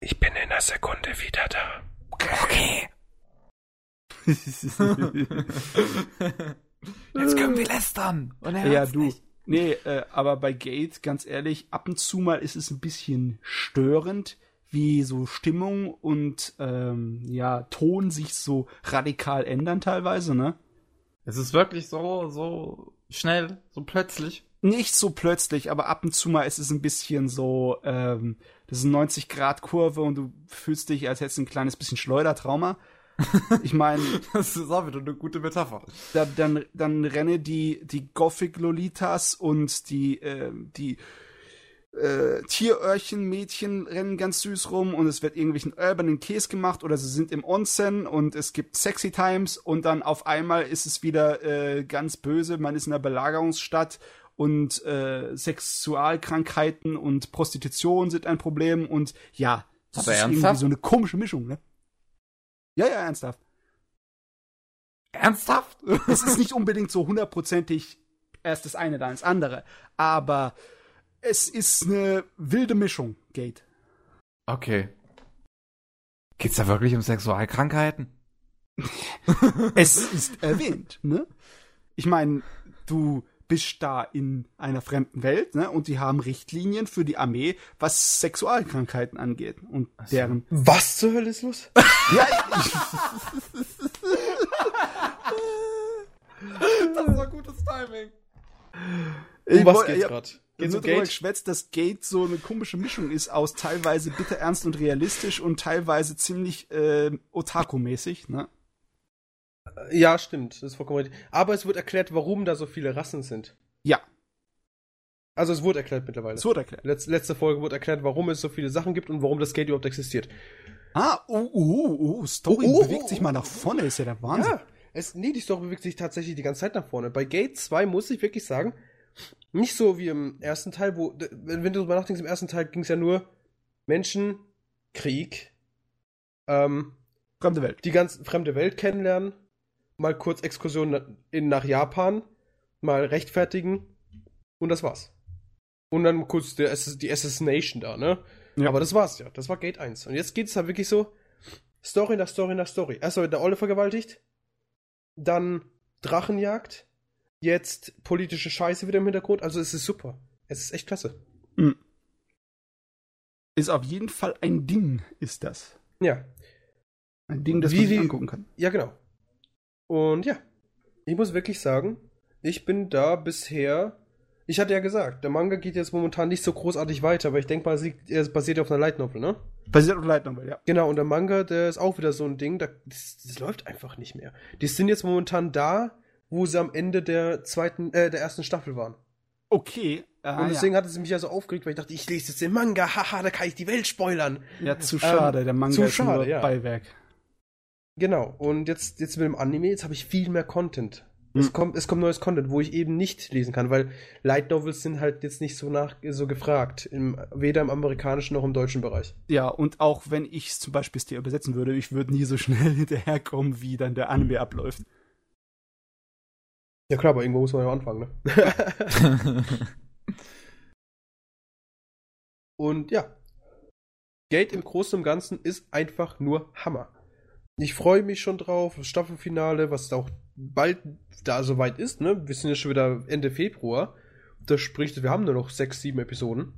Ich bin in einer Sekunde wieder da. Okay. Jetzt können wir lästern. Und er ja, du. nicht. Nee, äh, aber bei Gate, ganz ehrlich, ab und zu mal ist es ein bisschen störend, wie so Stimmung und ähm, ja, Ton sich so radikal ändern teilweise, ne? Es ist wirklich so, so schnell, so plötzlich. Nicht so plötzlich, aber ab und zu mal ist es ein bisschen so, ähm, das ist eine 90-Grad-Kurve und du fühlst dich, als hättest du ein kleines bisschen Schleudertrauma. Ich meine, Das ist auch wieder eine gute Metapher. da, dann, dann renne die, die Gothic-Lolitas und die, äh, die äh, Tieröhrchen-Mädchen rennen ganz süß rum und es wird irgendwelchen urbanen Käse gemacht oder sie sind im Onsen und es gibt Sexy Times und dann auf einmal ist es wieder äh, ganz böse, man ist in einer Belagerungsstadt und äh, Sexualkrankheiten und Prostitution sind ein Problem und ja, das Aber ist irgendwie ernsthaft? so eine komische Mischung, ne? Ja, ja, ernsthaft. Ernsthaft? es ist nicht unbedingt so hundertprozentig erst das eine, dann das andere. Aber es ist eine wilde Mischung, Gate. Okay. Geht's da wirklich um Sexualkrankheiten? Es ist erwähnt, ne? Ich meine, du bist da in einer fremden Welt, ne? Und die haben Richtlinien für die Armee, was Sexualkrankheiten angeht. Und deren. Was zur Hölle ist los? Ja, Das war gutes Timing. Um was woll- geht's ja, gerade? Geht's Geht's nur um darüber Gate? geschwätzt, dass Gate so eine komische Mischung ist aus teilweise bitter ernst und realistisch und teilweise ziemlich äh, Otaku-mäßig, ne? Ja, stimmt. Das ist vollkommen richtig. Aber es wird erklärt, warum da so viele Rassen sind. Ja, Also es wurde erklärt mittlerweile. es wurde erklärt. Letz, letzte Folge wurde erklärt, warum es so viele Sachen gibt und warum das Gate überhaupt existiert. Ah, oh, oh, oh, Story Oh, oh, bewegt oh, sich mal nach vorne, ist ja der Wahnsinn. Ja, es, nee, die Story bewegt sich tatsächlich die ganze Zeit nach vorne. Bei Gate 2 muss ich wirklich sagen, nicht so wie im ersten Teil, wo, wenn du drüber nachdenkst, im ersten Teil ging es ja nur Menschen, Krieg, ähm, Fremde Welt. die ganz fremde Welt kennenlernen, mal kurz Exkursion in, nach Japan, mal rechtfertigen und das war's. Und dann kurz der, die Assassination da, ne? Ja. Aber das war's ja. Das war Gate 1. Und jetzt geht's halt wirklich so: Story nach Story nach Story. Erst wird der Olle vergewaltigt, dann Drachenjagd, jetzt politische Scheiße wieder im Hintergrund. Also es ist super. Es ist echt klasse. Ist auf jeden Fall ein Ding, ist das. Ja. Ein Ding, das Wie- man sich angucken kann. Ja, genau. Und ja, ich muss wirklich sagen, ich bin da bisher. Ich hatte ja gesagt, der Manga geht jetzt momentan nicht so großartig weiter, aber ich denke mal, es liegt- er basiert ja auf einer Light Novel, ne? Basiert auf Light Novel, ja. Genau, und der Manga, der ist auch wieder so ein Ding, da, das, das läuft einfach nicht mehr. Die sind jetzt momentan da, wo sie am Ende der zweiten, äh, der ersten Staffel waren. Okay. Ah, und deswegen hat es mich ja so aufgeregt, weil ich dachte, ich lese jetzt den Manga, haha, da kann ich die Welt spoilern. ja. ja, zu schade. der Manga zu ist schade, nur ja. Beiwerk. Genau, und jetzt, jetzt mit dem Anime, jetzt habe ich viel mehr Content. Hm. Es, kommt, es kommt neues Content, wo ich eben nicht lesen kann, weil Light Novels sind halt jetzt nicht so nach so gefragt, im, weder im amerikanischen noch im deutschen Bereich. Ja, und auch wenn ich es zum Beispiel dir übersetzen würde, ich würde nie so schnell hinterherkommen, wie dann der Anime abläuft. Ja klar, aber irgendwo muss man ja anfangen, ne? Und ja, Gate im Großen und Ganzen ist einfach nur Hammer. Ich freue mich schon drauf, Staffelfinale, was auch bald da soweit ist, ne? Wir sind ja schon wieder Ende Februar. Das spricht, wir haben nur noch sechs, sieben Episoden.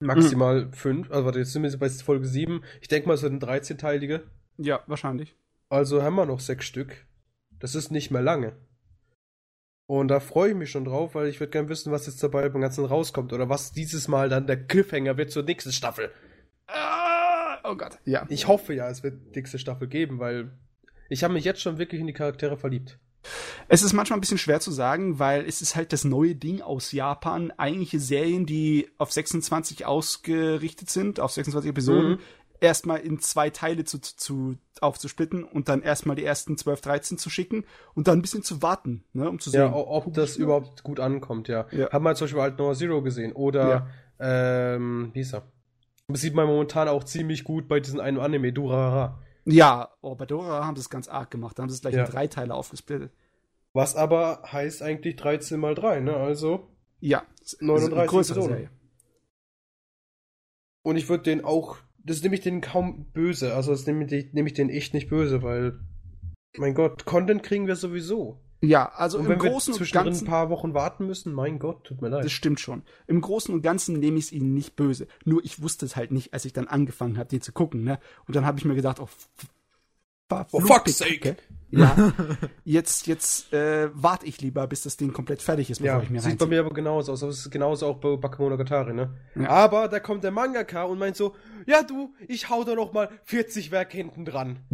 Maximal fünf. Also warte, jetzt sind wir bei Folge sieben. Ich denke mal, es wird ein 13-teilige. Ja, wahrscheinlich. Also haben wir noch sechs Stück. Das ist nicht mehr lange. Und da freue ich mich schon drauf, weil ich würde gerne wissen, was jetzt dabei beim Ganzen rauskommt. Oder was dieses Mal dann der Cliffhanger wird zur nächsten Staffel. Oh Gott, ja. Ich hoffe ja, es wird nächste Staffel geben, weil ich habe mich jetzt schon wirklich in die Charaktere verliebt. Es ist manchmal ein bisschen schwer zu sagen, weil es ist halt das neue Ding aus Japan. Eigentliche Serien, die auf 26 ausgerichtet sind, auf 26 Episoden, mhm. erstmal in zwei Teile zu, zu, aufzusplitten und dann erstmal die ersten 12, 13 zu schicken und dann ein bisschen zu warten, ne, um zu sehen. Ja, ob das überhaupt gut ankommt, ja. ja. Haben wir zum Beispiel halt Noah Zero gesehen oder, ja. ähm, wie ist er? Das sieht man momentan auch ziemlich gut bei diesem einen Anime, Durara. Ja, oh, bei Dora haben sie es ganz arg gemacht. Da haben sie es gleich ja. in drei Teile aufgesplittet. Was aber heißt eigentlich 13 mal 3, ne? Also. Ja, 39 Episoden. Und ich würde den auch. Das nehme ich den kaum böse. Also, das nehme ich, nehm ich den echt nicht böse, weil. Mein Gott, Content kriegen wir sowieso. Ja, also und im Großen und Ganzen. ein paar Wochen warten müssen, mein Gott, tut mir leid. Das stimmt schon. Im Großen und Ganzen nehme ich es ihnen nicht böse. Nur ich wusste es halt nicht, als ich dann angefangen habe, den zu gucken, ne? Und dann habe ich mir gedacht, oh, For fuck's sake. Ja, jetzt, jetzt äh, warte ich lieber, bis das Ding komplett fertig ist, bevor ja, ich mir sieht bei mir aber genauso aus. Das ist genauso auch bei Bakemonogatari, ne? Ja. Aber da kommt der Mangaka und meint so, ja du, ich hau da noch mal 40 Werke hinten dran.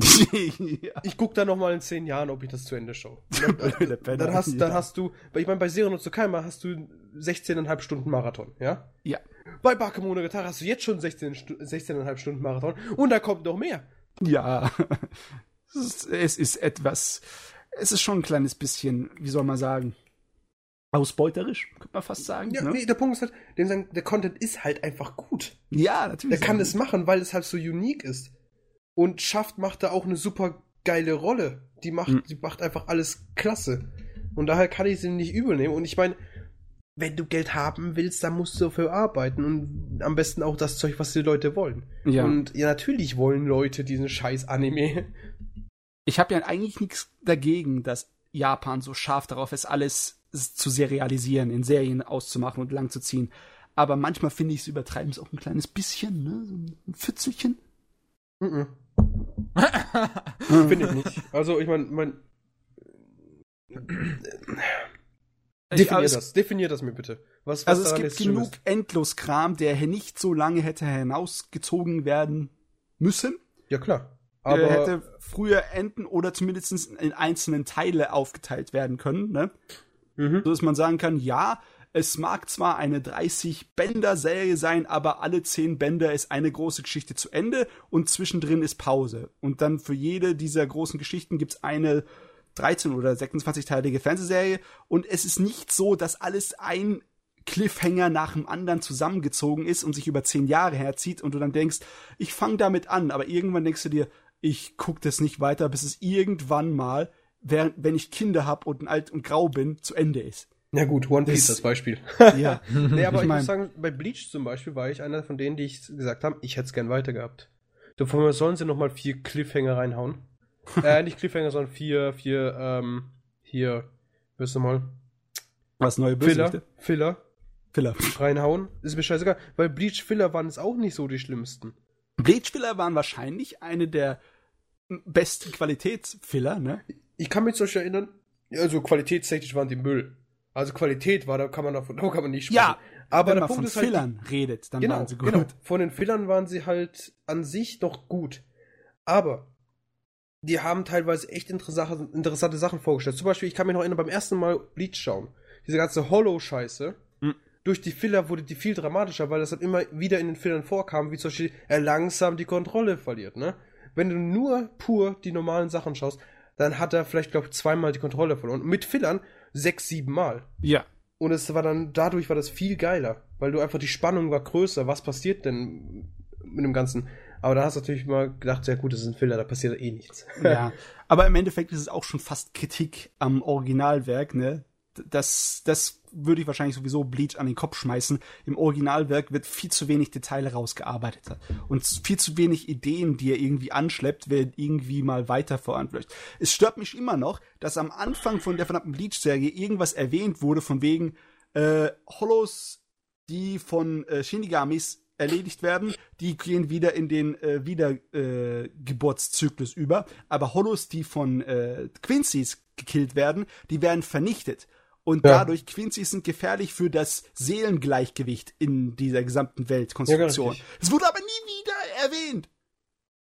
ja. Ich guck da noch mal in 10 Jahren, ob ich das zu Ende schaue. dann, dann, hast, dann hast du, ich meine, bei Serien und Tsukaima hast du 16,5 Stunden Marathon, ja? Ja. Bei Bakemonogatari hast du jetzt schon 16,5 16 Stunden Marathon und da kommt noch mehr. Ja, es ist, etwas, es ist schon ein kleines bisschen, wie soll man sagen, ausbeuterisch, könnte man fast sagen. Ja, ne? nee, der Punkt ist halt, sagen, der Content ist halt einfach gut. Ja, natürlich. Der kann es machen, weil es halt so unique ist. Und Schaft macht da auch eine super geile Rolle. Die macht, mhm. die macht einfach alles klasse. Und daher kann ich sie nicht übel nehmen. Und ich meine, wenn du Geld haben willst, dann musst du dafür arbeiten und am besten auch das Zeug, was die Leute wollen. Ja. Und ja, natürlich wollen Leute diesen scheiß Anime. Ich habe ja eigentlich nichts dagegen, dass Japan so scharf darauf ist, alles zu serialisieren, in Serien auszumachen und lang zu ziehen. Aber manchmal finde ich, es übertreiben es auch ein kleines bisschen, ne? So ein Pfützelchen. Mm finde ich nicht. Also, ich meine, mein, Definier das, definier das mir bitte. Was, was also es gibt genug Endloskram, der nicht so lange hätte hinausgezogen werden müssen. Ja klar. Aber der hätte früher enden oder zumindest in einzelnen Teile aufgeteilt werden können, ne? Mhm. So dass man sagen kann, ja, es mag zwar eine 30-Bänder-Serie sein, aber alle 10 Bänder ist eine große Geschichte zu Ende und zwischendrin ist Pause. Und dann für jede dieser großen Geschichten gibt's eine 13 oder 26-teilige Fernsehserie und es ist nicht so, dass alles ein Cliffhanger nach dem anderen zusammengezogen ist und sich über zehn Jahre herzieht und du dann denkst, ich fange damit an, aber irgendwann denkst du dir, ich guck das nicht weiter, bis es irgendwann mal, während, wenn ich Kinder hab und alt und grau bin, zu Ende ist. Ja gut, One Piece das, das Beispiel. Ja. nee, aber ich, ich mein, muss sagen, bei Bleach zum Beispiel war ich einer von denen, die ich gesagt haben, ich hätte es gern weiter gehabt. Davon sollen sie noch mal vier Cliffhanger reinhauen äh, nicht Cliffhanger, sondern vier, vier, ähm, hier, wirst du mal. Was, neue Bösewichte? Filler. Filler. Filler. Reinhauen. Ist mir scheißegal, weil Bleach Filler waren es auch nicht so die schlimmsten. Bleach Filler waren wahrscheinlich eine der besten Qualitätsfiller, ne? Ich kann mich zum Beispiel erinnern, also qualitätstechnisch waren die Müll. Also Qualität war, da kann man davon, da kann man nicht sprechen. Ja, aber wenn man von halt Fillern halt, redet, dann genau, waren sie gut. Genau. Von den Fillern waren sie halt an sich doch gut. Aber die haben teilweise echt interessante, Sachen vorgestellt. Zum Beispiel, ich kann mich noch erinnern, beim ersten Mal Bleach schauen. Diese ganze Hollow-Scheiße. Mhm. Durch die Filler wurde die viel dramatischer, weil das dann immer wieder in den Fillern vorkam, wie zum Beispiel er langsam die Kontrolle verliert, ne? Wenn du nur pur die normalen Sachen schaust, dann hat er vielleicht, glaube ich, zweimal die Kontrolle verloren. Und mit Fillern sechs, sieben Mal. Ja. Und es war dann, dadurch war das viel geiler, weil du einfach die Spannung war größer. Was passiert denn mit dem Ganzen? Aber da hast du natürlich mal gedacht, ja gut, das ist ein Filler, da passiert eh nichts. Ja, aber im Endeffekt ist es auch schon fast Kritik am Originalwerk, ne? Das, das würde ich wahrscheinlich sowieso Bleach an den Kopf schmeißen. Im Originalwerk wird viel zu wenig Detail rausgearbeitet und viel zu wenig Ideen, die er irgendwie anschleppt, wer irgendwie mal weiter voranflößt. Es stört mich immer noch, dass am Anfang von der verdammten Bleach-Serie irgendwas erwähnt wurde von wegen äh, Hollows, die von äh, Shinigamis erledigt werden, die gehen wieder in den äh, Wiedergeburtszyklus äh, über. Aber Hollows, die von äh, Quincy's gekillt werden, die werden vernichtet. Und ja. dadurch, Quincy's sind gefährlich für das Seelengleichgewicht in dieser gesamten Weltkonstruktion. Ja, es wurde aber nie wieder erwähnt.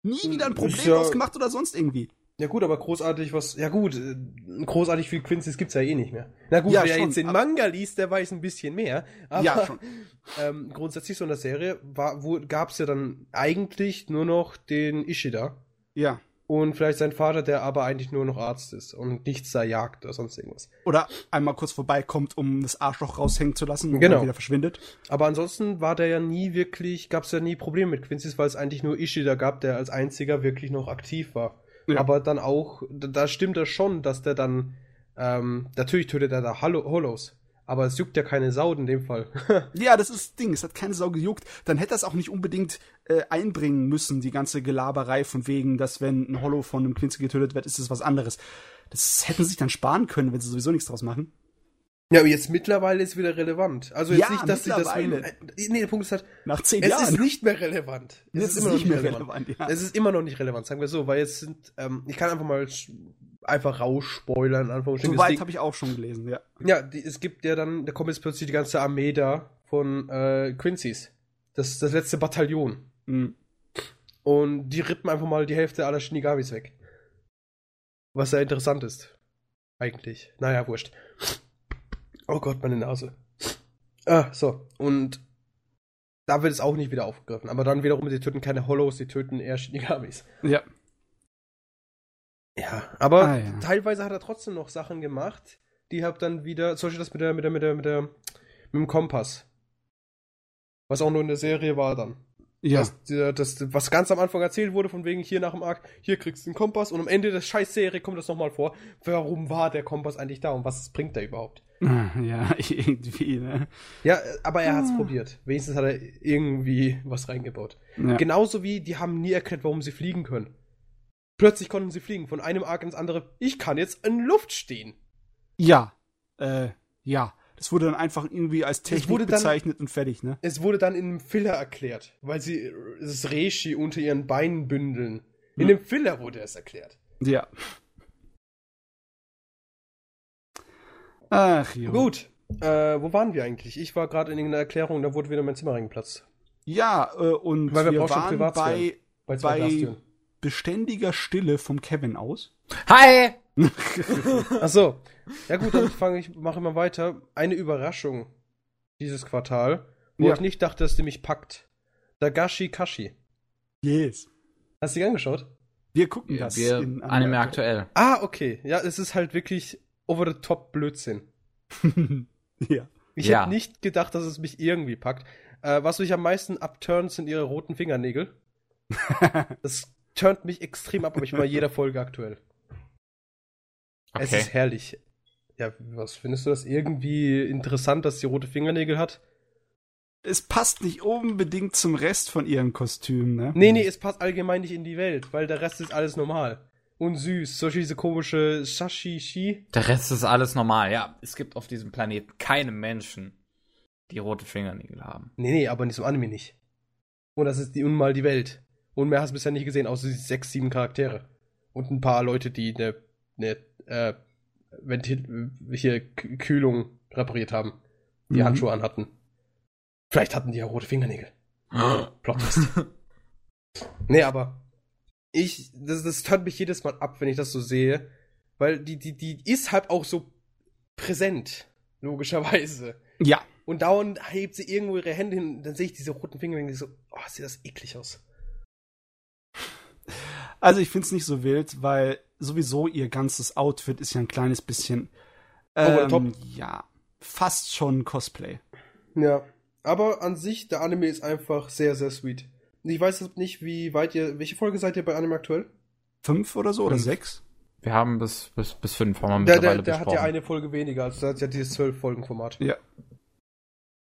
Nie wieder ein Problem ja, ausgemacht oder sonst irgendwie. Ja gut, aber großartig was. Ja gut, äh, großartig viel Quincy's gibt's ja eh nicht mehr. Na gut, ja, wer schon, jetzt den Manga liest, der weiß ein bisschen mehr. Aber ja, schon. Ähm, grundsätzlich so in der Serie war, wo, gab's ja dann eigentlich nur noch den Ishida. Ja. Und vielleicht sein Vater, der aber eigentlich nur noch Arzt ist und nichts da jagt oder sonst irgendwas. Oder einmal kurz vorbeikommt, um das Arschloch raushängen zu lassen und genau. dann wieder verschwindet. Aber ansonsten war der ja nie wirklich, gab's ja nie Probleme mit Quincy's, weil es eigentlich nur Ishida gab, der als einziger wirklich noch aktiv war. Ja. Aber dann auch, da stimmt das schon, dass der dann, ähm, natürlich tötet er da Hollows. Aber es juckt ja keine Sau in dem Fall. ja, das ist das Ding. Es hat keine Sau gejuckt. Dann hätte er es auch nicht unbedingt äh, einbringen müssen, die ganze Gelaberei von wegen, dass wenn ein Hollow von einem Quincy getötet wird, ist es was anderes. Das hätten sie sich dann sparen können, wenn sie sowieso nichts draus machen. Ja, aber jetzt mittlerweile ist wieder relevant. Also jetzt ja, nicht, dass sie das. Äh, nee, der Punkt ist halt. Nach zehn es Jahren. Es ist nicht mehr relevant. Es, es ist, immer noch nicht mehr relevant. relevant ja. Es ist immer noch nicht relevant, sagen wir so, weil jetzt sind. Ähm, ich kann einfach mal einfach rausspoilern, Anführungsstrichen. So weit habe ich auch schon gelesen, ja. Ja, die, es gibt ja dann, da kommt jetzt plötzlich die ganze Armee da von äh, Quincy's. Das, das letzte Bataillon. Mhm. Und die rippen einfach mal die Hälfte aller Shinigabis weg. Was sehr interessant ist. Eigentlich. Naja, wurscht. Oh Gott, meine Nase. Ah, so. Und da wird es auch nicht wieder aufgegriffen. Aber dann wiederum, sie töten keine Hollows, sie töten eher Shinigamis. Ja. Ja, aber ah, ja. teilweise hat er trotzdem noch Sachen gemacht, die hab dann wieder, zum Beispiel das mit der, mit der, mit der, mit der, mit dem Kompass. Was auch nur in der Serie war dann. Ja. Das, das, was ganz am Anfang erzählt wurde, von wegen hier nach dem Arc, hier kriegst du einen Kompass und am Ende der scheiß Serie kommt das nochmal vor. Warum war der Kompass eigentlich da und was bringt der überhaupt? Ja, irgendwie, ne? Ja, aber er hat's ah. probiert. Wenigstens hat er irgendwie was reingebaut. Ja. Genauso wie, die haben nie erklärt, warum sie fliegen können. Plötzlich konnten sie fliegen, von einem Arc ins andere. Ich kann jetzt in Luft stehen. Ja, äh, ja. Das wurde dann einfach irgendwie als Technik bezeichnet dann, und fertig, ne? Es wurde dann in einem Filler erklärt, weil sie das Reishi unter ihren Beinen bündeln. In hm. dem Filler wurde es erklärt. Ja. Ach, jo. Gut. Äh, wo waren wir eigentlich? Ich war gerade in irgendeiner Erklärung, da wurde wieder mein Zimmer reingeplatzt. Ja, äh, und Weil wir, wir waren bei, bei, bei beständiger Stille vom Kevin aus. Hi! Ach so. Ja gut, dann fange ich, mache mal weiter. Eine Überraschung dieses Quartal, wo ja. ich nicht dachte, dass die mich packt. Dagashi Kashi. Yes. Hast du dich angeschaut? Wir gucken ja, das wir in Anime aktuell. Ah, okay. Ja, es ist halt wirklich over the top Blödsinn. ja. Ich ja. hätte nicht gedacht, dass es mich irgendwie packt. Äh, was mich am meisten abturnt, sind ihre roten Fingernägel. das turnt mich extrem ab, aber ich bei jeder Folge aktuell. Okay. Es ist herrlich. Ja, was findest du das irgendwie interessant, dass sie rote Fingernägel hat? Es passt nicht unbedingt zum Rest von ihrem Kostüm, ne? Nee, nee, es passt allgemein nicht in die Welt, weil der Rest ist alles normal. Und süß. Solche diese komische Shashishi. Der Rest ist alles normal, ja. Es gibt auf diesem Planeten keine Menschen, die rote Fingernägel haben. Nee, nee, aber in diesem Anime nicht. Und das ist die unmal die Welt. Und mehr hast du bisher nicht gesehen, außer die sechs, sieben Charaktere. Und ein paar Leute, die eine, eine äh, Ventil hier Kühlung repariert haben. Die mhm. Handschuhe anhatten. Vielleicht hatten die ja rote Fingernägel. Plot nee, aber ich, das, das hört mich jedes Mal ab, wenn ich das so sehe. Weil die, die, die ist halt auch so präsent, logischerweise. Ja. Und dauernd hebt sie irgendwo ihre Hände hin, dann sehe ich diese roten Finger und denke so, oh, sieht das eklig aus. Also ich finde es nicht so wild, weil sowieso ihr ganzes Outfit ist ja ein kleines bisschen ähm, top. ja fast schon Cosplay. Ja, aber an sich der Anime ist einfach sehr sehr sweet. Ich weiß nicht, wie weit ihr welche Folge seid ihr bei Anime aktuell? Fünf oder so fünf. oder sechs? Wir haben bis bis bis fünf haben wir der, der, der hat ja eine Folge weniger, also der hat ja dieses zwölf Folgen Format. Ja.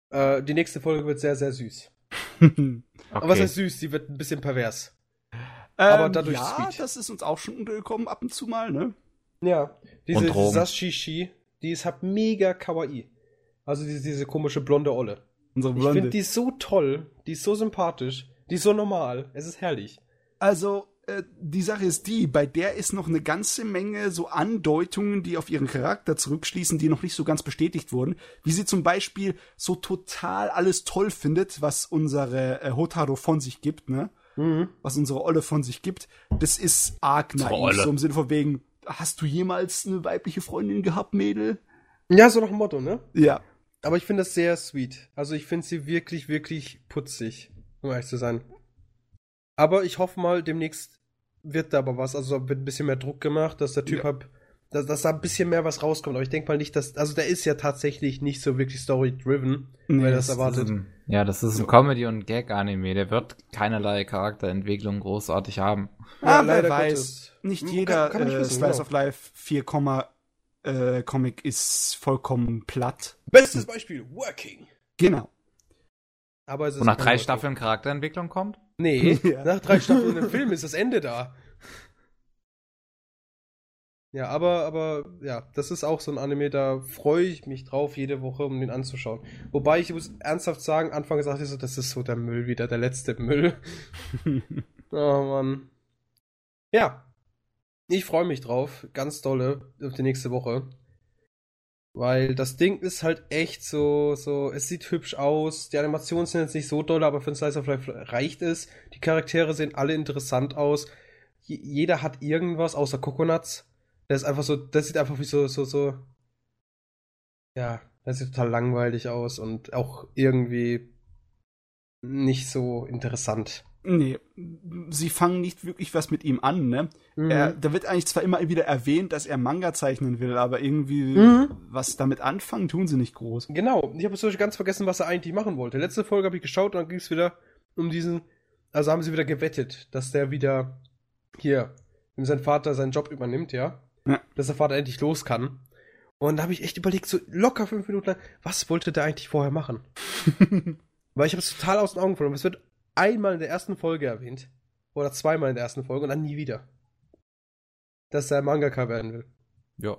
Äh, die nächste Folge wird sehr sehr süß. okay. Aber was heißt süß? Sie wird ein bisschen pervers. Aber ähm, dadurch ja, sweet. das ist uns auch schon untergekommen ab und zu mal, ne? Ja, diese Sashishi, die ist halt mega kawaii. Also diese, diese komische blonde Olle. Unsere Ich Blonde. finde die so toll, die ist so sympathisch, die ist so normal. Es ist herrlich. Also, äh, die Sache ist die, bei der ist noch eine ganze Menge so Andeutungen, die auf ihren Charakter zurückschließen, die noch nicht so ganz bestätigt wurden. Wie sie zum Beispiel so total alles toll findet, was unsere äh, Hotaro von sich gibt, ne? Was unsere Olle von sich gibt. Das ist arg naiv, so im Sinne von wegen, hast du jemals eine weibliche Freundin gehabt, Mädel? Ja, so nach dem Motto, ne? Ja. Aber ich finde das sehr sweet. Also ich finde sie wirklich, wirklich putzig, um ehrlich zu sein. Aber ich hoffe mal, demnächst wird da aber was. Also wird ein bisschen mehr Druck gemacht, dass der Typ Ja. hat, dass, dass da ein bisschen mehr was rauskommt. Aber ich denke mal nicht, dass. Also der ist ja tatsächlich nicht so wirklich story-driven, Nee, weil das das erwartet. Ein, ja, das ist ein Comedy- und Gag-Anime. Der wird keinerlei Charakterentwicklung großartig haben. Ja, ah, wer leider weiß. Gottes. Nicht Kann- jeder kann nicht äh, wissen, Slice genau. of Life 4, äh, Comic ist vollkommen platt. Bestes Beispiel, Working. Genau. Aber es ist Wo nach drei Working. Staffeln Charakterentwicklung kommt? Nee, Ja. nach drei Staffeln im Film ist das Ende da. Ja, aber, aber, ja, das ist auch so ein Anime, da freue ich mich drauf, jede Woche, um den anzuschauen. Wobei ich muss ernsthaft sagen, Anfang gesagt ich so, das ist so der Müll wieder, der letzte Müll. oh Mann. Ja. Ich freue mich drauf, ganz dolle, auf die nächste Woche. Weil das Ding ist halt echt so, so, es sieht hübsch aus, die Animationen sind jetzt nicht so doll, aber für ein Slice of Life reicht es. Die Charaktere sehen alle interessant aus. J jeder hat irgendwas, außer Coconuts. Der ist einfach so, das sieht einfach wie so, so, so. Ja, das sieht total langweilig aus und auch irgendwie nicht so interessant. Nee, sie fangen nicht wirklich was mit ihm an, ne? Mhm. Er, da wird eigentlich zwar immer wieder erwähnt, dass er Manga zeichnen will, aber irgendwie Mhm. was damit anfangen, tun sie nicht groß. Genau, ich habe Beispiel ganz vergessen, was er eigentlich machen wollte. Letzte Folge habe ich geschaut und dann ging es wieder um diesen. Also haben sie wieder gewettet, dass der wieder hier, wenn sein Vater seinen Job übernimmt, ja, Ja. dass der Vater endlich los kann. Und da habe ich echt überlegt, so locker fünf Minuten lang, was wollte der eigentlich vorher machen? Weil ich habe es total aus den Augen verloren. Es wird einmal in der ersten Folge erwähnt. Oder zweimal in der ersten Folge und dann nie wieder. Dass er Mangaka werden will. Ja.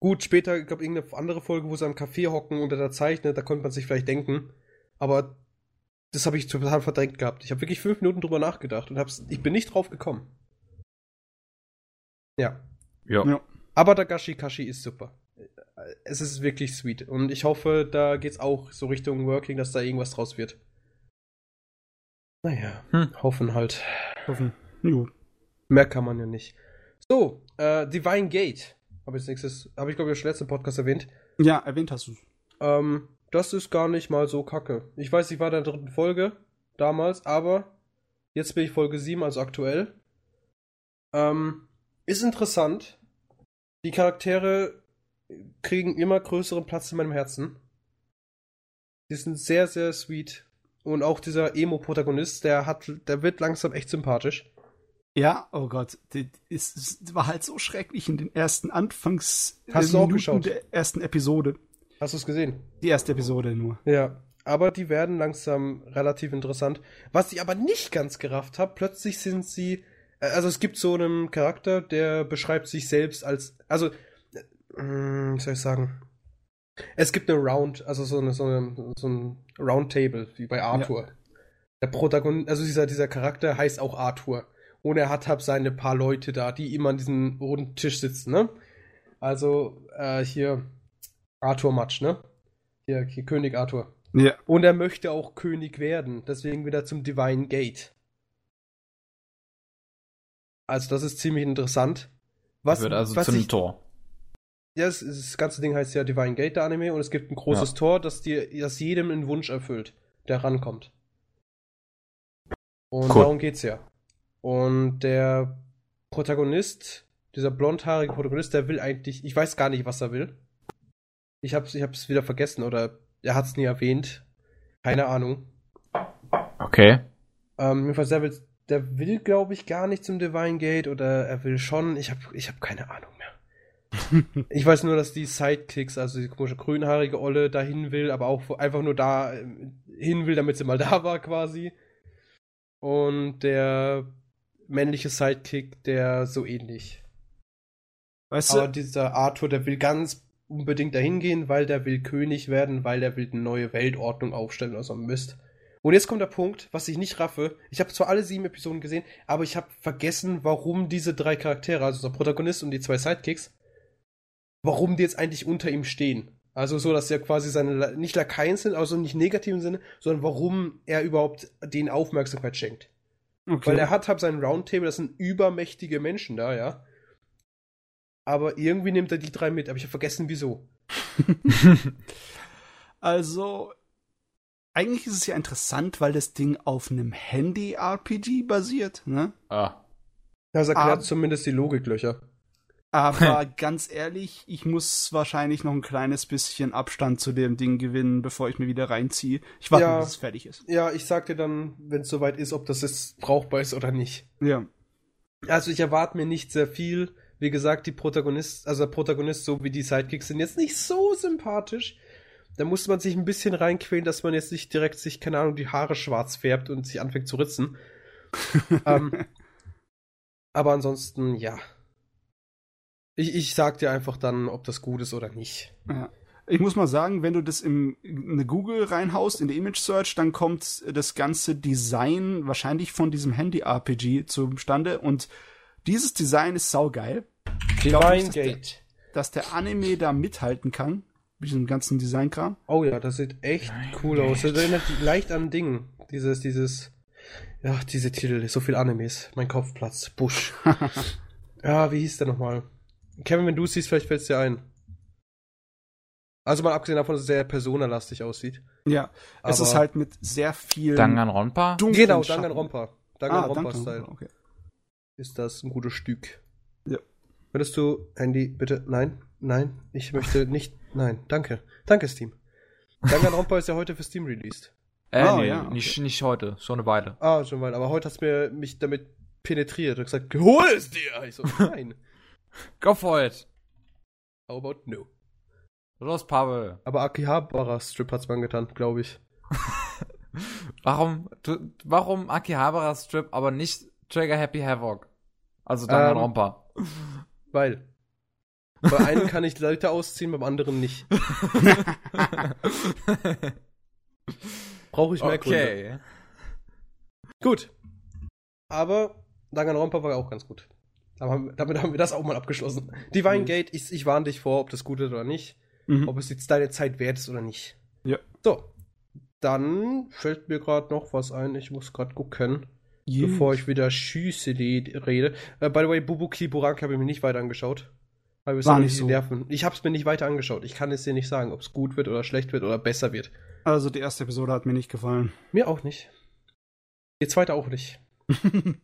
Gut, später, ich glaube, irgendeine andere Folge, wo sie am Café hocken und er da zeichnet, da konnte man sich vielleicht denken. Aber das habe ich total verdrängt gehabt. Ich habe wirklich fünf Minuten drüber nachgedacht und hab's, ich bin nicht drauf gekommen. Ja. Ja. Ja. Aber Dagashi Kashi ist super. Es ist wirklich sweet. Und ich hoffe, da geht's auch so Richtung Working, dass da irgendwas draus wird. Naja, Hm. hoffen halt. Hoffen. Jo. Mehr kann man ja nicht. So, äh, Divine Gate. Habe ich als nächstes, habe ich glaube ich schon letzten Podcast erwähnt. Ja, erwähnt hast du. Ähm, das ist gar nicht mal so kacke. Ich weiß, ich war in der dritten Folge damals, aber jetzt bin ich Folge 7, also aktuell. Ähm, ist interessant. Die Charaktere kriegen immer größeren Platz in meinem Herzen. Die sind sehr, sehr sweet. Und auch dieser Emo-Protagonist, der hat, der wird langsam echt sympathisch. Ja, oh Gott, das war halt so schrecklich in den ersten Anfangs Hast äh, du auch geschaut? der ersten Episode. Hast du es gesehen? Die erste Episode nur. Ja, aber die werden langsam relativ interessant. Was ich aber nicht ganz gerafft habe, plötzlich sind sie. Also es gibt so einen Charakter, der beschreibt sich selbst als. Also, äh, wie soll ich sagen? Es gibt eine Round, also so, eine, so, eine, so ein Roundtable, wie bei Arthur. Der Protagonist, also dieser, dieser Charakter heißt auch Arthur. Und er hat halt seine paar Leute da, die immer an diesem runden Tisch sitzen, ne? Also, äh, hier Arthur Matsch, ne? Hier, hier König Arthur. Ja. Und er möchte auch König werden, deswegen wieder zum Divine Gate. Also das ist ziemlich interessant. Was, Wird also was zu einem ich, Tor. ja, das, das ganze Ding heißt ja Divine Gate, der Anime, und es gibt ein großes Ja. Tor, das dir, das jedem einen Wunsch erfüllt, der rankommt. Und Cool. darum geht's ja. Und der Protagonist, dieser blondhaarige Protagonist, der will eigentlich, ich weiß gar nicht, was er will. Ich hab's, ich hab's wieder vergessen oder er hat's nie erwähnt. Keine Ahnung. Okay. Ähm, jedenfalls, der will, der will, glaube ich, gar nicht zum Divine Gate oder er will schon. Ich habe ich hab keine Ahnung mehr. ich weiß nur, dass die Sidekicks, also die komische grünhaarige Olle, dahin will, aber auch einfach nur da äh, hin will, damit sie mal da war, quasi. Und der männliche Sidekick, der so ähnlich. Weißt Aber du, dieser Arthur, der will ganz unbedingt dahin gehen, weil der will König werden, weil der will eine neue Weltordnung aufstellen oder so ein Mist. Und jetzt kommt der Punkt, was ich nicht raffe. Ich habe zwar alle sieben Episoden gesehen, aber ich habe vergessen, warum diese drei Charaktere, also der Protagonist und die zwei Sidekicks, warum die jetzt eigentlich unter ihm stehen. Also so, dass er quasi seine, nicht Lakaien sind, also nicht negativen Sinne, sondern warum er überhaupt denen Aufmerksamkeit schenkt. Okay. Weil er hat halt seinen Roundtable, das sind übermächtige Menschen da, ja. Aber irgendwie nimmt er die drei mit, aber ich habe vergessen, wieso. also, eigentlich ist es ja interessant, weil das Ding auf einem Handy-RPG basiert, ne? Ah. Das erklärt Ah. zumindest die Logiklöcher. Aber ganz ehrlich, ich muss wahrscheinlich noch ein kleines bisschen Abstand zu dem Ding gewinnen, bevor ich mir wieder reinziehe. Ich warte, Ja. bis es fertig ist. Ja, ich sag dir dann, wenn es soweit ist, ob das jetzt brauchbar ist oder nicht. Ja. Also ich erwarte mir nicht sehr viel. Wie gesagt, die Protagonist, also der Protagonist so wie die Sidekicks sind jetzt nicht so sympathisch. Da muss man sich ein bisschen reinquälen, dass man jetzt nicht direkt sich, keine Ahnung, die Haare schwarz färbt und sich anfängt zu ritzen. ähm, aber ansonsten, ja. Ich, ich sag dir einfach dann, ob das gut ist oder nicht. Ja. Ich muss mal sagen, wenn du das in eine Google reinhaust, in die Image Search, dann kommt das ganze Design wahrscheinlich von diesem Handy-RPG zustande und dieses Design ist saugeil. Ich glaub nicht, dass der, Gate. dass der Anime da mithalten kann, mit diesem ganzen Designkram. Oh ja, das sieht echt cool aus. Das erinnert leicht an Ding. Dieses, dieses, ja, diese Titel, so viel Animes. Mein Kopf platzt. Busch. ja, wie hieß der nochmal? Kevin, wenn du es siehst, vielleicht fällt es dir ein. Also mal abgesehen davon, dass es sehr personalastig aussieht. Ja, es Aber- ist halt mit sehr viel Danganronpa? Genau. Danganronpa. Ah, Danganronpa-Style. Danganronpa, okay. Ist das ein gutes Stück. Ja. Würdest du, Handy, bitte, nein, nein, ich möchte nicht, nein, danke. Danke, Steam. Danganronpa ist ja heute für Steam released. Äh, Ah, nee, ja, okay. nicht, nicht heute, schon eine Weile. Ah, schon mal. Aber heute hast du mir mich damit penetriert und gesagt, hol es dir! Ich so, nein. Go for it! How about no? Los, Pavel. Aber Akihabara Strip hat's mir angetan, glaube ich. Warum, du, warum Akihabara Strip, aber nicht Trigger Happy Havoc? Also Ähm, Danganronpa. Weil. Bei einem kann ich Leute ausziehen, beim anderen nicht. Brauche ich mehr Gründe. okay. Gut. Aber Danganronpa war auch ganz gut. Damit haben wir das auch mal abgeschlossen. Divine Gate, ich, ich warne dich vor, ob das gut ist oder nicht. Mhm. Ob es jetzt deine Zeit wert ist oder nicht. Ja. So. Dann fällt mir gerade noch was ein. Ich muss gerade gucken, Yeah. bevor ich wieder Schüsse rede. Äh, by the way, Bubuki Buranki habe ich mir nicht weiter angeschaut. Weil wir War nicht so. nerven. Ich habe es mir nicht weiter angeschaut. Ich kann es dir nicht sagen, ob es gut wird oder schlecht wird oder besser wird. Also die erste Episode hat mir nicht gefallen. Mir auch nicht. Die zweite auch nicht.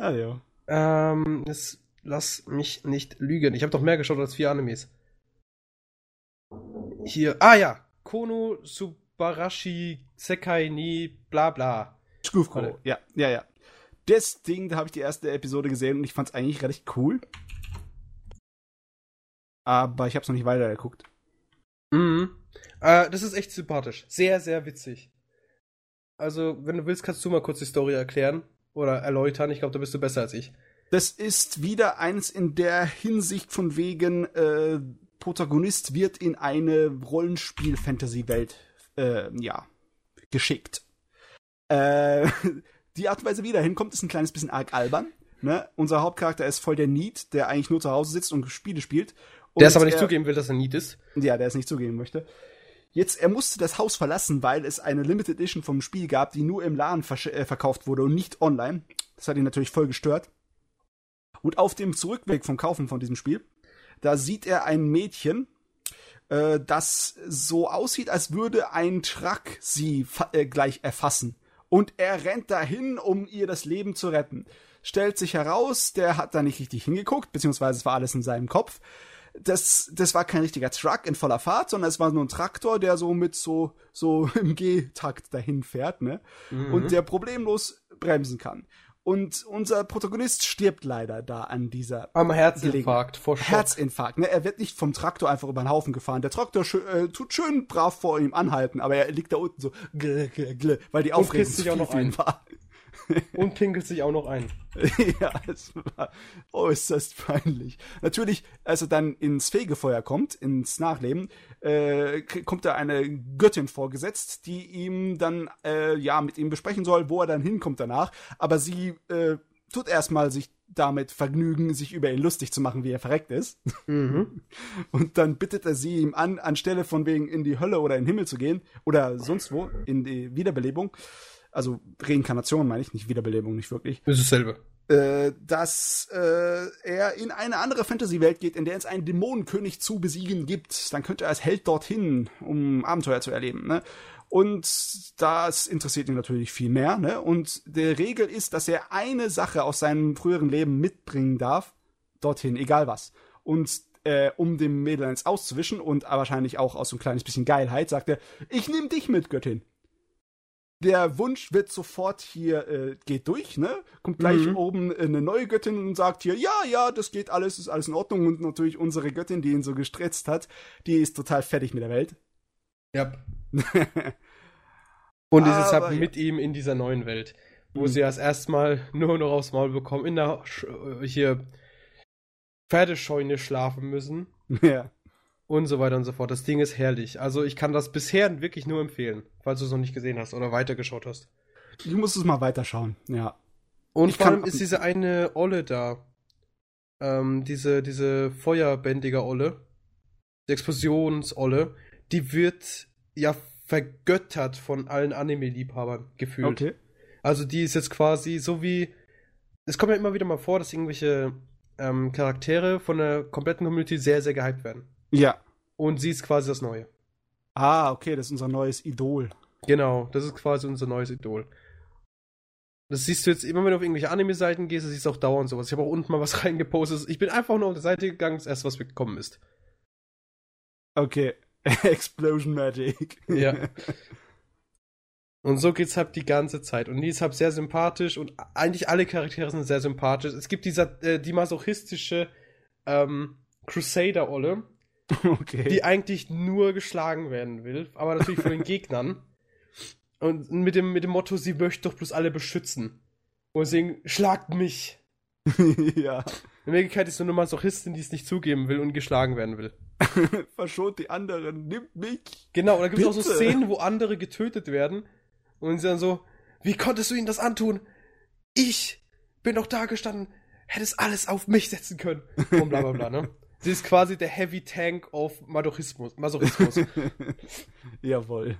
Ah ja. Ähm, jetzt lass mich nicht lügen. Ich habe doch mehr geschaut als vier Animes. Hier, ah ja, Kono Subarashi Sekai ni bla bla. Warte. Ja, ja, ja. Das Ding, da habe ich die erste Episode gesehen und ich fand es eigentlich recht cool. Aber ich habe es noch nicht weitergeguckt. Mhm. Äh, das ist echt sympathisch. Sehr, sehr witzig. Also, wenn du willst, kannst du mal kurz die Story erklären oder erläutern. Ich glaube, da bist du besser als ich. Das ist wieder eins in der Hinsicht von wegen, äh, Protagonist wird in eine Rollenspiel-Fantasy-Welt, äh, ja, geschickt. Äh, die Art und Weise, wie er da hinkommt, ist ein kleines bisschen arg albern. Ne? Unser Hauptcharakter ist voll der Need, der eigentlich nur zu Hause sitzt und Spiele spielt. Und Der es aber nicht er- zugeben will, dass er Need ist. Ja, der es nicht zugeben möchte. Jetzt, er musste das Haus verlassen, weil es eine Limited Edition vom Spiel gab, die nur im Laden äh, verkauft wurde und nicht online. Das hat ihn natürlich voll gestört. Und auf dem Zurückweg vom Kaufen von diesem Spiel, da sieht er ein Mädchen, äh, das so aussieht, als würde ein Truck sie äh, gleich erfassen. Und er rennt dahin, um ihr das Leben zu retten. Stellt sich heraus, der hat da nicht richtig hingeguckt, beziehungsweise es war alles in seinem Kopf das, das war kein richtiger Truck in voller Fahrt, sondern es war nur ein Traktor, der so mit so, so im G-Takt dahin fährt, ne? Und der problemlos bremsen kann. Und unser Protagonist stirbt leider da an dieser Am Herzinfarkt vor Schock. Herzinfarkt. Ne? Er wird nicht vom Traktor einfach über den Haufen gefahren. Der Traktor schö äh, tut schön brav vor ihm anhalten, aber er liegt da unten so, gl, gl, gl, weil die Aufregung zu sich auch viel noch ein. war. Und pinkelt sich auch noch ein. ja, es war äußerst peinlich. Natürlich, als er dann ins Fegefeuer kommt, ins Nachleben, äh, kommt da eine Göttin vorgesetzt, die ihm dann, äh, ja, mit ihm besprechen soll, wo er dann hinkommt danach. Aber sie äh, tut erstmal sich damit vergnügen, sich über ihn lustig zu machen, wie er verreckt ist. Mhm. Und dann bittet er sie ihm an, anstelle von wegen in die Hölle oder in den Himmel zu gehen oder sonst wo, in die Wiederbelebung. Also Reinkarnation meine ich, nicht Wiederbelebung, nicht wirklich. Ist dasselbe. Äh, dass äh, er in eine andere Fantasy-Welt geht, in der es einen Dämonenkönig zu besiegen gibt. Dann könnte er als Held dorthin, um Abenteuer zu erleben. Ne? Und das interessiert ihn natürlich viel mehr. Ne? Und der Regel ist, dass er eine Sache aus seinem früheren Leben mitbringen darf, dorthin, egal was. Und äh, um dem Mädel eins auszuwischen und wahrscheinlich auch aus so ein kleines bisschen Geilheit, sagt er, ich nehme dich mit, Göttin. Der Wunsch wird sofort hier, äh, geht durch, ne? Kommt gleich Mhm. oben eine neue Göttin und sagt hier, ja, ja, das geht alles, ist alles in Ordnung. Und natürlich unsere Göttin, die ihn so gestresst hat, die ist total fertig mit der Welt. Ja. Und ist jetzt halt ja. mit ihm in dieser neuen Welt, wo Mhm. sie das erstmal nur noch aufs Maul bekommen, in der Sch äh, hier Pferdescheune schlafen müssen ja. Und so weiter und so fort. Das Ding ist herrlich. Also ich kann das bisher wirklich nur empfehlen, falls du es noch nicht gesehen hast oder weitergeschaut hast. Ich muss es mal weiterschauen, ja. Und Ich vor allem ist diese eine Olle da, ähm, diese, diese feuerbändige Olle, die Explosionsolle, die wird ja vergöttert von allen Anime-Liebhabern gefühlt. Okay. Also die ist jetzt quasi so wie. Es kommt ja immer wieder mal vor, dass irgendwelche ähm, Charaktere von der kompletten Community sehr, sehr gehypt werden. Ja. Und sie ist quasi das Neue. Ah, okay, das ist unser neues Idol. Genau, das ist quasi unser neues Idol. Das siehst du jetzt immer, wenn du auf irgendwelche Anime-Seiten gehst, das siehst du auch dauernd sowas. Ich habe auch unten mal was reingepostet. Ich bin einfach nur auf der Seite gegangen, das erste, was gekommen ist. Okay. Explosion Magic. Ja. Und so geht's halt die ganze Zeit. Und die ist halt sehr sympathisch und eigentlich alle Charaktere sind sehr sympathisch. Es gibt dieser, äh, die masochistische ähm, Crusader-Olle, okay. die eigentlich nur geschlagen werden will, aber natürlich von den Gegnern. Und mit dem, mit dem Motto, sie möchte doch bloß alle beschützen. Und deswegen, schlagt mich. ja. In Wirklichkeit ist nur eine Masochistin, die es nicht zugeben will und geschlagen werden will. Verschont die anderen, nimmt mich. Genau, und da gibt es auch so. Szenen, wo andere getötet werden. Und sie dann so, wie konntest du ihnen das antun? Ich bin doch da gestanden, hättest alles auf mich setzen können. Und bla bla bla, ne? Sie ist quasi der Heavy Tank of Masochismus. Masochismus. Jawohl.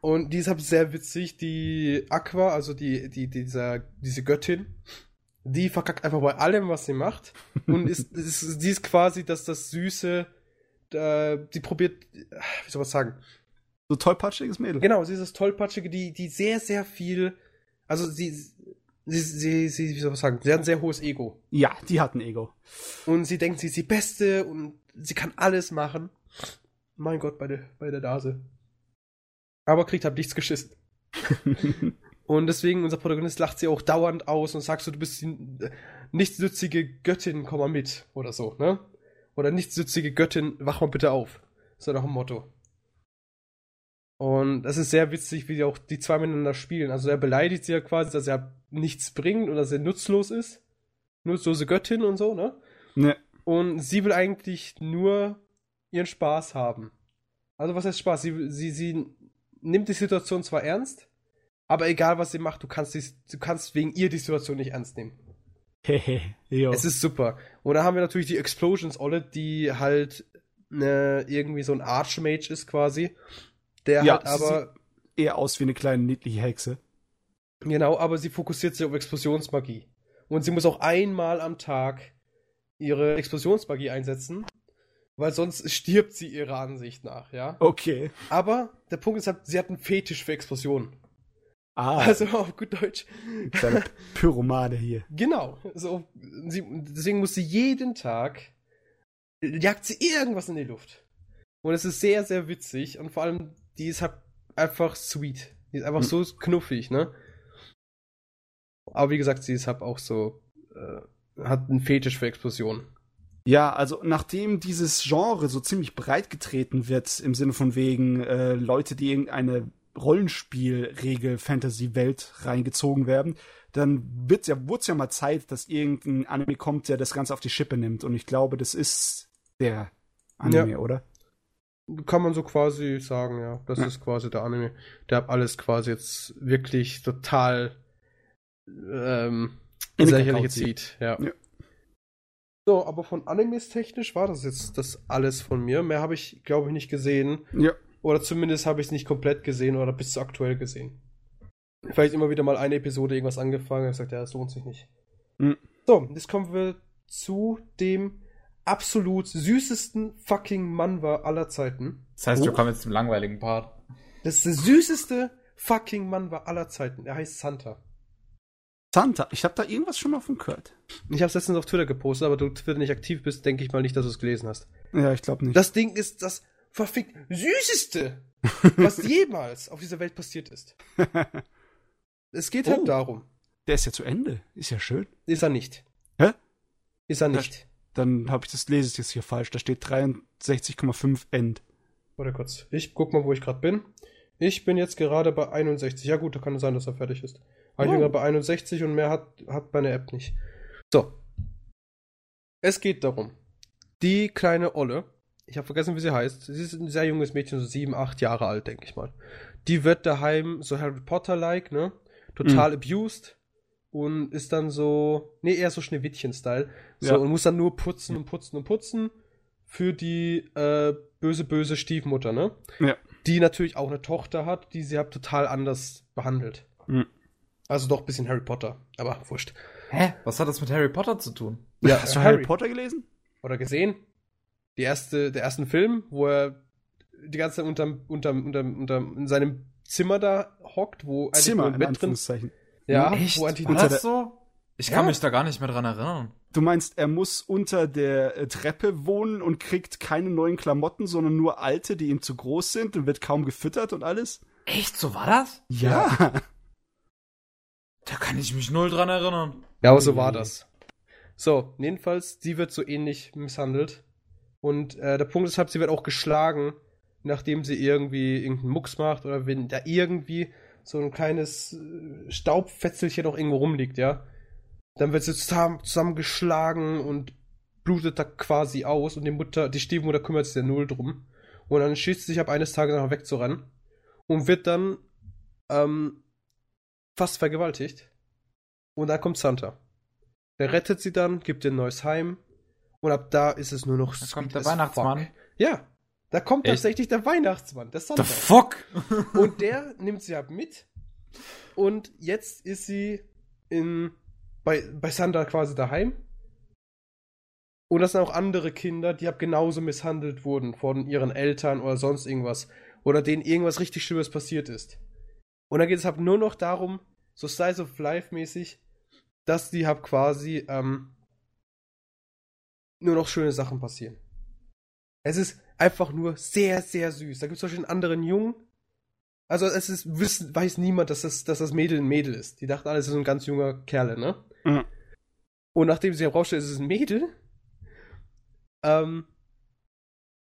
Und die ist halt sehr witzig, die Aqua, also die, die, dieser, diese Göttin, die verkackt einfach bei allem, was sie macht. Und ist, ist, die ist quasi das, das Süße, äh, die probiert, wie soll man sagen, So tollpatschiges Mädel. Genau, sie ist das Tollpatschige, die, die sehr, sehr viel. Also sie, sie, sie, sie, wie soll man sagen, sie hat ein sehr hohes Ego. Ja, die hat ein Ego. Und sie denkt, sie ist die Beste und sie kann alles machen. Mein Gott, bei der, bei der Nase. Aber kriegt halt nichts geschissen. Und deswegen, unser Protagonist lacht sie auch dauernd aus und sagt so, du bist die äh, nichtsnützige Göttin, komm mal mit. Oder so, ne? Oder nichtsnützige Göttin, wach mal bitte auf. So nach dem Motto. Und das ist sehr witzig, wie die auch die zwei miteinander spielen. Also er beleidigt sie ja quasi, dass er nichts bringt oder dass er nutzlos ist. Nutzlose Göttin und so, ne? ne. Und sie will eigentlich nur ihren Spaß haben. Also was heißt Spaß? Sie, sie, sie nimmt die Situation zwar ernst, aber egal was sie macht, du kannst, die, du kannst wegen ihr die Situation nicht ernst nehmen. Hehe. Es ist super. Und da haben wir natürlich die Explosions-Olle, die halt ne, irgendwie so ein Archmage ist quasi. Der Ja, sie aber, eher aus wie eine kleine niedliche Hexe. genau, aber sie fokussiert sich auf Explosionsmagie. Und sie muss auch einmal am Tag ihre Explosionsmagie einsetzen, weil sonst stirbt sie ihrer Ansicht nach, ja. Okay. Aber der Punkt ist halt, sie hat einen Fetisch für Explosionen. Ah, Also auf gut Deutsch. kleine Pyromane hier. Genau. So, sie, deswegen muss sie jeden Tag jagt sie irgendwas in die Luft. Und es ist sehr, sehr witzig und vor allem, die ist halt einfach sweet. Die ist einfach Hm. so knuffig, ne? Aber wie gesagt, sie ist halt auch so, äh, hat einen Fetisch für Explosionen. Ja, also nachdem dieses Genre so ziemlich breit getreten wird, im Sinne von wegen äh, Leute, die irgendeine Rollenspiel-Regel-Fantasy-Welt reingezogen werden, dann wird's ja, wird's ja mal Zeit, dass irgendein Anime kommt, der das Ganze auf die Schippe nimmt. Und ich glaube, das ist der Anime, Ja. oder? Kann man so quasi sagen, ja. Das Ja. ist quasi der Anime. Der hat alles quasi jetzt wirklich total ähm, Kakao zieht. zieht. Ja. Ja. So, aber von Animes technisch war das jetzt das alles von mir. Mehr habe ich, glaube ich, nicht gesehen. Ja. Oder zumindest habe ich es nicht komplett gesehen oder bis zu aktuell gesehen. Vielleicht immer wieder mal eine Episode irgendwas angefangen und gesagt, ja, das lohnt sich nicht. Mhm. So, jetzt kommen wir zu dem absolut süßesten fucking Manwa aller Zeiten. Das heißt, wir Oh. kommen jetzt zum langweiligen Part. Das ist der süßeste fucking Manwa aller Zeiten. Er heißt Santa. Santa, ich habe da irgendwas schon mal von gehört. Ich habe es letztens auf Twitter gepostet, aber du Twitter nicht aktiv bist, denke ich mal nicht, dass du es gelesen hast. Ja, ich glaube nicht. Das Ding ist das verfickt süßeste, was jemals auf dieser Welt passiert ist. Es geht halt Oh. darum. der ist ja zu Ende. Ist ja schön. Ist er nicht. Hä? Ist er nicht. Dann habe ich das lese ich jetzt hier falsch. Da steht 63,5 End. Warte kurz. Ich guck mal, wo ich gerade bin. Ich bin jetzt gerade bei 61. Ja gut, da kann es sein, dass er fertig ist. Aber ich bin Oh. gerade bei 61 und mehr hat, hat meine App nicht. So. Es geht darum. Die kleine Olle, ich habe vergessen, wie sie heißt. Sie ist ein sehr junges Mädchen, so sieben, acht Jahre alt, denke ich mal. Die wird daheim so Harry Potter-like, ne? Total abused und ist dann so, nee, eher so Schneewittchen-Style. So, Ja. und muss dann nur putzen und putzen und putzen für die äh, böse, böse Stiefmutter, ne? Ja. Die natürlich auch eine Tochter hat, die sie halt total anders behandelt. Mhm. Also doch ein bisschen Harry Potter, aber wurscht. Hä? Was hat das mit Harry Potter zu tun? Ja, Hast du Harry Potter gelesen? Oder gesehen? Die erste, der ersten Film, wo er die ganze Zeit unterm, unterm, unterm, unterm, in seinem Zimmer da hockt, wo Zimmer, ein in Bett drin Anführungszeichen. Ja, Echt? wo der- so? Ich Ja. kann mich da gar nicht mehr dran erinnern. Du meinst, er muss unter der äh, Treppe wohnen und kriegt keine neuen Klamotten, sondern nur alte, die ihm zu groß sind und wird kaum gefüttert und alles? Echt, so war das? Ja. Da kann ich mich null dran erinnern. Ja, aber so war das. So, jedenfalls, sie wird so ähnlich misshandelt. Und äh, der Punkt ist halt, sie wird auch geschlagen, nachdem sie irgendwie irgendeinen Mucks macht oder wenn da irgendwie so ein kleines äh, Staubfetzelchen noch irgendwo rumliegt, ja. Dann wird sie zusammen, zusammengeschlagen und blutet da quasi aus und die Mutter, die Stiefmutter kümmert sich ja null drum. Und dann schießt sie sich ab eines Tages einfach wegzurennen und wird dann ähm, fast vergewaltigt. Und dann kommt Santa. Der rettet sie dann, gibt ihr ein neues Heim. Und ab da ist es nur noch Da sweet kommt der Weihnachtsmann. fuck. Ja, da kommt Echt? tatsächlich der Weihnachtsmann, der The Santa. fuck? Und der nimmt sie ab mit. Und jetzt ist sie in, bei, bei Santa quasi daheim. Und das sind auch andere Kinder, die ab genauso misshandelt wurden von ihren Eltern oder sonst irgendwas. Oder denen irgendwas richtig Schlimmes passiert ist. Und dann geht es halt nur noch darum, so Slice of Life mäßig, dass die halt quasi ähm, nur noch schöne Sachen passieren. Es ist einfach nur sehr, sehr süß. Da gibt es zum Beispiel einen anderen Jungen. Also es ist, wissen, weiß niemand, dass das, dass das Mädel ein Mädel ist. Die dachten alle, es ist ein ganz junger Kerl, ne? Mhm. Und nachdem sie herausstellt, es ist ein Mädel, ähm,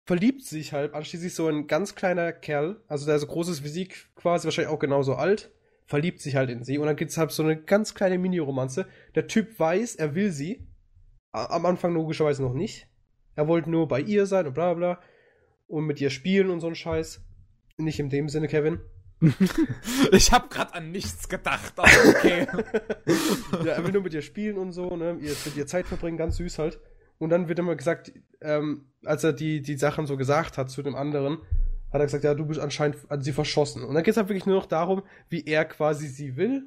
verliebt sich halt anschließend so ein ganz kleiner Kerl, also der so großes Physik quasi, wahrscheinlich auch genauso alt, verliebt sich halt in sie und dann gibt es halt so eine ganz kleine Mini-Romanze. Der Typ weiß, er will sie, am Anfang logischerweise noch nicht. Er wollte nur bei ihr sein und bla bla und mit ihr spielen und so ein Scheiß. Nicht in dem Sinne, Kevin. Ich hab grad an nichts gedacht, aber okay. ja, er will nur mit ihr spielen und so, ne? Ihr, mit ihr Zeit verbringen, ganz süß halt. Und dann wird immer gesagt, ähm, als er die, die Sachen so gesagt hat zu dem anderen, hat er gesagt, ja, du bist anscheinend an sie verschossen. Und dann geht es halt wirklich nur noch darum, wie er quasi sie will,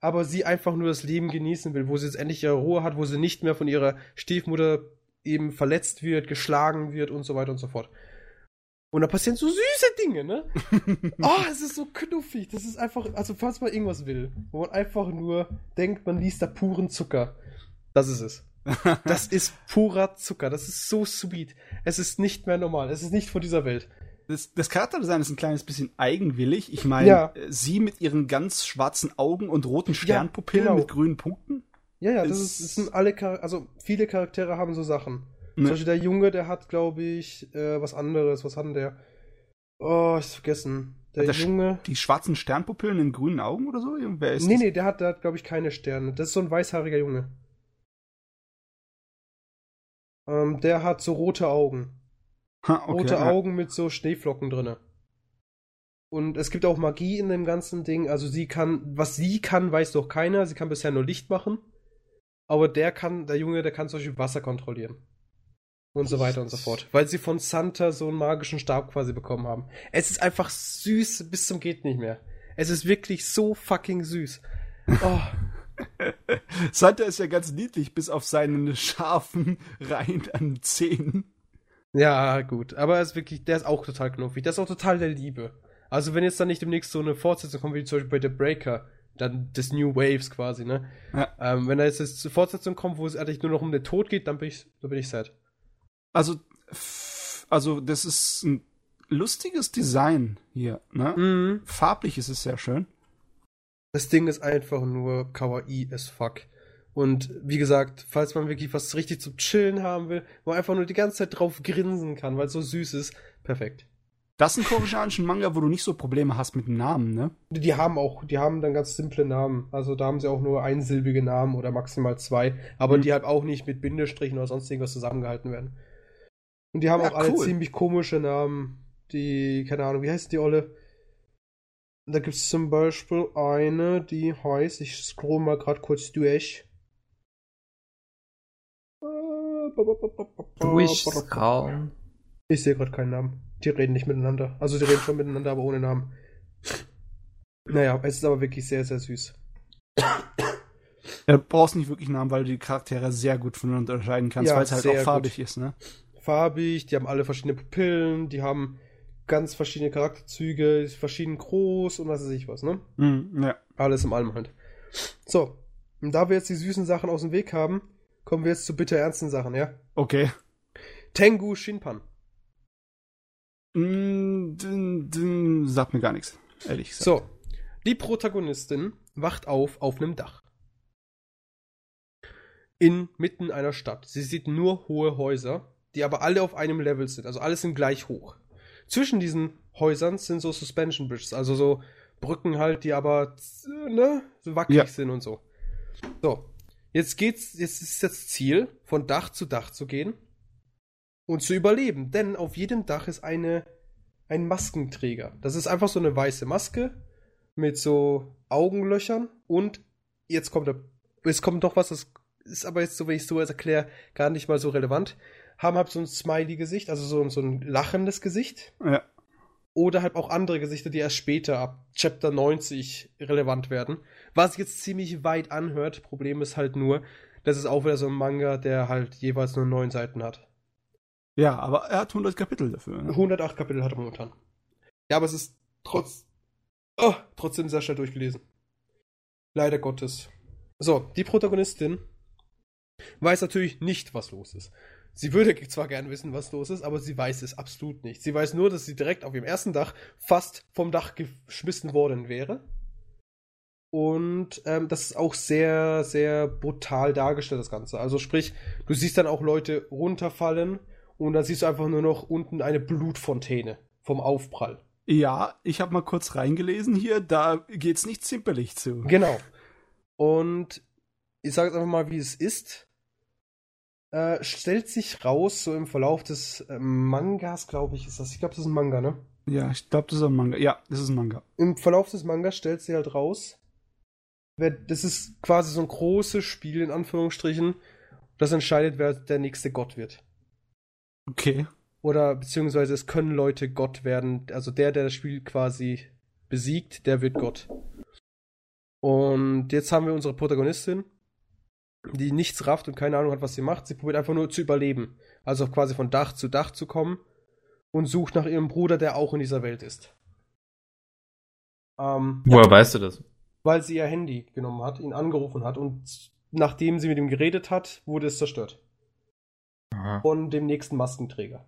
aber sie einfach nur das Leben genießen will, wo sie jetzt endlich ihre Ruhe hat, wo sie nicht mehr von ihrer Stiefmutter eben verletzt wird, geschlagen wird und so weiter und so fort. Und da passieren so süße Dinge, ne? Oh, es ist so knuffig. Das ist einfach, also falls man irgendwas will, wo man einfach nur denkt, man liest da puren Zucker. Das ist es. Das ist purer Zucker. Das ist so sweet. Es ist nicht mehr normal. Es ist nicht von dieser Welt. Das, das Charakterdesign ist ein kleines bisschen eigenwillig. Ich meine, Ja. äh, sie mit ihren ganz schwarzen Augen und roten Sternpupillen genau. mit grünen Punkten. Ja, ja, das, ist, das sind alle Charaktere, also viele Charaktere haben so Sachen. Ne. Zum Beispiel der Junge, der hat, glaube ich, äh, was anderes. Was hat denn der? Oh, ich hab's vergessen. Der, Der Sch- Junge. Die schwarzen Sternpupillen in grünen Augen oder so? Wer ist Nee, das? nee, der hat, der hat glaube ich, keine Sterne. Das ist so ein weißhaariger Junge. Ähm, der hat so rote Augen. Ha, okay, rote ja. Augen mit so Schneeflocken drinne. Und es gibt auch Magie in dem ganzen Ding. Also sie kann, was sie kann, weiß doch keiner. Sie kann bisher nur Licht machen. Aber der kann, der Junge, der kann zum Beispiel Wasser kontrollieren. Und so weiter und so fort. Weil sie von Santa so einen magischen Stab quasi bekommen haben. Es ist einfach süß bis zum geht nicht mehr. Es ist wirklich so fucking süß. Oh, Santa ist ja ganz niedlich, bis auf seinen scharfen Reihen an Zähnen. Ja, gut. Aber er ist wirklich, der ist auch total knuffig. Der ist auch total der Liebe. Also, wenn jetzt dann nicht demnächst so eine Fortsetzung kommt, wie zum Beispiel bei The Breaker, dann des New Waves quasi, ne? Ja. Ähm, wenn da jetzt eine Fortsetzung kommt, wo es eigentlich nur noch um den Tod geht, dann bin ich, dann bin ich sad. Also, also das ist ein lustiges Design hier. Ne? Mhm. Farblich ist es sehr schön. Das Ding ist einfach nur kawaii as fuck. Und wie gesagt, falls man wirklich was richtig zum Chillen haben will, wo man einfach nur die ganze Zeit drauf grinsen kann, weil es so süß ist, perfekt. Das ist ein koreanischen Manga, wo du nicht so Probleme hast mit dem Namen, ne? Die haben auch, die haben dann ganz simple Namen. Also da haben sie auch nur einsilbige Namen oder maximal zwei, aber Mhm. die halt auch nicht mit Bindestrichen oder sonst irgendwas zusammengehalten werden. Und die haben Ja, auch alle cool. ziemlich komische Namen. Die, keine Ahnung, wie heißt die Olle? Da gibt es zum Beispiel eine, die heißt, ich scroll mal gerade kurz durch. Durchscrollen. Ich sehe gerade keinen Namen. Die reden nicht miteinander. Also die reden schon miteinander, aber ohne Namen. Naja, es ist aber wirklich sehr, sehr süß. Du brauchst nicht wirklich Namen, weil du die Charaktere sehr gut voneinander unterscheiden kannst, Ja, weil es halt sehr auch farbig ist, ne? Farbig, die haben alle verschiedene Pupillen, die haben ganz verschiedene Charakterzüge, verschieden groß und was weiß ich was, ne? Mhm, ja. Alles im allem halt. So, und da wir jetzt die süßen Sachen aus dem Weg haben, kommen wir jetzt zu bitter ernsten Sachen, ja? Okay. Tengu Shinpan. Mm, dün, dün, sagt mir gar nichts, ehrlich gesagt. So, die Protagonistin wacht auf auf einem Dach. Inmitten einer Stadt. Sie sieht nur hohe Häuser, die aber alle auf einem Level sind, also alle sind gleich hoch. Zwischen diesen Häusern sind so Suspension Bridges, also so Brücken halt, die aber ne, so wackelig Ja. sind und so. So, jetzt geht's, jetzt ist das Ziel, von Dach zu Dach zu gehen und zu überleben, denn auf jedem Dach ist eine ein Maskenträger. Das ist einfach so eine weiße Maske mit so Augenlöchern und jetzt kommt der, es kommt doch was, das ist aber jetzt so, wenn ich es so jetzt erkläre, gar nicht mal so relevant. Haben halt so ein Smiley-Gesicht, also so, ein- so ein lachendes Gesicht. Ja. Oder halt auch andere Gesichter, die erst später ab Chapter 90 relevant werden. Was jetzt ziemlich weit anhört. Problem ist halt nur, das ist auch wieder so ein Manga, der halt jeweils nur neun Seiten hat. ja, aber er hat 100 Kapitel dafür. Ne? 108 Kapitel hat er momentan. Ja, aber es ist trotz, oh, trotzdem sehr schnell durchgelesen. Leider Gottes. So, die Protagonistin weiß natürlich nicht, was los ist. Sie würde zwar gern wissen, was los ist, aber sie weiß es absolut nicht. Sie weiß nur, dass sie direkt auf ihrem ersten Dach fast vom Dach geschmissen worden wäre. Und ähm, das ist auch sehr, sehr brutal dargestellt, das Ganze. Also sprich, du siehst dann auch Leute runterfallen und dann siehst du einfach nur noch unten eine Blutfontäne vom Aufprall. Ja, ich habe mal kurz reingelesen hier, da geht's nicht zimperlich zu. Genau. Und ich sage jetzt einfach mal, wie es ist. Äh, stellt sich raus, so im Verlauf des äh, Mangas, glaube ich, ist das. Ich glaube, das ist ein Manga, ne? Ja, ich glaube, das ist ein Manga. Ja, das ist ein Manga. Im Verlauf des Mangas stellt sie halt raus, wer, das ist quasi so ein großes Spiel, in Anführungsstrichen, das entscheidet, wer der nächste Gott wird. Okay. Oder beziehungsweise es können Leute Gott werden. Also der, der das Spiel quasi besiegt, der wird Gott. Und jetzt haben wir unsere Protagonistin, die nichts rafft und keine Ahnung hat, was sie macht. Sie probiert einfach nur zu überleben. Also quasi von Dach zu Dach zu kommen und sucht nach ihrem Bruder, der auch in dieser Welt ist. Ähm, Woher weißt du das? weil sie ihr Handy genommen hat, ihn angerufen hat und nachdem sie mit ihm geredet hat, wurde es zerstört Aha. von dem nächsten Maskenträger.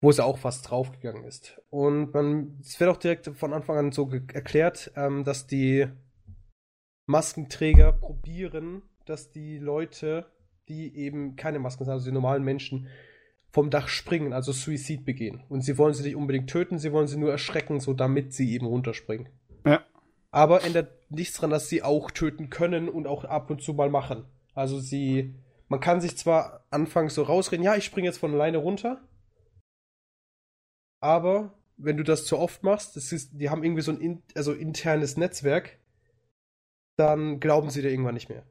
Wo sie auch fast draufgegangen ist. Und man, es wird auch direkt von Anfang an so erklärt, ähm, dass die Maskenträger probieren, dass die Leute, die eben keine Masken sind, also die normalen Menschen, vom Dach springen, also Suizid begehen. Und sie wollen sie nicht unbedingt töten, sie wollen sie nur erschrecken, so damit sie eben runterspringen. Ja. Aber ändert nichts daran, dass sie auch töten können und auch ab und zu mal machen. Also sie, man kann sich zwar anfangs so rausreden, ja, ich springe jetzt von alleine runter, aber wenn du das zu oft machst, das ist, die haben irgendwie so ein in, also internes Netzwerk, dann glauben sie dir irgendwann nicht mehr.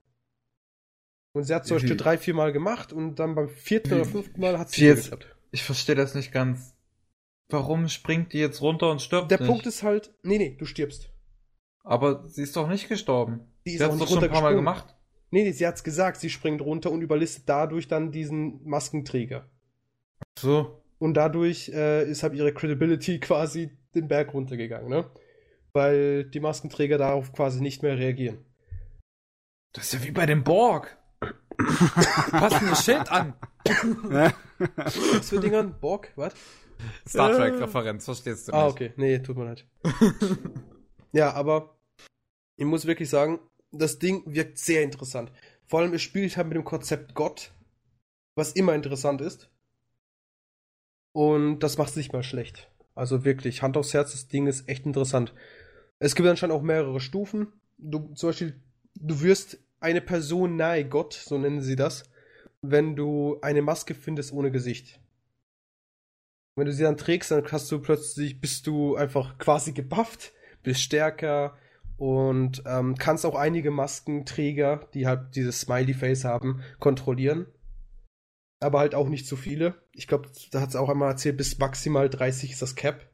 Und sie hat zum Beispiel drei, vier Mal gemacht und dann beim vierten oder fünften Mal hat sie jetzt- geklappt. Ich verstehe das nicht ganz. Warum springt die jetzt runter und stirbt Der nicht? Punkt ist halt, nee, nee, du stirbst. Aber sie ist doch nicht gestorben. Die Sie ist hat auch es doch schon ein paar Mal gemacht. Nee, nee, sie hat's gesagt, sie springt runter und überlistet dadurch dann diesen Maskenträger. So. Und dadurch äh, ist halt ihre Credibility quasi den Berg runtergegangen, ne? Weil die Maskenträger darauf quasi nicht mehr reagieren. Das ist ja wie bei dem Borg. Pass ein Schild an. Was für Dingern? Borg? Was? Star Äh. Trek-Referenz, verstehst du nicht. Ah, okay. Nee, tut mir leid. ja, aber ich muss wirklich sagen, das Ding wirkt sehr interessant. Vor allem, es spielt halt mit dem Konzept Gott, was immer interessant ist. Und das macht es nicht mal schlecht. Also wirklich, Hand aufs Herz, das Ding ist echt interessant. Es gibt anscheinend auch mehrere Stufen. Du, zum Beispiel, du wirst eine Person nahe Gott, so nennen sie das, wenn du eine Maske findest ohne Gesicht. Wenn du sie dann trägst, dann hast du plötzlich, bist du einfach quasi gebufft, bist stärker und ähm, kannst auch einige Maskenträger, die halt dieses Smiley-Face haben, kontrollieren. Aber halt auch nicht so viele. Ich glaube, da hat es auch einmal erzählt, bis maximal 30 ist das Cap.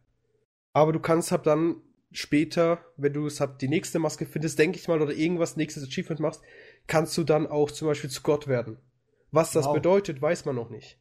Aber du kannst halt dann später, wenn du es die nächste Maske findest, denke ich mal, oder irgendwas nächstes Achievement machst, kannst du dann auch zum Beispiel zu Gott werden. Was das Wow. bedeutet, weiß man noch nicht.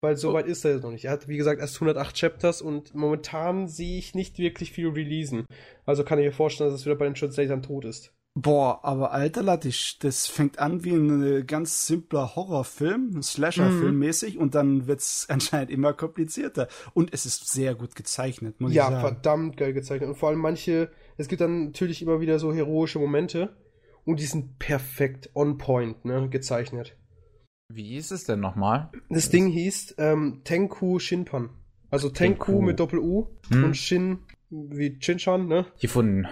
Weil so weit ist er jetzt noch nicht. Er hat, wie gesagt, erst 108 Chapters und momentan sehe ich nicht wirklich viel releasen. Also kann ich mir vorstellen, dass es wieder bei den Translatern tot ist. Boah, aber alter Lattisch, das fängt an wie ein äh, ganz simpler Horrorfilm, ein Slasher-Film Mhm. mäßig und dann wird's anscheinend immer komplizierter. Und es ist sehr gut gezeichnet, muss ja, ich sagen. verdammt geil gezeichnet. Und vor allem manche, es gibt dann natürlich immer wieder so heroische Momente und die sind perfekt on point, ne, gezeichnet. Wie ist es denn nochmal? Das Ding hieß ähm, Tenku Shinpan. Also Tenku, Tenku. mit Doppel-U Hm. und Shin wie Chinchan, ne? Gefunden.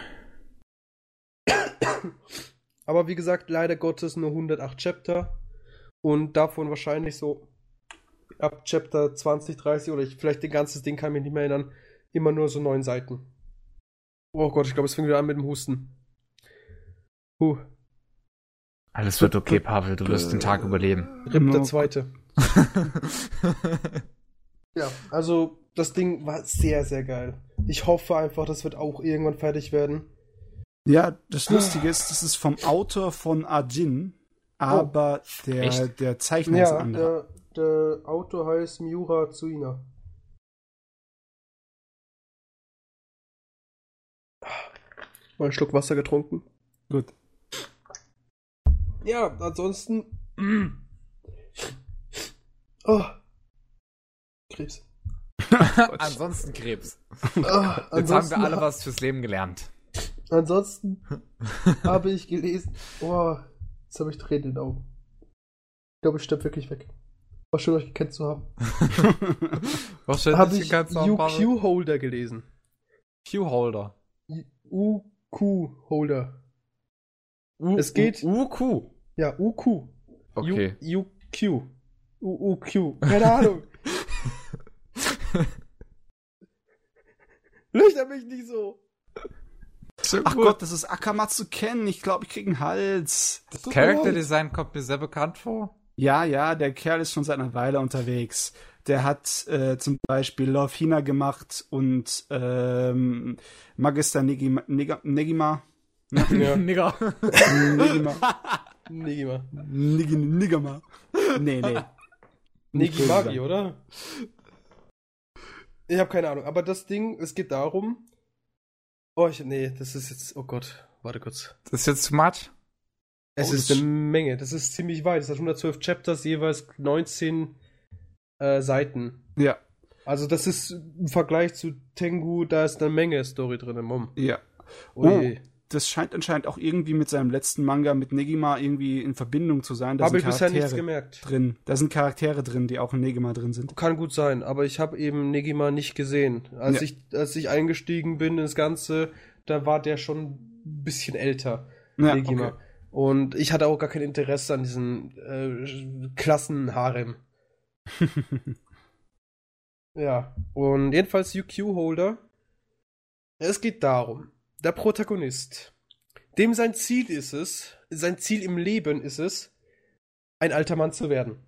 Aber wie gesagt, leider Gottes nur 108 Chapter und davon wahrscheinlich so ab Chapter 20, 30 oder ich, vielleicht den ganzes Ding kann ich mich nicht mehr erinnern, immer nur so neun Seiten. Oh Gott, ich glaube, es fängt wieder an mit dem Husten. Huh, Alles wird okay, Pavel, du wirst den Tag überleben. Rip der No. zweite. Ja, also das Ding war sehr, sehr geil. Ich hoffe einfach, das wird auch irgendwann fertig werden. Ja, das Lustige ist, das ist vom Autor von Arjin, aber der, Echt? der Zeichner ist Ja, anderer. der, der Autor heißt Miura Tsuina. Mal einen Schluck Wasser getrunken. Gut. Ja, ansonsten. Oh. Krebs. Ansonsten Krebs. Oh, Jetzt haben ansonsten wir alle was fürs Leben gelernt. Ansonsten habe ich gelesen. Oh, jetzt habe ich Tränen in den Augen. Ich glaube, ich sterbe wirklich weg. War schön, euch gekannt zu haben. Wahrscheinlich Habe ich UQ-Holder gelesen. Q-Holder. UQ-Holder. Es geht- U Q. Ja, UQ. Okay. UQ. UQ. Keine Ahnung. Löcher mich nicht so. Ach Gott, das ist Akamatsu Ken. Ich glaube, ich krieg einen Hals. Das Character. Design kommt mir sehr bekannt vor. Ja, ja, der Kerl ist schon seit einer Weile unterwegs. Der hat äh, zum Beispiel Love Hina gemacht und ähm, Magister Negima, Nega, Negima, Ja. Nigger. Negima, Negima. Nigi, Nigama. Nee, nee. Negimagi, oder? Ich habe keine Ahnung. Aber das Ding, es geht darum. Oh, ich, nee, das ist jetzt. Oh Gott, warte kurz. Das ist jetzt too much. Es Oh, ist das- eine Menge. Das ist ziemlich weit. Es hat 112 Chapters, jeweils 19 äh, Seiten. Ja, Also, das ist im Vergleich zu Tengu, da ist eine Menge Story drin, Mom. ja. Oh, je. Das scheint anscheinend auch irgendwie mit seinem letzten Manga mit Negima irgendwie in Verbindung zu sein. Da Habe ich bisher nichts gemerkt. drin. Da sind Charaktere drin, die auch in Negima drin sind. Kann gut sein, aber ich habe eben Negima nicht gesehen. Als, Ja. ich, als ich eingestiegen bin ins Ganze, da war der schon ein bisschen älter, Ja, Negima. okay. Und ich hatte auch gar kein Interesse an diesen äh, Klassenharem. Ja, und jedenfalls UQ-Holder. Es geht darum, der Protagonist, dem sein Ziel ist es, sein Ziel im Leben ist es, ein alter Mann zu werden.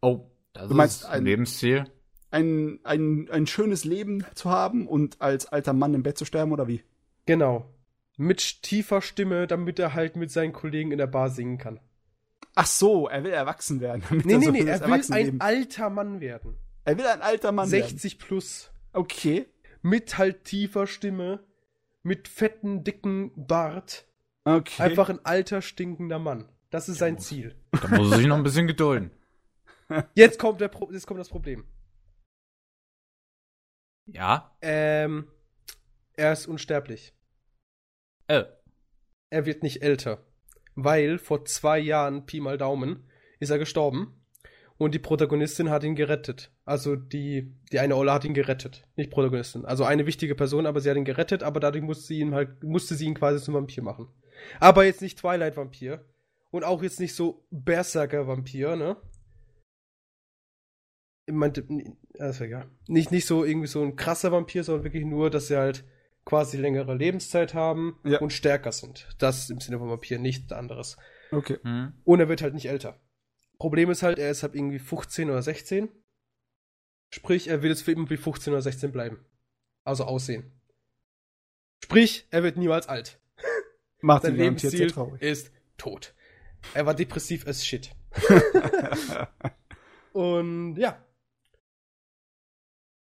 Oh, das Du meinst ist ein- Lebensziel. Ein, ein, ein schönes Leben zu haben und als alter Mann im Bett zu sterben oder wie? Genau. Mit tiefer Stimme, damit er halt mit seinen Kollegen in der Bar singen kann. Ach so, er will erwachsen werden. damit Nee, nee, so nee, er will ein alter Mann werden. er will ein alter Mann werden. 60 plus. Okay. Mit halt tiefer Stimme, mit fetten, dicken Bart. Okay. Einfach ein alter, stinkender Mann. Das ist sein Ziel. Da muss er sich noch ein bisschen gedulden. Jetzt kommt, der Pro jetzt kommt das Problem. Ja? Ähm, er ist unsterblich. Äh. Er wird nicht älter. Weil vor zwei Jahren, Pi mal Daumen, ist er gestorben. Und die Protagonistin hat ihn gerettet. Also die, die eine Olle hat ihn gerettet. Nicht Protagonistin. Also eine wichtige Person, aber sie hat ihn gerettet, aber dadurch musste sie ihn halt, musste sie ihn quasi zum Vampir machen. Aber jetzt nicht Twilight-Vampir. Und auch jetzt nicht so Berserker-Vampir, ne? Ich meinte, ja, ist egal. Nicht, nicht so irgendwie so ein krasser Vampir, sondern wirklich nur, dass sie halt quasi längere Lebenszeit haben Ja. und stärker sind. Das im Sinne von Vampir, nichts anderes. okay. Hm. Und er wird halt nicht älter. Problem ist halt, er ist halt irgendwie 15 oder 16. Sprich, er will jetzt für immer wie 15 oder 16 bleiben. Also aussehen. Sprich, er wird niemals alt. Macht Sein Lebensziel traurig. ist tot. Er war depressiv as shit. Und ja.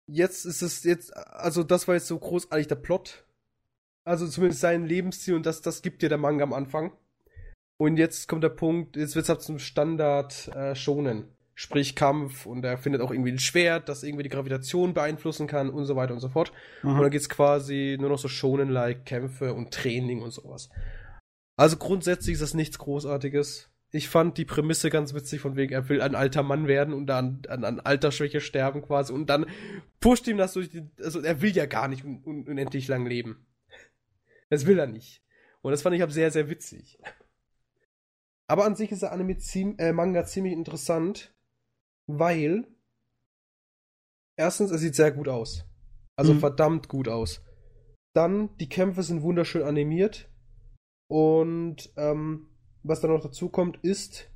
Jetzt ist es jetzt, also das war jetzt so großartig der Plot. Also zumindest sein Lebensziel und das, das gibt dir der Manga am Anfang. Und jetzt kommt der Punkt, jetzt wird es halt zum Standard äh, Shonen. Sprich Kampf und er findet auch irgendwie ein Schwert, das irgendwie die Gravitation beeinflussen kann und so weiter und so fort. Und Mhm. dann geht's quasi nur noch so Shonen-like Kämpfe und Training und sowas. Also grundsätzlich ist das nichts Großartiges. Ich fand die Prämisse ganz witzig, von wegen, er will ein alter Mann werden und dann an, an Altersschwäche sterben quasi und dann pusht ihm das durch die, also er will ja gar nicht un, un, unendlich lang leben. Das will er nicht. Und das fand ich halt sehr, sehr witzig. Aber an sich ist der Anime ziem, äh, Manga ziemlich interessant, weil erstens, er sieht sehr gut aus. Also Mhm. verdammt gut aus. Dann, die Kämpfe sind wunderschön animiert. Und ähm, was dann noch dazu kommt, ist,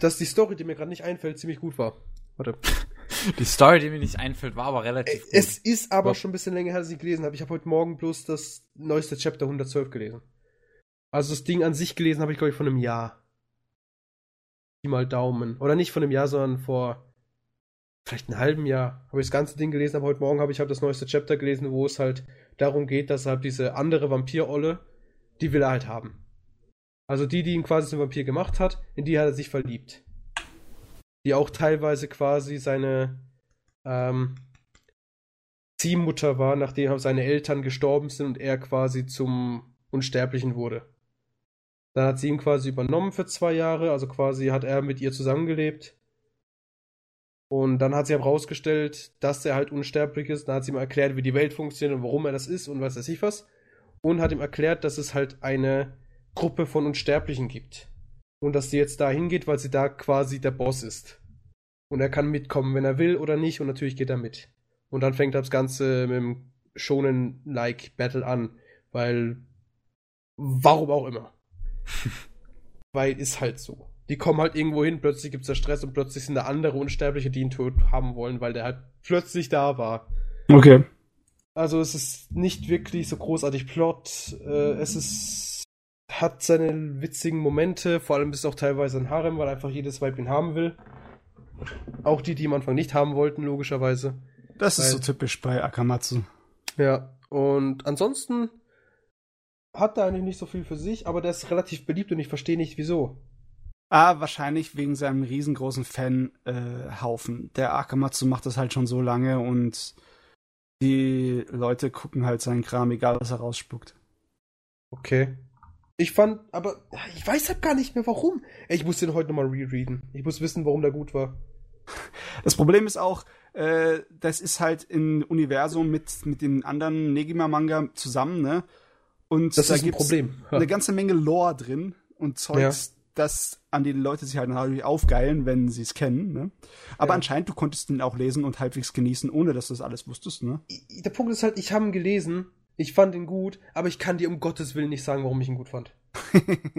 dass die Story, die mir gerade nicht einfällt, ziemlich gut war. Warte. Die Story, die mir nicht einfällt, war aber relativ gut. Es ist aber Aber- schon ein bisschen länger her, dass ich gelesen habe. Ich habe heute Morgen bloß das neueste Chapter 112 gelesen. Also das Ding an sich gelesen habe ich, glaube ich, von einem Jahr. Pi mal Daumen. Oder nicht von einem Jahr, sondern vor vielleicht einem halben Jahr habe ich das ganze Ding gelesen, aber heute Morgen habe ich halt das neueste Chapter gelesen, wo es halt darum geht, dass halt diese andere Vampirolle, die will er halt haben. Also die, die ihn quasi zum Vampir gemacht hat, in die hat er sich verliebt. Die auch teilweise quasi seine ähm, Ziehmutter war, nachdem seine Eltern gestorben sind und er quasi zum Unsterblichen wurde. Dann hat sie ihn quasi übernommen für zwei Jahre, also quasi hat er mit ihr zusammengelebt. Und dann hat sie herausgestellt, dass er halt unsterblich ist. Dann hat sie ihm erklärt, wie die Welt funktioniert und warum er das ist und was weiß ich was. Und hat ihm erklärt, dass es halt eine Gruppe von Unsterblichen gibt. Und dass sie jetzt da hingeht, weil sie da quasi der Boss ist. Und er kann mitkommen, wenn er will oder nicht. Und natürlich geht er mit. Und dann fängt das Ganze mit dem Shonen-like Battle an. Weil. Warum auch immer. weil ist halt so. Die kommen halt irgendwo hin, plötzlich gibt's da Stress und plötzlich sind da andere Unsterbliche, die ihn tot haben wollen, weil der halt plötzlich da war. Okay. Also es ist nicht wirklich so großartig Plot. Äh, es ist hat seine witzigen Momente, vor allem ist es auch teilweise ein Harem, weil einfach jedes Weib ihn haben will. Auch die, die am Anfang nicht haben wollten, logischerweise. Das ist Weil- so typisch bei Akamatsu. Ja, und ansonsten hat er eigentlich nicht so viel für sich, aber der ist relativ beliebt und ich verstehe nicht wieso. Ah, wahrscheinlich wegen seinem riesengroßen Fan-Haufen. Der Akamatsu macht das halt schon so lange und Die Leute gucken halt seinen Kram, egal was er rausspuckt. Okay. Ich fand, aber ich weiß halt gar nicht mehr warum. Ich muss den heute nochmal rereaden. Ich muss wissen, warum der gut war. Das Problem ist auch, äh, das ist halt im Universum mit, mit den anderen Negima-Manga zusammen, ne? Und Das da ist ein Problem. Ja. eine ganze Menge Lore drin und Zeugs, das an die Leute sich halt natürlich aufgeilen, wenn sie es kennen, ne? Aber Ja. anscheinend, du konntest ihn auch lesen und halbwegs genießen, ohne dass du das alles wusstest, ne? Der Punkt ist halt, ich habe ihn gelesen, ich fand ihn gut, aber ich kann dir um Gottes Willen nicht sagen, warum ich ihn gut fand.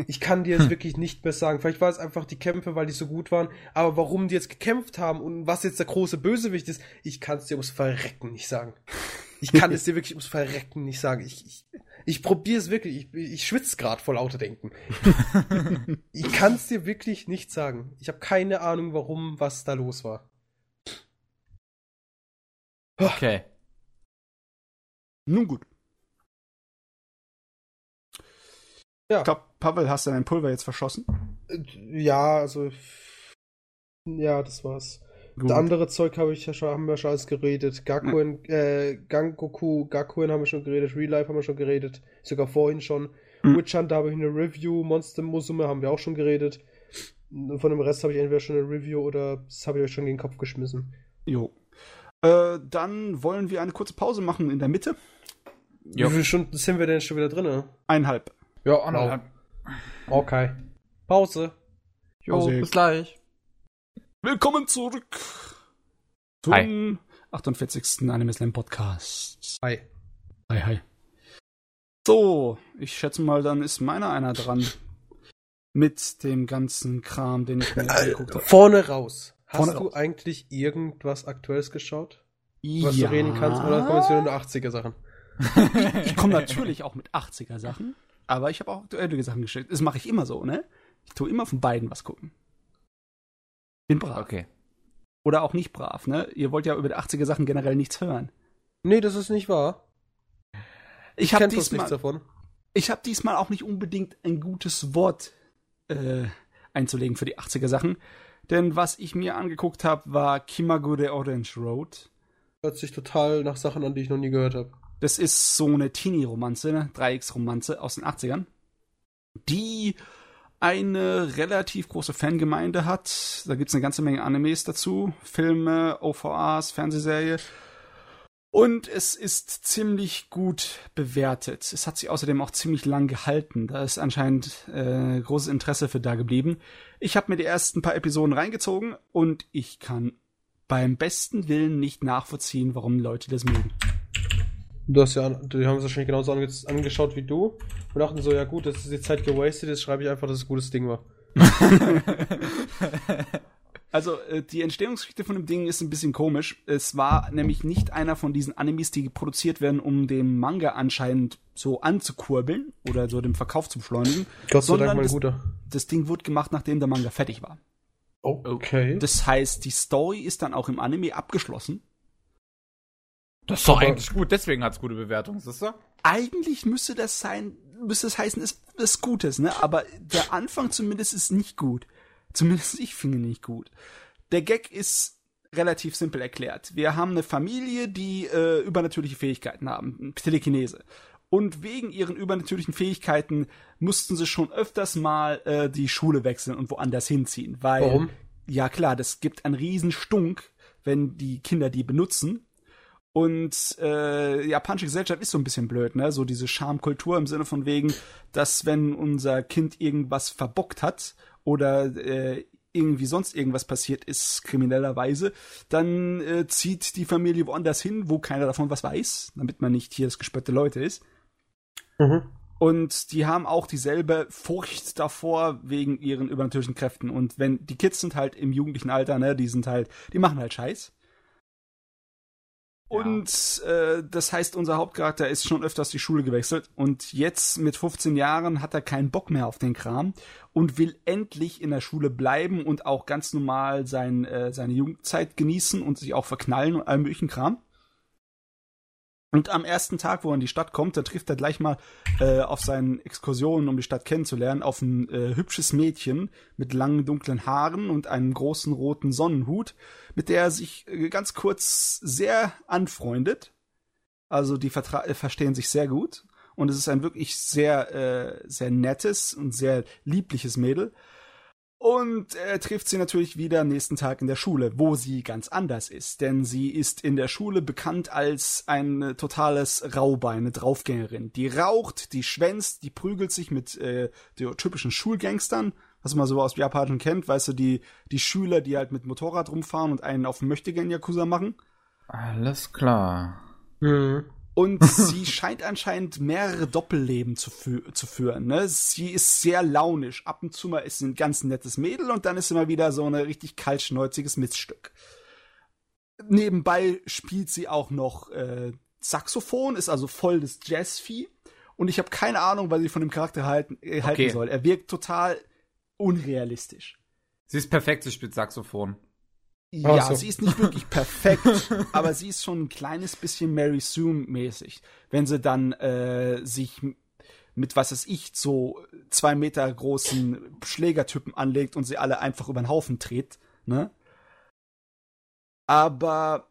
Ich kann dir jetzt wirklich nicht mehr sagen. Vielleicht war es einfach die Kämpfe, weil die so gut waren, aber warum die jetzt gekämpft haben und was jetzt der große Bösewicht ist, ich kann es dir ums Verrecken nicht sagen. Ich kann es dir wirklich ums Verrecken nicht sagen. Ich, ich, ich probiere es wirklich. Ich, ich schwitze gerade vor lauter Denken. ich kann es dir wirklich nicht sagen. Ich habe keine Ahnung, warum, was da los war. Okay. Nun gut. Ja. Ich glaube, Pavel, hast du dein Pulver jetzt verschossen? Äh, Ja, also. Ja, das war's. Gut. Das andere Zeug habe ich ja schon, haben wir schon alles geredet. Gakuen, äh, Gangoku, Gakuen haben wir schon geredet, Real Life haben wir schon geredet, sogar vorhin schon. Hm. Witch Hunter habe ich eine Review, Monster Musume haben wir auch schon geredet. Und Von dem Rest habe ich entweder schon eine Review oder das habe ich euch schon gegen den Kopf geschmissen. Jo. Äh, dann wollen wir eine kurze Pause machen in der Mitte. Jo. Wie viele Stunden sind wir denn schon wieder drin? Eineinhalb. Ja, anderthalb. Okay. Pause. Jo, Pause. bis gleich. Willkommen zurück zum Hi. 48. Anime Slam Podcast. Hi. Hi, hi. So, ich schätze mal, dann ist meiner einer dran. Mit dem ganzen Kram, den ich mir angeguckt habe. Vorne raus. Hast Vorne du raus. eigentlich irgendwas Aktuelles geschaut? Ja. Was du reden kannst? Oder kommen jetzt wieder nur 80er-Sachen? Ich komme natürlich auch mit 80er Sachen, aber ich habe auch aktuelle Sachen geschickt. Das mache ich immer so, ne? Ich tue immer von beiden was gucken. Bin brav. Okay. Oder auch nicht brav, ne? Ihr wollt ja über die 80er Sachen generell nichts hören. Nee, das ist nicht wahr. Ich habe kenn bloß nichts diesmal, davon. ich hab diesmal auch nicht unbedingt ein gutes Wort äh, einzulegen für die 80er Sachen. Denn was ich mir angeguckt habe, war Kimagure Orange Road. Hört sich total nach Sachen an, die ich noch nie gehört habe. Das ist so eine Teenie-Romanze, ne? Dreiecksromanze aus den 80ern, die eine relativ große Fangemeinde hat. Da gibt's eine ganze Menge Animes dazu, Filme, OVAs, Fernsehserie. Und es ist ziemlich gut bewertet. Es hat sich außerdem auch ziemlich lang gehalten. Da ist anscheinend äh, großes Interesse für da geblieben. Ich habe mir die ersten paar Episoden reingezogen und ich kann beim besten Willen nicht nachvollziehen, warum Leute das mögen. Du hast ja, die haben es wahrscheinlich genauso ange angeschaut wie du und dachten so, ja gut, das ist die Zeit gewastet, jetzt schreibe ich einfach, dass es ein gutes Ding war. Also äh, die Entstehungsgeschichte von dem Ding ist ein bisschen komisch. Es war nämlich nicht einer von diesen Animes, die produziert werden, um den Manga anscheinend so anzukurbeln oder so den Verkauf zu beschleunigen. Gott sei Dank mal ein das- guter. Das Ding wurde gemacht, nachdem der Manga fertig war. Okay. Das heißt, die Story ist dann auch im Anime abgeschlossen. Das ist doch Aber- eigentlich gut, deswegen hat's gute Bewertungen, siehst du? Eigentlich müsste das sein, müsste es heißen, es ist Gutes, ne? Aber der Anfang zumindest ist nicht gut. Zumindest ich finde ihn nicht gut. Der Gag ist relativ simpel erklärt. Wir haben eine Familie, die äh, übernatürliche Fähigkeiten haben, Telekinese. Und wegen ihren übernatürlichen Fähigkeiten mussten sie schon öfters mal äh, die Schule wechseln und woanders hinziehen. Weil, Warum? ja klar, das gibt einen riesen Stunk, wenn die Kinder die benutzen. Und äh, japanische Gesellschaft ist so ein bisschen blöd, ne? So diese Schamkultur im Sinne von wegen, dass wenn unser Kind irgendwas verbockt hat oder äh, irgendwie sonst irgendwas passiert ist, kriminellerweise, dann äh, zieht die Familie woanders hin, wo keiner davon was weiß, damit man nicht hier das gespötte Leute ist. Mhm. Und die haben auch dieselbe Furcht davor wegen ihren übernatürlichen Kräften. Und wenn die Kids sind halt im jugendlichen Alter, ne, die sind halt, die machen halt Scheiß. Und äh, das heißt, unser Hauptcharakter ist schon öfters die Schule gewechselt und jetzt mit 15 Jahren hat er keinen Bock mehr auf den Kram und will endlich in der Schule bleiben und auch ganz normal sein, äh, seine Jugendzeit genießen und sich auch verknallen und allem möglichen Kram. Und am ersten Tag, wo er in die Stadt kommt, da trifft er gleich mal äh, auf seinen Exkursionen, um die Stadt kennenzulernen, auf ein äh, hübsches Mädchen mit langen dunklen Haaren und einem großen roten Sonnenhut, mit der er sich äh, ganz kurz sehr anfreundet. Also die vertra verstehen sich sehr gut. Und es ist ein wirklich sehr, äh, sehr nettes und sehr liebliches Mädel. Und er trifft sie natürlich wieder am nächsten Tag in der Schule, wo sie ganz anders ist. Denn sie ist in der Schule bekannt als ein totales Raubein, eine Draufgängerin. Die raucht, die schwänzt, die prügelt sich mit äh, den typischen Schulgangstern, was man so aus Japan kennt, weißt du, die, die Schüler, die halt mit Motorrad rumfahren und einen auf Möchtegern-Yakuza machen. Alles klar. Mhm. Und sie scheint anscheinend mehrere Doppelleben zu, fü zu führen. Ne? Sie ist sehr launisch. Ab und zu mal ist sie ein ganz nettes Mädel und dann ist sie mal wieder so ein richtig kaltschnäuziges Miststück. Nebenbei spielt sie auch noch äh, Saxophon, ist also voll das Jazzvieh. Und ich habe keine Ahnung, was ich von dem Charakter halten, äh, halten Okay. soll. Er wirkt total unrealistisch. Sie ist perfekt, sie spielt Saxophon. Ja, so. sie ist nicht wirklich perfekt, aber sie ist schon ein kleines bisschen Mary Sue mäßig. Wenn sie dann äh, sich mit, was weiß ich, so zwei Meter großen Schlägertypen anlegt und sie alle einfach über den Haufen dreht, ne? Aber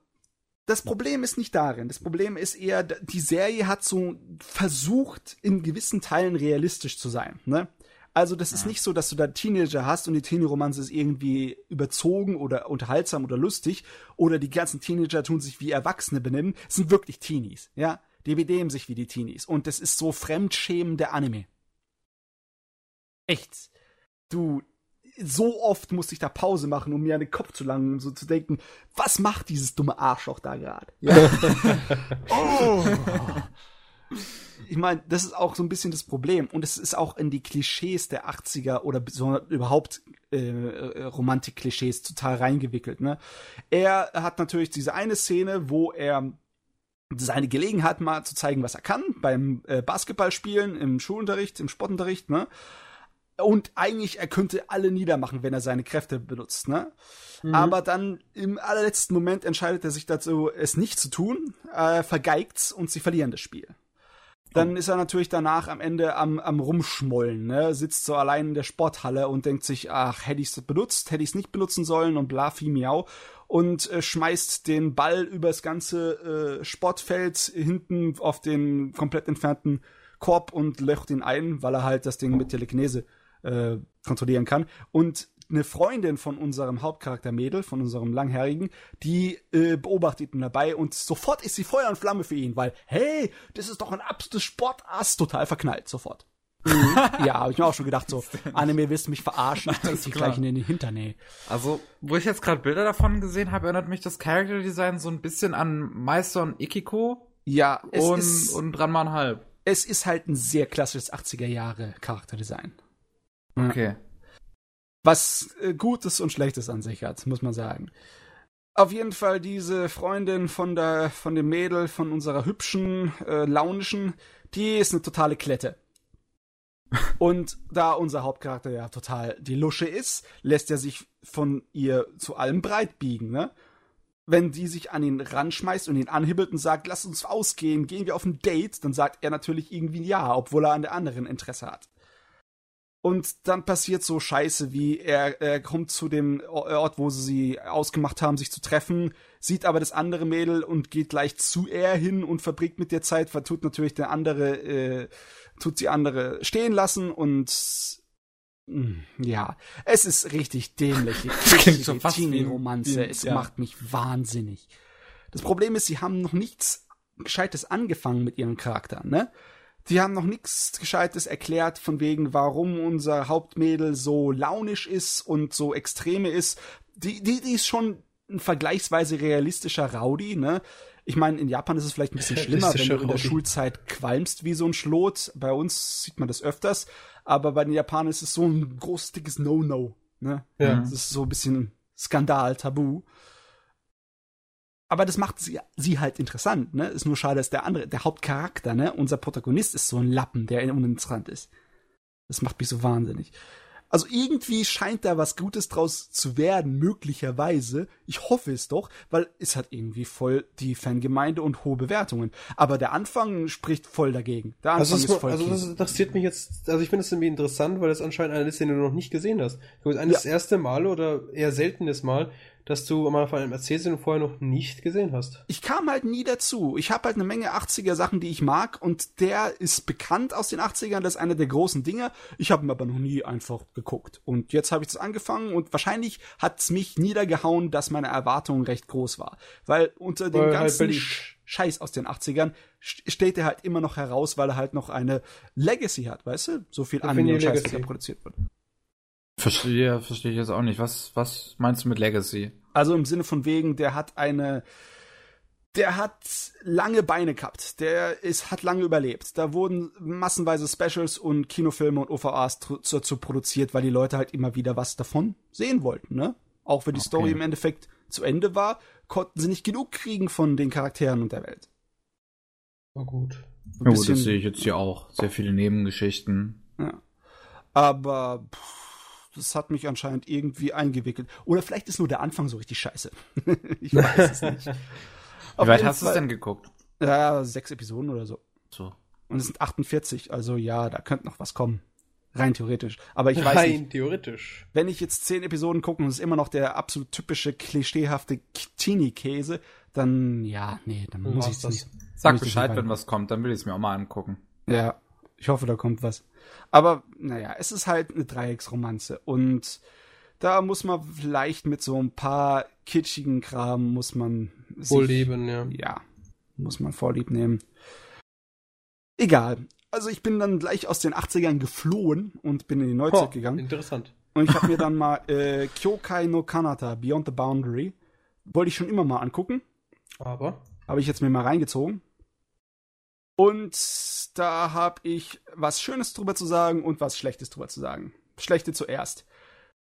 das Problem ist nicht darin. Das Problem ist eher, die Serie hat so versucht, in gewissen Teilen realistisch zu sein, ne? Also das ist nicht so, dass du da Teenager hast und die Teenie-Romanze ist irgendwie überzogen oder unterhaltsam oder lustig oder die ganzen Teenager tun sich wie Erwachsene benehmen. Es sind wirklich Teenies, ja. Die benehmen sich wie die Teenies und das ist so fremdschämender Anime. Echt. Du, so oft musste ich da Pause machen, um mir an den Kopf zu langen, um so zu denken, was macht dieses dumme Arschloch da gerade? Ja. oh. Ich meine, das ist auch so ein bisschen das Problem. Und es ist auch in die Klischees der 80er oder überhaupt äh, äh, Romantik-Klischees total reingewickelt. Ne? Er hat natürlich diese eine Szene, wo er seine Gelegenheit mal zu zeigen, was er kann, beim äh, Basketballspielen, im Schulunterricht, im Sportunterricht, ne? Und eigentlich, er könnte alle niedermachen, wenn er seine Kräfte benutzt, ne? Aber dann im allerletzten Moment entscheidet er sich dazu, es nicht zu tun, äh, vergeigt's und sie verlieren das Spiel. Dann ist er natürlich danach am Ende am, am Rumschmollen, ne? sitzt so allein in der Sporthalle und denkt sich, ach, hätte ich's benutzt, hätte ich's nicht benutzen sollen und bla, fi, miau. Und äh, schmeißt den Ball übers ganze äh, Sportfeld hinten auf den komplett entfernten Korb und löcht ihn ein, weil er halt das Ding mit Telekinese äh, kontrollieren kann. Und eine Freundin von unserem Hauptcharakter Mädel, von unserem Langhaarigen, die äh, beobachtet ihn dabei und sofort ist sie Feuer und Flamme für ihn, weil, hey, das ist doch ein absolutes Sportass, total verknallt, sofort. ja, habe ich mir auch schon gedacht, so, Anime willst du mich verarschen, ich trete dich gleich in den Hintern, ey. Also, wo ich jetzt gerade Bilder davon gesehen habe, erinnert mich das Character Design so ein bisschen an Meister und Ikiko Ja, es und, ist, und und halb. es ist halt ein sehr klassisches 80er Jahre Charakterdesign. Okay. Was äh, Gutes und Schlechtes an sich hat, muss man sagen. Auf jeden Fall diese Freundin von der, von dem Mädel, von unserer hübschen, äh, launischen, die ist eine totale Klette. Und da unser Hauptcharakter ja total die Lusche ist, lässt er sich von ihr zu allem breit biegen, ne? Wenn die sich an ihn ranschmeißt und ihn anhibbelt und sagt, lass uns ausgehen, gehen wir auf ein Date, dann sagt er natürlich irgendwie ja, obwohl er an der anderen Interesse hat. Und dann passiert so Scheiße, wie er, er kommt zu dem Ort, wo sie sie ausgemacht haben, sich zu treffen, sieht aber das andere Mädel und geht gleich zu er hin und verbringt mit der Zeit, tut natürlich der andere, äh, tut die andere stehen lassen und mh, ja, es ist richtig dämlich. klingt schon fast wie ein- Es ja. macht mich wahnsinnig. Das Problem ist, sie haben noch nichts Gescheites angefangen mit ihren Charakteren, ne? Die haben noch nichts Gescheites erklärt, von wegen, warum unser Hauptmädel so launisch ist und so extreme ist. Die, die, die ist schon ein vergleichsweise realistischer Rowdy, ne? Ich meine, in Japan ist es vielleicht ein bisschen schlimmer, wenn du in der. Schulzeit qualmst wie so ein Schlot. Bei uns sieht man das öfters, aber bei den Japanern ist es so ein großes, dickes No-No, ne? Ja. Das ist so ein bisschen Skandal, Tabu. Aber das macht sie, sie halt interessant, ne? Ist nur schade, dass der andere, der Hauptcharakter, ne? Unser Protagonist ist so ein Lappen, der uninteressant ist. Das macht mich so wahnsinnig. Also irgendwie scheint da was Gutes draus zu werden, möglicherweise. Ich hoffe es doch, weil es hat irgendwie voll die Fangemeinde und hohe Bewertungen. Aber der Anfang spricht voll dagegen. Der Anfang Also, das, ist voll also das interessiert mich jetzt, also ich finde es irgendwie interessant, weil das anscheinend einer ist, den du noch nicht gesehen hast. Das ist das erste Mal oder eher seltenes Mal, dass du mal von einem erzählst, den du vorher noch nicht gesehen hast. Ich kam halt nie dazu. Ich habe halt eine Menge 80er Sachen, die ich mag und der ist bekannt aus den 80ern, das ist einer der großen Dinge. Ich habe ihn aber noch nie einfach geguckt. Und jetzt habe ich das angefangen und wahrscheinlich hat's mich niedergehauen, dass meine Erwartung recht groß war. Weil unter dem Weil halt ganzen Berlin- Scheiß aus den 80ern st- steht er halt immer noch heraus, weil er halt noch eine Legacy hat, weißt du? So viel Anime und Scheiß, der produziert wird. Verstehe, verstehe ich jetzt auch nicht. Was, was meinst du mit Legacy? Also im Sinne von wegen, der hat eine, der hat lange Beine gehabt. Der ist, hat lange überlebt. Da wurden massenweise Specials und Kinofilme und OVAs dazu produziert, weil die Leute halt immer wieder was davon sehen wollten, ne? Auch wenn die Okay. Story im Endeffekt zu Ende war, konnten sie nicht genug kriegen von den Charakteren und der Welt. War gut. Ja, gut, das sehe ich jetzt hier auch. Sehr viele Nebengeschichten. Ja. Aber pff, das hat mich anscheinend irgendwie eingewickelt. Oder vielleicht ist nur der Anfang so richtig scheiße. ich weiß es nicht. Wie weit hast du es denn geguckt? Ja, sechs Episoden oder so. So. Und es sind 48, also ja, da könnte noch was kommen. Rein theoretisch. Aber ich weiß Rein nicht, theoretisch. wenn ich jetzt zehn Episoden gucke und es ist immer noch der absolut typische, klischeehafte Teenie-Käse, dann ja, nee, dann muss ich das. nicht. Sag Bescheid, wenn rein. was kommt, dann will ich es mir auch mal angucken. Ja, ich hoffe, da kommt was. Aber naja, es ist halt eine Dreiecksromanze und da muss man vielleicht mit so ein paar kitschigen Kram muss man sich- Wohl leben, ja. Ja, muss man vorlieb nehmen. Egal. Also ich bin dann gleich aus den 80ern geflohen und bin in die Neuzeit Ho, gegangen. Interessant. Und ich habe mir dann mal äh, Kyokai no Kanata, Beyond the Boundary, wollte ich schon immer mal angucken. Aber. Habe ich jetzt mir mal reingezogen. Und da habe ich was Schönes drüber zu sagen und was Schlechtes drüber zu sagen. Schlechte zuerst.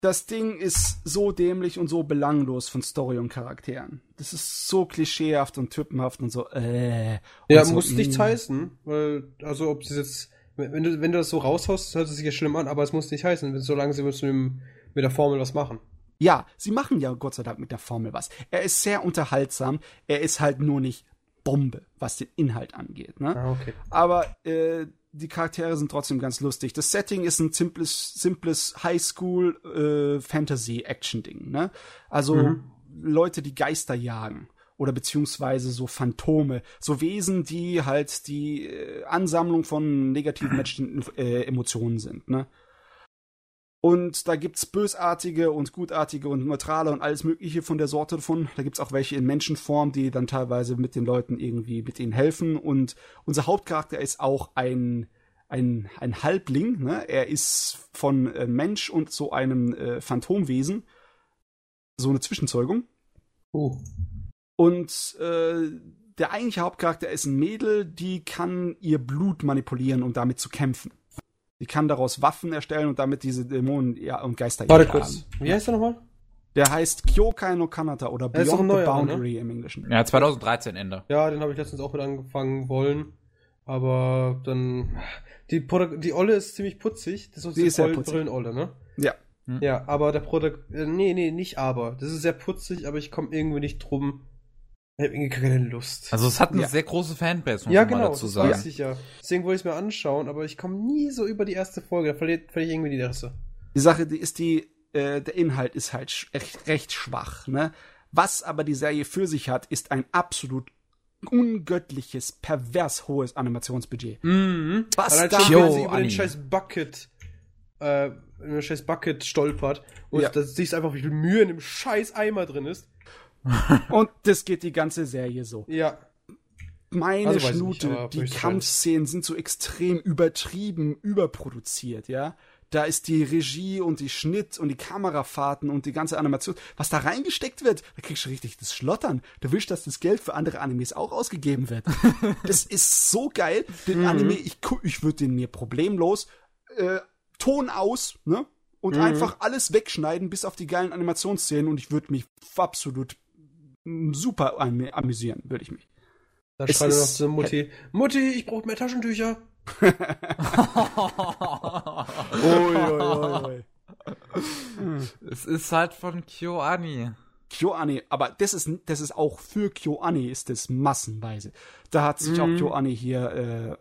Das Ding ist so dämlich und so belanglos von Story und Charakteren. Das ist so klischeehaft und typenhaft und so, äh. Ja, so, muss nichts mm. heißen, weil, also ob es jetzt, wenn du, wenn du das so raushaust, hört es sich ja schlimm an, aber es muss nicht heißen, solange sie mit, dem, mit der Formel was machen. Ja, sie machen ja Gott sei Dank mit der Formel was. Er ist sehr unterhaltsam, er ist halt nur nicht Bombe, was den Inhalt angeht, ne? Ah, okay. Aber äh, die Charaktere sind trotzdem ganz lustig. Das Setting ist ein simples, simples Highschool äh, Fantasy Action Ding, ne? Also Mhm. Leute, die Geister jagen oder beziehungsweise so Phantome, so Wesen, die halt die äh, Ansammlung von negativen menschlichen äh, Emotionen sind, ne? Und da gibt's bösartige und gutartige und neutrale und alles mögliche von der Sorte davon. Da gibt's auch welche in Menschenform, die dann teilweise mit den Leuten irgendwie mit ihnen helfen. Und unser Hauptcharakter ist auch ein ein, ein Halbling. Ne? Er ist von äh, Mensch und so einem äh, Phantomwesen. So eine Zwischenzeugung. Uh. Und äh, der eigentliche Hauptcharakter ist ein Mädel, die kann ihr Blut manipulieren, um damit zu kämpfen. Die kann daraus Waffen erstellen und damit diese Dämonen ja, und Geister Warte jagen. kurz. Wie heißt der nochmal? Der heißt Kyokai no Kanata oder Er Beyond the neuerer, ne? Boundary im Englischen. Ja, 2013 Ende. Ja, den habe ich letztens auch mit angefangen wollen. Aber dann. Die, Produ die Olle ist ziemlich putzig. Das ist Die die ist sehr Brillen- putzig. Brillenolle, ne? Ja. Ja, aber der Produkt. Äh, nee, nee, nicht aber. Das ist sehr putzig, aber ich komme irgendwie nicht drum. Ich habe irgendwie keine Lust. Also es hat eine Ja. sehr große Fanbase, muss ja, man mal genau, dazu das sagen. weiß ich ja. Deswegen wollte ich es mir anschauen, aber ich komme nie so über die erste Folge. Da verliere ich irgendwie die Interesse. Die Sache, die ist die, äh, der Inhalt ist halt recht, recht schwach, ne? Was aber die Serie für sich hat, ist ein absolut ungöttliches, pervers hohes Animationsbudget. Mhm. Was da- Jo, wenn sie über den scheiß Bucket, äh, über den scheiß Bucket stolpert und Ja. da siehst du einfach, wie viel Mühe in dem scheiß Eimer drin ist. Und das geht die ganze Serie so. Ja. Meine Also Schnute, nicht, die. Kampfszenen sind so extrem übertrieben, überproduziert, ja. Da ist die Regie und die Schnitt und die Kamerafahrten und die ganze Animation. Was da reingesteckt wird, da kriegst du richtig das Schlottern. Du willst, dass das Geld für andere Animes auch ausgegeben wird. das ist so geil. Den Mhm. Anime, ich, ich würde den mir problemlos äh, Ton aus, ne? Und Mhm. einfach alles wegschneiden, bis auf die geilen Animationsszenen und ich würde mich absolut super am- amüsieren, würde ich mich. Da schreit er noch zu Mutti, Mutti, ich brauche mehr Taschentücher. Ui, es ist halt von KyoAni. KyoAni, aber das ist, das ist auch für KyoAni ist das massenweise. Da hat sich auch Mhm. KyoAni hier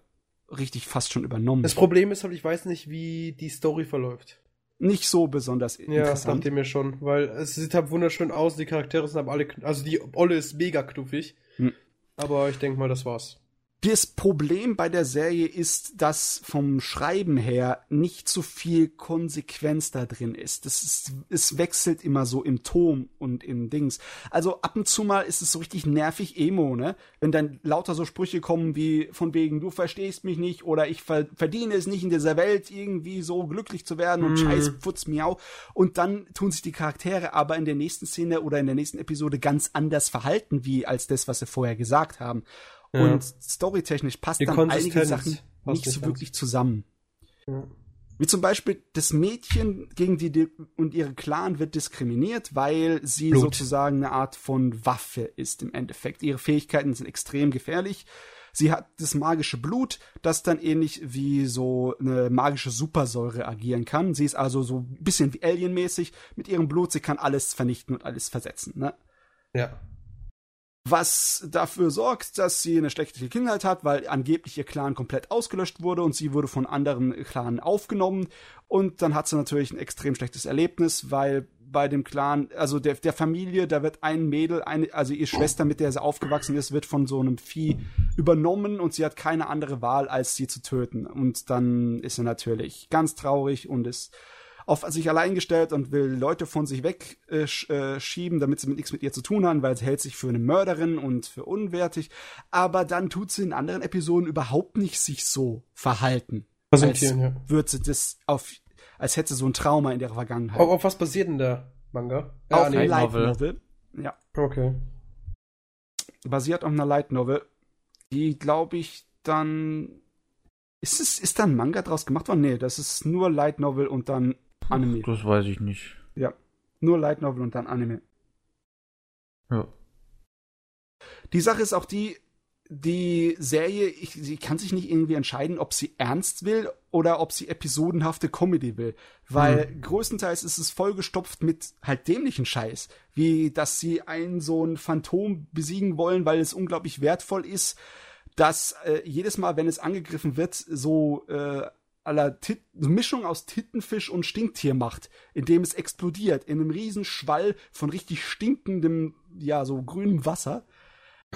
äh, richtig fast schon übernommen. Das Problem ist halt, ich weiß nicht, wie die Story verläuft. Nicht so besonders Ja, interessant. dachte mir schon, weil es sieht halt wunderschön aus, die Charaktere sind aber alle, also die Olle ist mega knuffig. Hm. Aber ich denke mal, das war's. Das Problem bei der Serie ist, dass vom Schreiben her nicht so viel Konsequenz da drin ist. Das ist. Es wechselt immer so im Ton und im Dings. Also ab und zu mal ist es so richtig nervig Emo, ne? Wenn dann lauter so Sprüche kommen wie von wegen, du verstehst mich nicht oder ich ver verdiene es nicht in dieser Welt irgendwie so glücklich zu werden und Mhm. scheiß Putz miau. Und dann tun sich die Charaktere aber in der nächsten Szene oder in der nächsten Episode ganz anders verhalten, wie als das, was sie vorher gesagt haben. Ja. Und storytechnisch passt Die dann einige Sachen nicht so wirklich zusammen. Ja. Wie zum Beispiel das Mädchen gegen die die und ihre Clan wird diskriminiert, weil sie Blut. sozusagen eine Art von Waffe ist im Endeffekt. Ihre Fähigkeiten sind extrem gefährlich. Sie hat das magische Blut, das dann ähnlich wie so eine magische Supersäure agieren kann. Sie ist also so ein bisschen wie Alien-mäßig. Mit ihrem Blut, sie kann alles vernichten und alles versetzen. Ne? Ja. Was dafür sorgt, dass sie eine schlechte Kindheit hat, weil angeblich ihr Clan komplett ausgelöscht wurde und sie wurde von anderen Clanen aufgenommen und dann hat sie natürlich ein extrem schlechtes Erlebnis, weil bei dem Clan, also der, der Familie, da wird ein Mädel, eine, also ihre Schwester, mit der sie aufgewachsen ist, wird von so einem Vieh übernommen und sie hat keine andere Wahl, als sie zu töten. Und dann ist sie natürlich ganz traurig und ist auf sich allein gestellt und will Leute von sich wegschieben, äh, äh, damit sie mit nichts mit ihr zu tun haben, weil sie hält sich für eine Mörderin und für unwertig. Aber dann tut sie in anderen Episoden überhaupt nicht sich so verhalten. Präsentieren, als ja. Würde sie das auf, als hätte sie so ein Trauma in ihrer Vergangenheit. Auf, auf was basiert denn der Manga? auf Ja, einer nee. Light Novel. Novel. Ja, Okay. basiert auf einer Light Novel, die glaube ich dann ist es ist da ein Manga draus gemacht worden? Nee, das ist nur Light Novel und dann Anime. Das weiß ich nicht. Ja, nur Light Novel und dann Anime. Ja. Die Sache ist auch die, die Serie, ich, sie kann sich nicht irgendwie entscheiden, ob sie ernst will oder ob sie episodenhafte Comedy will. Weil größtenteils ist es vollgestopft mit halt dämlichen Scheiß. Wie, dass sie einen so ein Phantom besiegen wollen, weil es unglaublich wertvoll ist, dass äh, jedes Mal, wenn es angegriffen wird, so äh, aller Tit Mischung aus Tittenfisch und Stinktier macht, indem es explodiert in einem riesen Schwall von richtig stinkendem, ja, so grünem Wasser.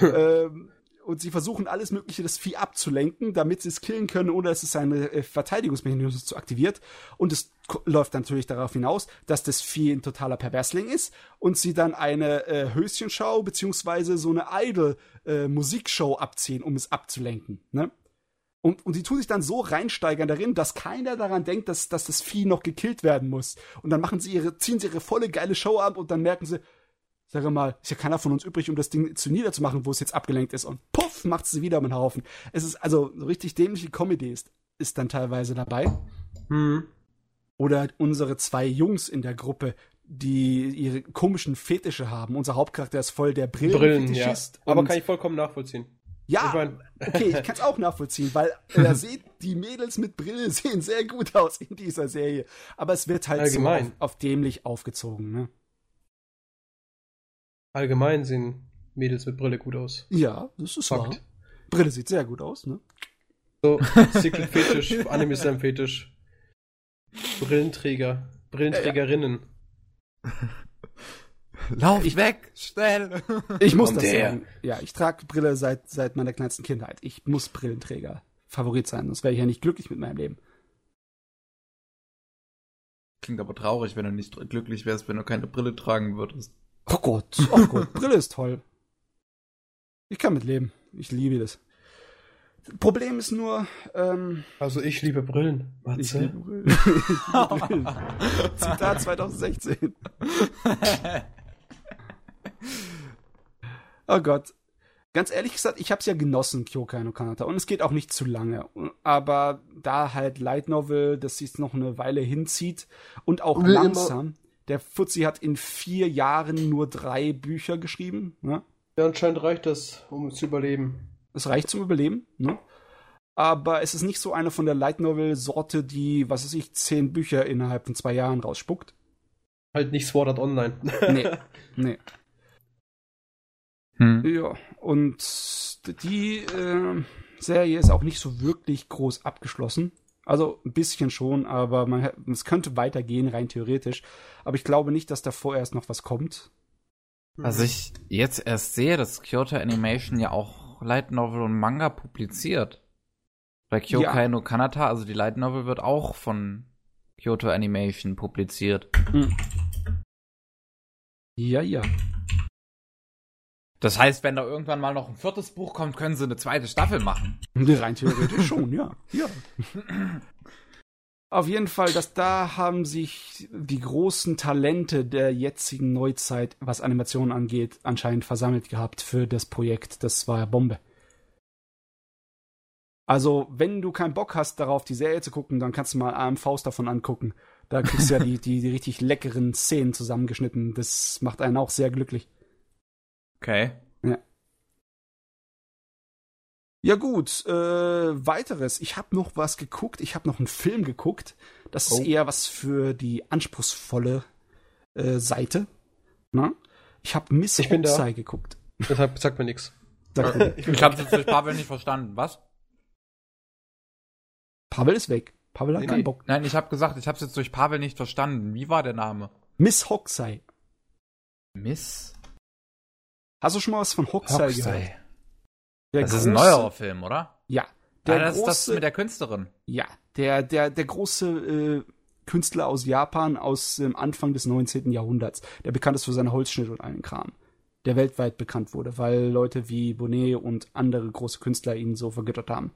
ähm, und sie versuchen alles Mögliche, das Vieh abzulenken, damit sie es killen können, ohne dass es seine äh, Verteidigungsmechanismus zu aktiviert. Und es läuft natürlich darauf hinaus, dass das Vieh ein totaler Perversling ist und sie dann eine äh, Höschenschau beziehungsweise so eine Idol-Musikshow abziehen, um es abzulenken. Ne? Und, und die tun sich dann so reinsteigern darin, dass keiner daran denkt, dass, dass das Vieh noch gekillt werden muss. Und dann machen sie ihre, ziehen sie ihre volle geile Show ab und dann merken sie, sag mal, ist ja keiner von uns übrig, um das Ding zu niederzumachen, wo es jetzt abgelenkt ist. Und puff, macht sie wieder um den Haufen. Es ist also so richtig dämliche Comedy ist, ist dann teilweise dabei. Hm. Oder unsere zwei Jungs in der Gruppe, die ihre komischen Fetische haben. Unser Hauptcharakter ist voll der Brillen, ja. Brillenfetischist. Aber kann ich vollkommen nachvollziehen. Ja, Ich mein- okay, ich kann es auch nachvollziehen, weil äh, seht, die Mädels mit Brille sehen sehr gut aus in dieser Serie. Aber es wird halt Allgemein. so auf, auf dämlich aufgezogen, ne? Allgemein sehen Mädels mit Brille gut aus. Ja, das ist wahr. Fakt. Brille sieht sehr gut aus, ne? So, Secret Fetisch, Anime ist ein Fetisch. Brillenträger, Brillenträgerinnen. Lauf weg, schnell. Ich muss Kommt das her. sagen. Ja, ich trage Brille seit, seit meiner kleinsten Kindheit. Ich muss Brillenträger Favorit sein, sonst wäre ich ja nicht glücklich mit meinem Leben. Klingt aber traurig, wenn du nicht glücklich wärst, wenn du keine Brille tragen würdest. Oh Gott, oh Gott, Brille ist toll. Ich kann mit leben. Ich liebe das. Problem ist nur, ähm, Also ich liebe Brillen. ich Matze. liebe Brillen. ich liebe Brillen. Zitat 2016. Oh Gott. Ganz ehrlich gesagt, ich habe es ja genossen, Kyokai no Kanata. Und es geht auch nicht zu lange. Aber da halt Light Novel, das sich noch eine Weile hinzieht und auch Will immer- langsam. Der Fuzzi hat in vier Jahren nur drei Bücher geschrieben. Ne? Ja, anscheinend reicht das, um zu überleben. Es reicht zum Überleben. Ne? Aber es ist nicht so eine von der Light Novel Sorte, die, was weiß ich, zehn Bücher innerhalb von zwei Jahren rausspuckt. Halt nicht Sword Art Online. Nee, nee. Hm. Ja, und die äh, Serie ist auch nicht so wirklich groß abgeschlossen. Also ein bisschen schon, aber man, es könnte weitergehen, rein theoretisch. Aber ich glaube nicht, dass da vorerst noch was kommt. Also ich jetzt erst sehe, dass Kyoto Animation ja auch Light Novel und Manga publiziert. Bei Kyokai Ja. no Kanata, also die Light Novel wird auch von Kyoto Animation publiziert. Ja, ja. Das heißt, wenn da irgendwann mal noch ein viertes Buch kommt, können sie eine zweite Staffel machen. Rein theoretisch schon, ja. ja. Auf jeden Fall, dass da haben sich die großen Talente der jetzigen Neuzeit, was Animationen angeht, anscheinend versammelt gehabt für das Projekt. Das war ja Bombe. Also, wenn du keinen Bock hast, darauf die Serie zu gucken, dann kannst du mal AMVs davon angucken. Da kriegst du ja die, die, die richtig leckeren Szenen zusammengeschnitten. Das macht einen auch sehr glücklich. Okay. Ja gut, äh, weiteres. Ich habe noch was geguckt. Ich habe noch einen Film geguckt. Das Oh. ist eher was für die anspruchsvolle äh, Seite. Na? Ich habe Miss Ich bin da. Hokusai geguckt. Deshalb sagt mir nichts. Mal, Ich habe jetzt durch Pavel nicht verstanden. Was? Pavel ist weg. Pavel hat Nee, keinen. Bock. Nein, ich habe gesagt, ich habe jetzt durch Pavel nicht verstanden. Wie war der Name? Miss Hokusai. Miss Hast du schon mal was von Hokusai gehört? Der Das ist ein große- neuerer Film, oder? Ja. Der Der das ist das große, mit der Künstlerin. ja, der, der, der große äh, Künstler aus Japan aus dem Anfang des 19. Jahrhunderts. Der bekannt ist für seine Holzschnitte und allen Kram. Der weltweit bekannt wurde, weil Leute wie Bonnet und andere große Künstler ihn so vergöttert haben.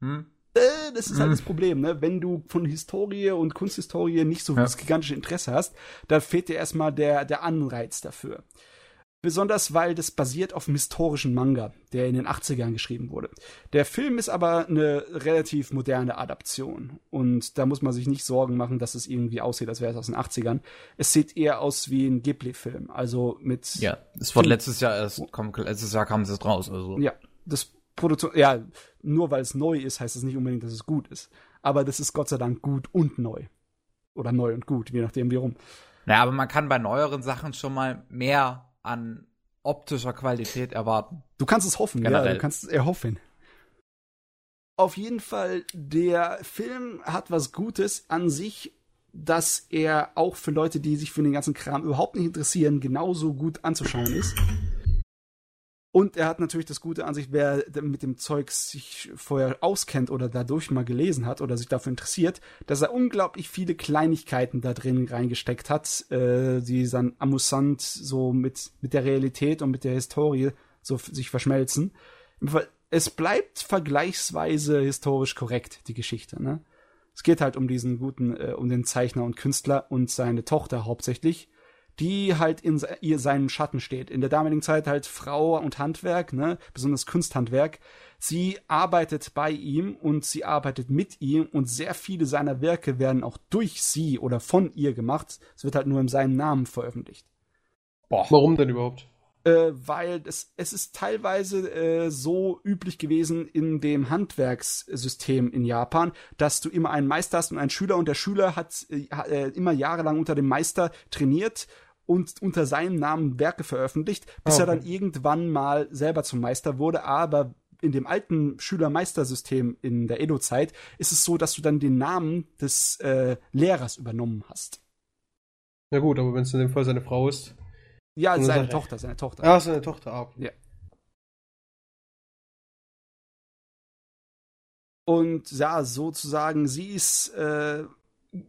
Hm? Äh, das ist halt Mhm. das Problem, ne? Wenn du von Historie und Kunsthistorie nicht so Ja. das gigantische Interesse hast, dann fehlt dir erstmal der, der Anreiz dafür. Besonders weil das basiert auf einem historischen Manga, der in den 80ern geschrieben wurde. Der Film ist aber eine relativ moderne Adaption. Und da muss man sich nicht Sorgen machen, dass es irgendwie aussieht, als wäre es aus den 80ern. Es sieht eher aus wie ein Ghibli-Film. Also mit Ja, es wurde letztes Jahr erst, komm, letztes Jahr kam es jetzt raus, also. ja, das Produktion, ja, nur weil es neu ist, heißt es nicht unbedingt, dass es gut ist. Aber das ist Gott sei Dank gut und neu. Oder neu und gut, je nachdem wie rum. Naja, aber man kann bei neueren Sachen schon mal mehr an optischer Qualität erwarten. Du kannst es hoffen, ja, Generell. du kannst es erhoffen. Auf jeden Fall, der Film hat was Gutes an sich, dass er auch für Leute, die sich für den ganzen Kram überhaupt nicht interessieren, genauso gut anzuschauen ist. Und er hat natürlich das Gute an sich, wer mit dem Zeug sich vorher auskennt oder dadurch mal gelesen hat oder sich dafür interessiert, dass er unglaublich viele Kleinigkeiten da drin reingesteckt hat, äh, die dann amüsant so mit, mit der Realität und mit der Historie so sich verschmelzen. Es bleibt vergleichsweise historisch korrekt, die Geschichte, ne? Es geht halt um diesen guten, äh, um den Zeichner und Künstler und seine Tochter hauptsächlich, die halt in ihr seinem Schatten steht. In der damaligen Zeit halt Frau und Handwerk, ne, besonders Kunsthandwerk. Sie arbeitet bei ihm und sie arbeitet mit ihm und sehr viele seiner Werke werden auch durch sie oder von ihr gemacht. Es wird halt nur in seinem Namen veröffentlicht. Warum denn überhaupt? Äh, weil es, es ist teilweise äh, so üblich gewesen in dem Handwerkssystem in Japan, dass du immer einen Meister hast und einen Schüler und der Schüler hat äh, äh, immer jahrelang unter dem Meister trainiert und unter seinem Namen Werke veröffentlicht, bis Ah, er dann okay. irgendwann mal selber zum Meister wurde, aber in dem alten Schüler-Meister-System in der Edo-Zeit ist es so, dass du dann den Namen des äh, Lehrers übernommen hast. Na gut, aber wenn es in dem Fall seine Frau ist. Ja, Eine seine. Tochter, seine Tochter. Ah, seine Tochter. Ah, okay. Ja. Und ja, sozusagen, sie ist äh,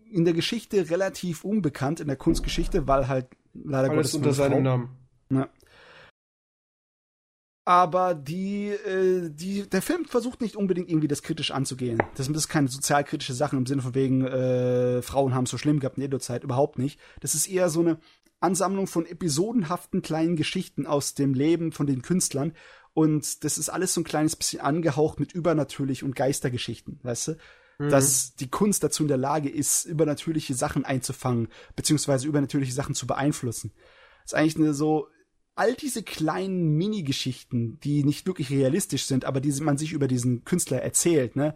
in der Geschichte relativ unbekannt, in der Kunstgeschichte, weil halt leider Alles Gottes unter eine seinem. Namen. Ja. Aber die, äh, die, der Film versucht nicht unbedingt irgendwie das kritisch anzugehen. Das sind keine sozialkritische Sachen im Sinne von wegen, äh, Frauen haben es so schlimm gehabt in der Edo-Zeit, überhaupt nicht. Das ist eher so eine Ansammlung von episodenhaften kleinen Geschichten aus dem Leben von den Künstlern. Und das ist alles so ein kleines bisschen angehaucht mit übernatürlich und Geistergeschichten, weißt du? Mhm. Dass die Kunst dazu in der Lage ist, übernatürliche Sachen einzufangen, beziehungsweise übernatürliche Sachen zu beeinflussen. Das ist eigentlich eine so, all diese kleinen Mini-Geschichten, die nicht wirklich realistisch sind, aber die man sich über diesen Künstler erzählt, ne?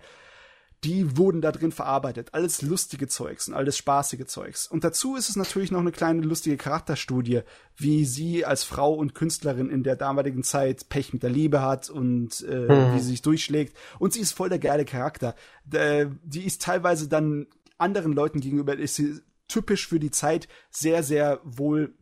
Die wurden da drin verarbeitet. Alles lustige Zeugs und alles spaßige Zeugs. Und dazu ist es natürlich noch eine kleine lustige Charakterstudie, wie sie als Frau und Künstlerin in der damaligen Zeit Pech mit der Liebe hat und äh, mhm. wie sie sich durchschlägt. Und sie ist voll der geile Charakter. Die ist teilweise dann anderen Leuten gegenüber, ist sie typisch für die Zeit sehr, sehr wohl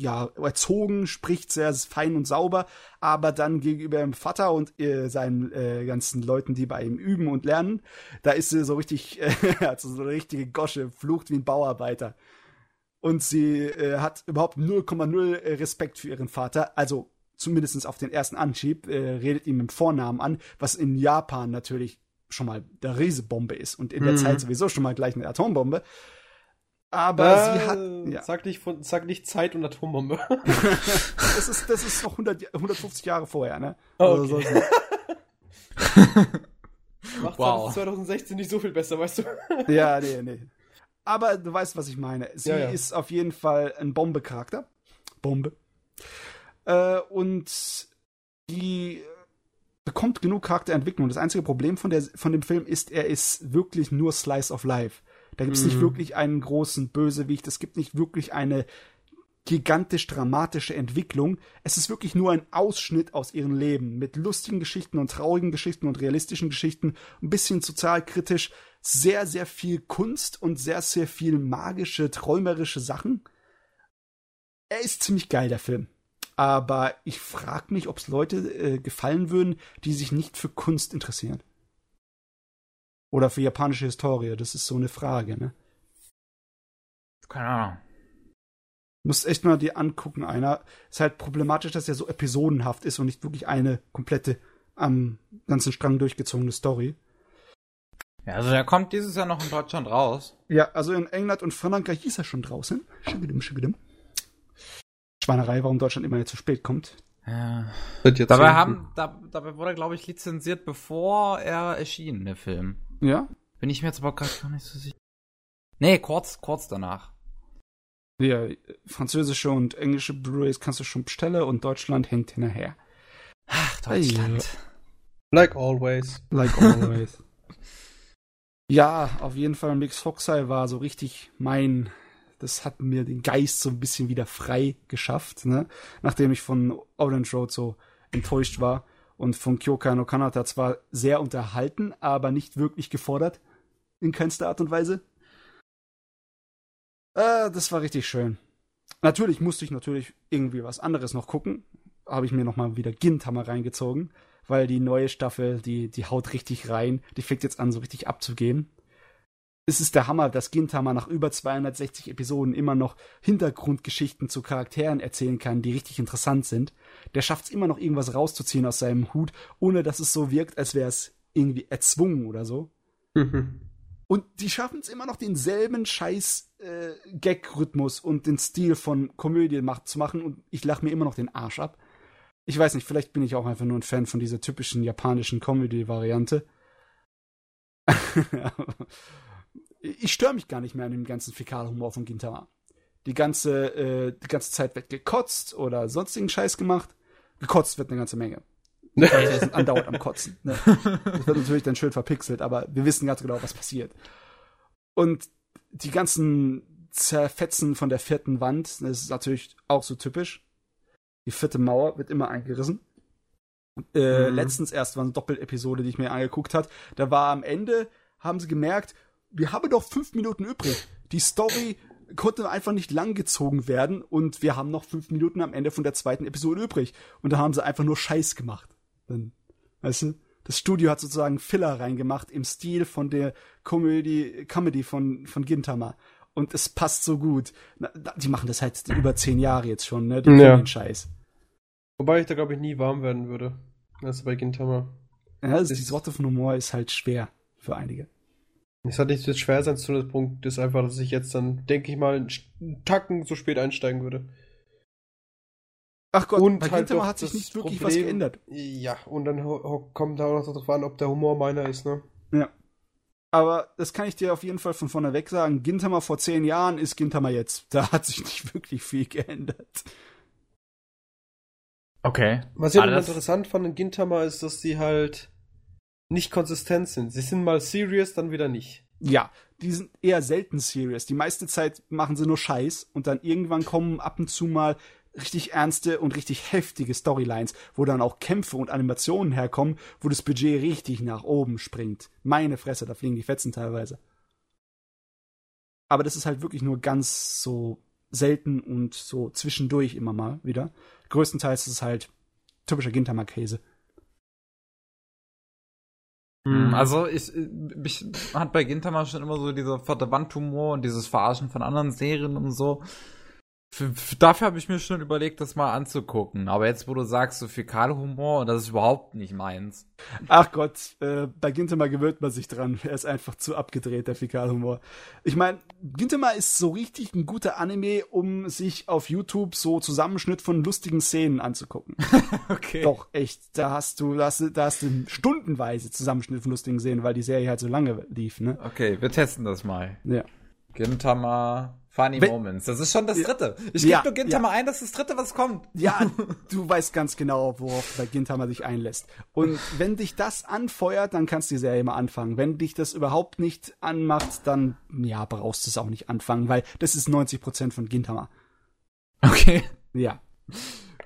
ja, erzogen, spricht sehr fein und sauber, aber dann gegenüber dem Vater und äh, seinen äh, ganzen Leuten, die bei ihm üben und lernen, da ist sie so richtig, äh, also so eine richtige Gosche, flucht wie ein Bauarbeiter. Und sie äh, hat überhaupt 0,0 Respekt für ihren Vater, also zumindest auf den ersten Anschieb, äh, redet ihm im Vornamen an, was in Japan natürlich schon mal der Riesebombe ist und in der mhm. Zeit sowieso schon mal gleich eine Atombombe. Aber äh, sie hat. Ja. Sag, nicht von, sag nicht Zeit und Atombombe. das, ist, das ist noch 100, 150 Jahre vorher, ne? Oh, okay. Also, Macht wow. 2016 nicht so viel besser, weißt du? ja, nee, nee. Aber du weißt, was ich meine. Sie ja, ja. ist auf jeden Fall ein Bombe-Charakter. Bombe. Äh, und die bekommt genug Charakterentwicklung. Das einzige Problem von, der, von dem Film ist, er ist wirklich nur Slice of Life. Da gibt es mhm. nicht wirklich einen großen Bösewicht, es gibt nicht wirklich eine gigantisch dramatische Entwicklung. Es ist wirklich nur ein Ausschnitt aus ihrem Leben mit lustigen Geschichten und traurigen Geschichten und realistischen Geschichten, ein bisschen sozialkritisch, sehr, sehr viel Kunst und sehr, sehr viel magische, träumerische Sachen. Er ist ziemlich geil, der Film. Aber ich frage mich, ob es Leute äh, gefallen würden, die sich nicht für Kunst interessieren. Oder für japanische Historie? Das ist so eine Frage, ne? Keine Ahnung. Musst echt mal dir angucken, einer. Ist halt problematisch, dass er so episodenhaft ist und nicht wirklich eine komplette am ganzen Strang durchgezogene Story. Ja, also der kommt dieses Jahr noch in Deutschland raus. Ja, also in England und Frankreich ist er schon draußen. Schigedim, schigedim. Schweinerei, warum Deutschland immer jetzt zu spät kommt. Ja. Dabei, haben, da, dabei wurde er, glaube ich, lizenziert, bevor er erschien, der Film. Ja? Bin ich mir jetzt aber gerade gar nicht so sicher. Nee, kurz, kurz danach. Ja, französische und englische Blu-rays kannst du schon bestellen und Deutschland hängt hinterher. Ach, Deutschland. Like always. Like always. ja, auf jeden Fall Mix Foxeye war so richtig mein das hat mir den Geist so ein bisschen wieder frei geschafft, ne? Nachdem ich von Orange Road so enttäuscht war und von Kyoka no Kanata zwar sehr unterhalten, aber nicht wirklich gefordert. In keinster Art und Weise. Äh, das war richtig schön. Natürlich musste ich natürlich irgendwie was anderes noch gucken. Habe ich mir nochmal wieder Gintama reingezogen, weil die neue Staffel, die, die haut richtig rein. Die fängt jetzt an, so richtig abzugehen es ist der Hammer, dass Gintama nach über 260 Episoden immer noch Hintergrundgeschichten zu Charakteren erzählen kann, die richtig interessant sind. Der schafft es immer noch irgendwas rauszuziehen aus seinem Hut, ohne dass es so wirkt, als wäre es irgendwie erzwungen oder so. Mhm. Und die schaffen es immer noch denselben scheiß äh, Gag-Rhythmus und den Stil von Komödie macht, zu machen und ich lache mir immer noch den Arsch ab. Ich weiß nicht, vielleicht bin ich auch einfach nur ein Fan von dieser typischen japanischen Comedy-Variante. ich störe mich gar nicht mehr an dem ganzen Fäkalhumor von Gintama. Die ganze, äh, die ganze Zeit wird gekotzt oder sonstigen Scheiß gemacht. Gekotzt wird eine ganze Menge. Wir sind andauernd am Kotzen. Ne? Das wird natürlich dann schön verpixelt, aber wir wissen ganz genau, was passiert. Und die ganzen Zerfetzen von der vierten Wand, das ist natürlich auch so typisch. Die vierte Mauer wird immer eingerissen. Äh, mhm. Letztens erst war eine Doppelepisode, die ich mir angeguckt hat. Da war am Ende, haben sie gemerkt, wir haben doch fünf Minuten übrig. Die Story konnte einfach nicht langgezogen werden und wir haben noch fünf Minuten am Ende von der zweiten Episode übrig. Und da haben sie einfach nur Scheiß gemacht. Dann, weißt du? Das Studio hat sozusagen Filler reingemacht im Stil von der Comedy, Comedy von, von Gintama. Und es passt so gut. Na, die machen das halt über zehn Jahre jetzt schon, ne? Die ja. den Scheiß. Wobei ich da, glaube ich, nie warm werden würde. Also bei Gintama. Ja, also die Sorte von Humor ist halt schwer für einige. Es hat nicht so schwer sein zu dem Punkt, ist einfach, dass ich jetzt dann, denke ich mal, einen Tacken so spät einsteigen würde. Ach Gott, und bei halt Gintama hat sich nicht wirklich Problem, was geändert. Ja, und dann kommt da auch noch darauf an, ob der Humor meiner ist, ne? Ja. Aber das kann ich dir auf jeden Fall von vorne weg sagen. Gintama vor zehn Jahren ist Gintama jetzt. Da hat sich nicht wirklich viel geändert. Okay. Was ich interessant fand in Gintama ist, dass sie halt nicht konsistent sind. Sie sind mal serious, dann wieder nicht. Ja, die sind eher selten serious. Die meiste Zeit machen sie nur Scheiß und dann irgendwann kommen ab und zu mal richtig ernste und richtig heftige Storylines, wo dann auch Kämpfe und Animationen herkommen, wo das Budget richtig nach oben springt. Meine Fresse, da fliegen die Fetzen teilweise. Aber das ist halt wirklich nur ganz so selten und so zwischendurch immer mal wieder. Größtenteils ist es halt typischer Gintama-Käse. Mhm. Also ich, mich hat bei Gintama schon immer so dieser vierte Wandhumor und dieses Verarschen von anderen Serien und so. Für, für, dafür habe ich mir schon überlegt, das mal anzugucken. Aber jetzt, wo du sagst, so Fäkalhumor, das ist überhaupt nicht meins. Ach Gott, äh, bei Gintama gewöhnt man sich dran. Er ist einfach zu abgedreht, der Fäkalhumor. Ich meine, Gintama ist so richtig ein guter Anime, um sich auf YouTube so Zusammenschnitt von lustigen Szenen anzugucken. okay. Doch, echt. Da hast du, da hast du, da hast du stundenweise Zusammenschnitt von lustigen Szenen, weil die Serie halt so lange lief, ne? Okay, wir testen das mal. Ja. Gintama Funny Wenn- Moments. Das ist schon das dritte. Ich Ja, gebe nur Gintama ein, das ist das dritte, was kommt. Ja, du weißt ganz genau, worauf bei Gintama sich einlässt. Und wenn dich das anfeuert, dann kannst du die Serie mal anfangen. Wenn dich das überhaupt nicht anmacht, dann, ja, brauchst du es auch nicht anfangen, weil das ist 90% von Gintama. Okay. Ja.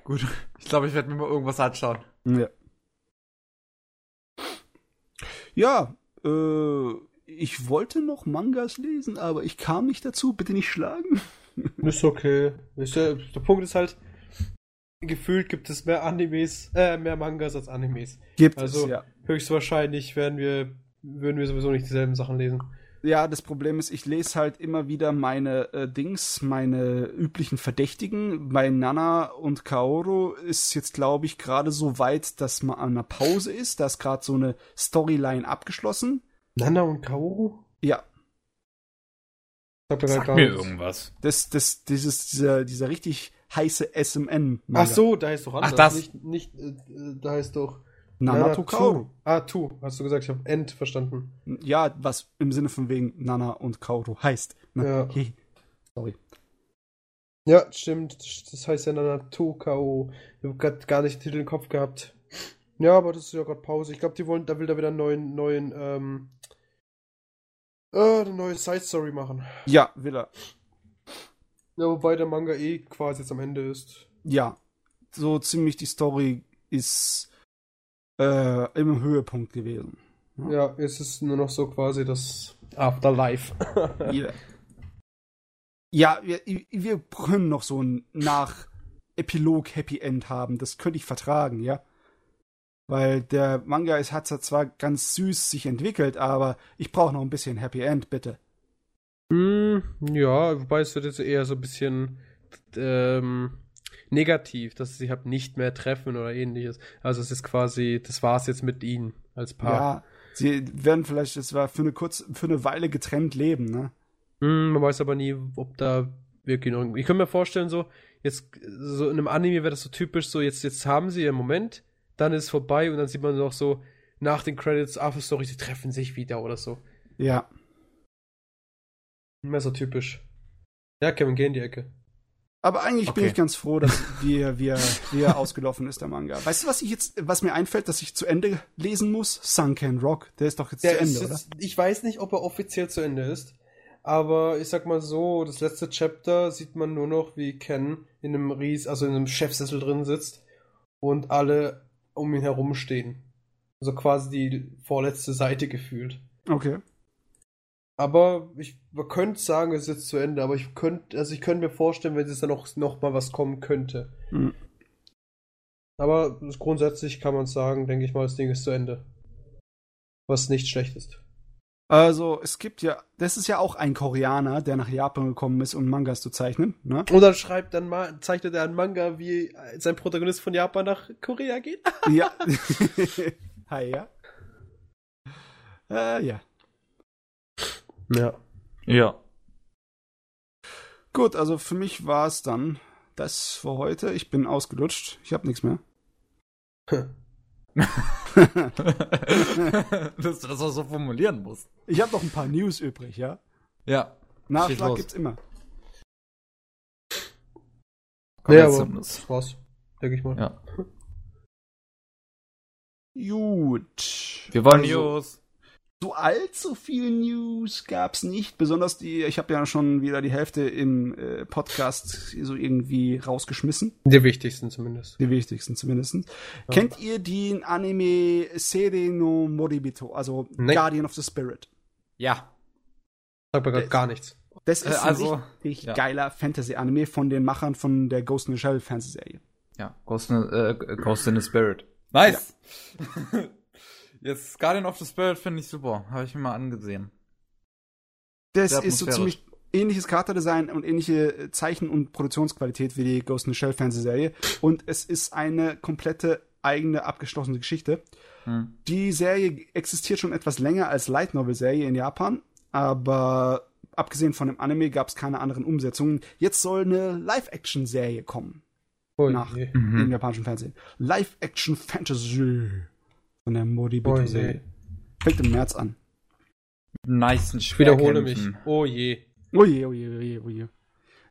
Gut. Ich glaube, ich werde mir mal irgendwas anschauen. Ja. Ja, äh, ich wollte noch Mangas lesen, aber ich kam nicht dazu. Bitte nicht schlagen. Ist okay. Ist ja, der Punkt ist halt, gefühlt gibt es mehr Animes, äh, mehr Mangas als Animes. Gibt Also es, ja. höchstwahrscheinlich werden wir, würden wir sowieso nicht dieselben Sachen lesen. Ja, das Problem ist, ich lese halt immer wieder meine äh, Dings, meine üblichen Verdächtigen. Bei Nana und Kaoru ist jetzt, glaube ich, gerade so weit, dass man an einer Pause ist. Da ist gerade so eine Storyline abgeschlossen. Nana und Kaoru? Ja, Sagt mir Sag gar mir irgendwas. das, das, dieses, dieser, dieser richtig heiße SMN. Ach so, da heißt doch anders. das. Nicht, nicht äh, da heißt doch Nana to Kaoru. Ah, Tu, hast du gesagt, ich habe End verstanden. Ja, was im Sinne von wegen Nana und Kaoru heißt. Ne? Ja. He. Sorry. Ja, stimmt. Das heißt ja Nana Tu Kao. Ich habe gerade gar nicht den Titel im Kopf gehabt. Ja, aber das ist ja gerade Pause. Ich glaube, die wollen, da will da wieder einen neuen, neuen, ähm, äh, eine neue Side Story machen. Ja, will er. Ja, wobei der Manga eh quasi jetzt am Ende ist. Ja. So ziemlich die Story ist äh, im Höhepunkt gewesen. Ja, es ist nur noch so quasi das Afterlife. Ja. Ja, wir, wir können noch so ein Nach-Epilog-Happy End haben. Das könnte ich vertragen, ja. Weil der Manga ist, hat zwar ganz süß sich entwickelt, aber ich brauche noch ein bisschen Happy End, bitte. Hm, ja, wobei es wird jetzt eher so ein bisschen ähm, negativ, dass sie halt nicht mehr treffen oder ähnliches. Also es ist quasi, das war's jetzt mit ihnen als Paar. Ja, sie werden vielleicht, es war für eine kurz, für eine Weile getrennt leben, ne? Hm, man weiß aber nie, ob da wirklich noch. Ich kann mir vorstellen, so, jetzt, so in einem Anime wäre das so typisch, so, jetzt, jetzt haben sie ihren Moment, dann ist es vorbei und dann sieht man noch so nach den Credits, After Story, sie treffen sich wieder oder so. Ja. So typisch. Ja, Kevin, geh in die Ecke. Aber eigentlich bin Okay. ich ganz froh, dass wir, wir, wir ausgelaufen ist, der Manga. Weißt du, was ich jetzt, was mir einfällt, dass ich zu Ende lesen muss? Sunken Rock. Der ist doch jetzt Der zu Ende, ist oder? jetzt, ich weiß nicht, ob er offiziell zu Ende ist, aber ich sag mal so, das letzte Chapter sieht man nur noch, wie Ken in einem Ries, also in einem Chefsessel drin sitzt und alle um ihn herum stehen. Also quasi die vorletzte Seite gefühlt. Okay. Aber ich, man könnte sagen, es ist jetzt zu Ende, aber ich könnte, also ich könnte mir vorstellen, wenn es da noch, noch mal was kommen könnte. Mhm. Aber grundsätzlich kann man sagen, denke ich mal, das Ding ist zu Ende. Was nicht schlecht ist. Also, es gibt ja, das ist ja auch ein Koreaner, der nach Japan gekommen ist, um Mangas zu zeichnen, ne? Und dann schreibt dann mal, zeichnet er einen Manga, wie sein Protagonist von Japan nach Korea geht. ja. Hi, ja. Äh, ja. Ja. Ja. Gut, also für mich war es dann das für heute. Ich bin ausgelutscht. Ich habe nichts mehr. Dass du das auch so formulieren musst. Ich habe noch ein paar News übrig, ja? Ja. Nachschlag gibt's immer. Komm ja, jetzt aber das war's. Denke ich mal. Ja. Gut. Wir wollen Also, News. So allzu viel News gab's nicht. Besonders die, ich habe ja schon wieder die Hälfte im äh, Podcast so irgendwie rausgeschmissen. Die wichtigsten zumindest. Die wichtigsten zumindest. Kennt ihr den Anime Seire no Moribito, also Nee. Guardian of the Spirit? Ja. Sag mir gar nichts. Das ist Äh, also, ein richtig ja. geiler Fantasy-Anime von den Machern von der Ghost in the Shell Fernsehserie. Ja, Ghost in, äh, Ghost in the Spirit. Nice! Jetzt Guardian of the Spirit finde ich super. Habe ich mir mal angesehen. Das Sehr ist so ziemlich ähnliches Charakterdesign und ähnliche äh, Zeichen- und Produktionsqualität wie die Ghost in the Shell Fernsehserie. Und es ist eine komplette eigene abgeschlossene Geschichte. Hm. Die Serie existiert schon etwas länger als Light Novel Serie in Japan, aber abgesehen von dem Anime gab es keine anderen Umsetzungen. Jetzt soll eine Live-Action Serie kommen Oh nach je. Mhm. im japanischen Fernsehen. Live-Action Fantasy von der Oh Moribito je. Serie. Fängt im März an. Nice Ich wiederhole mich. Schwerkämpfen. Oh je. Oje, oje, oje, oje.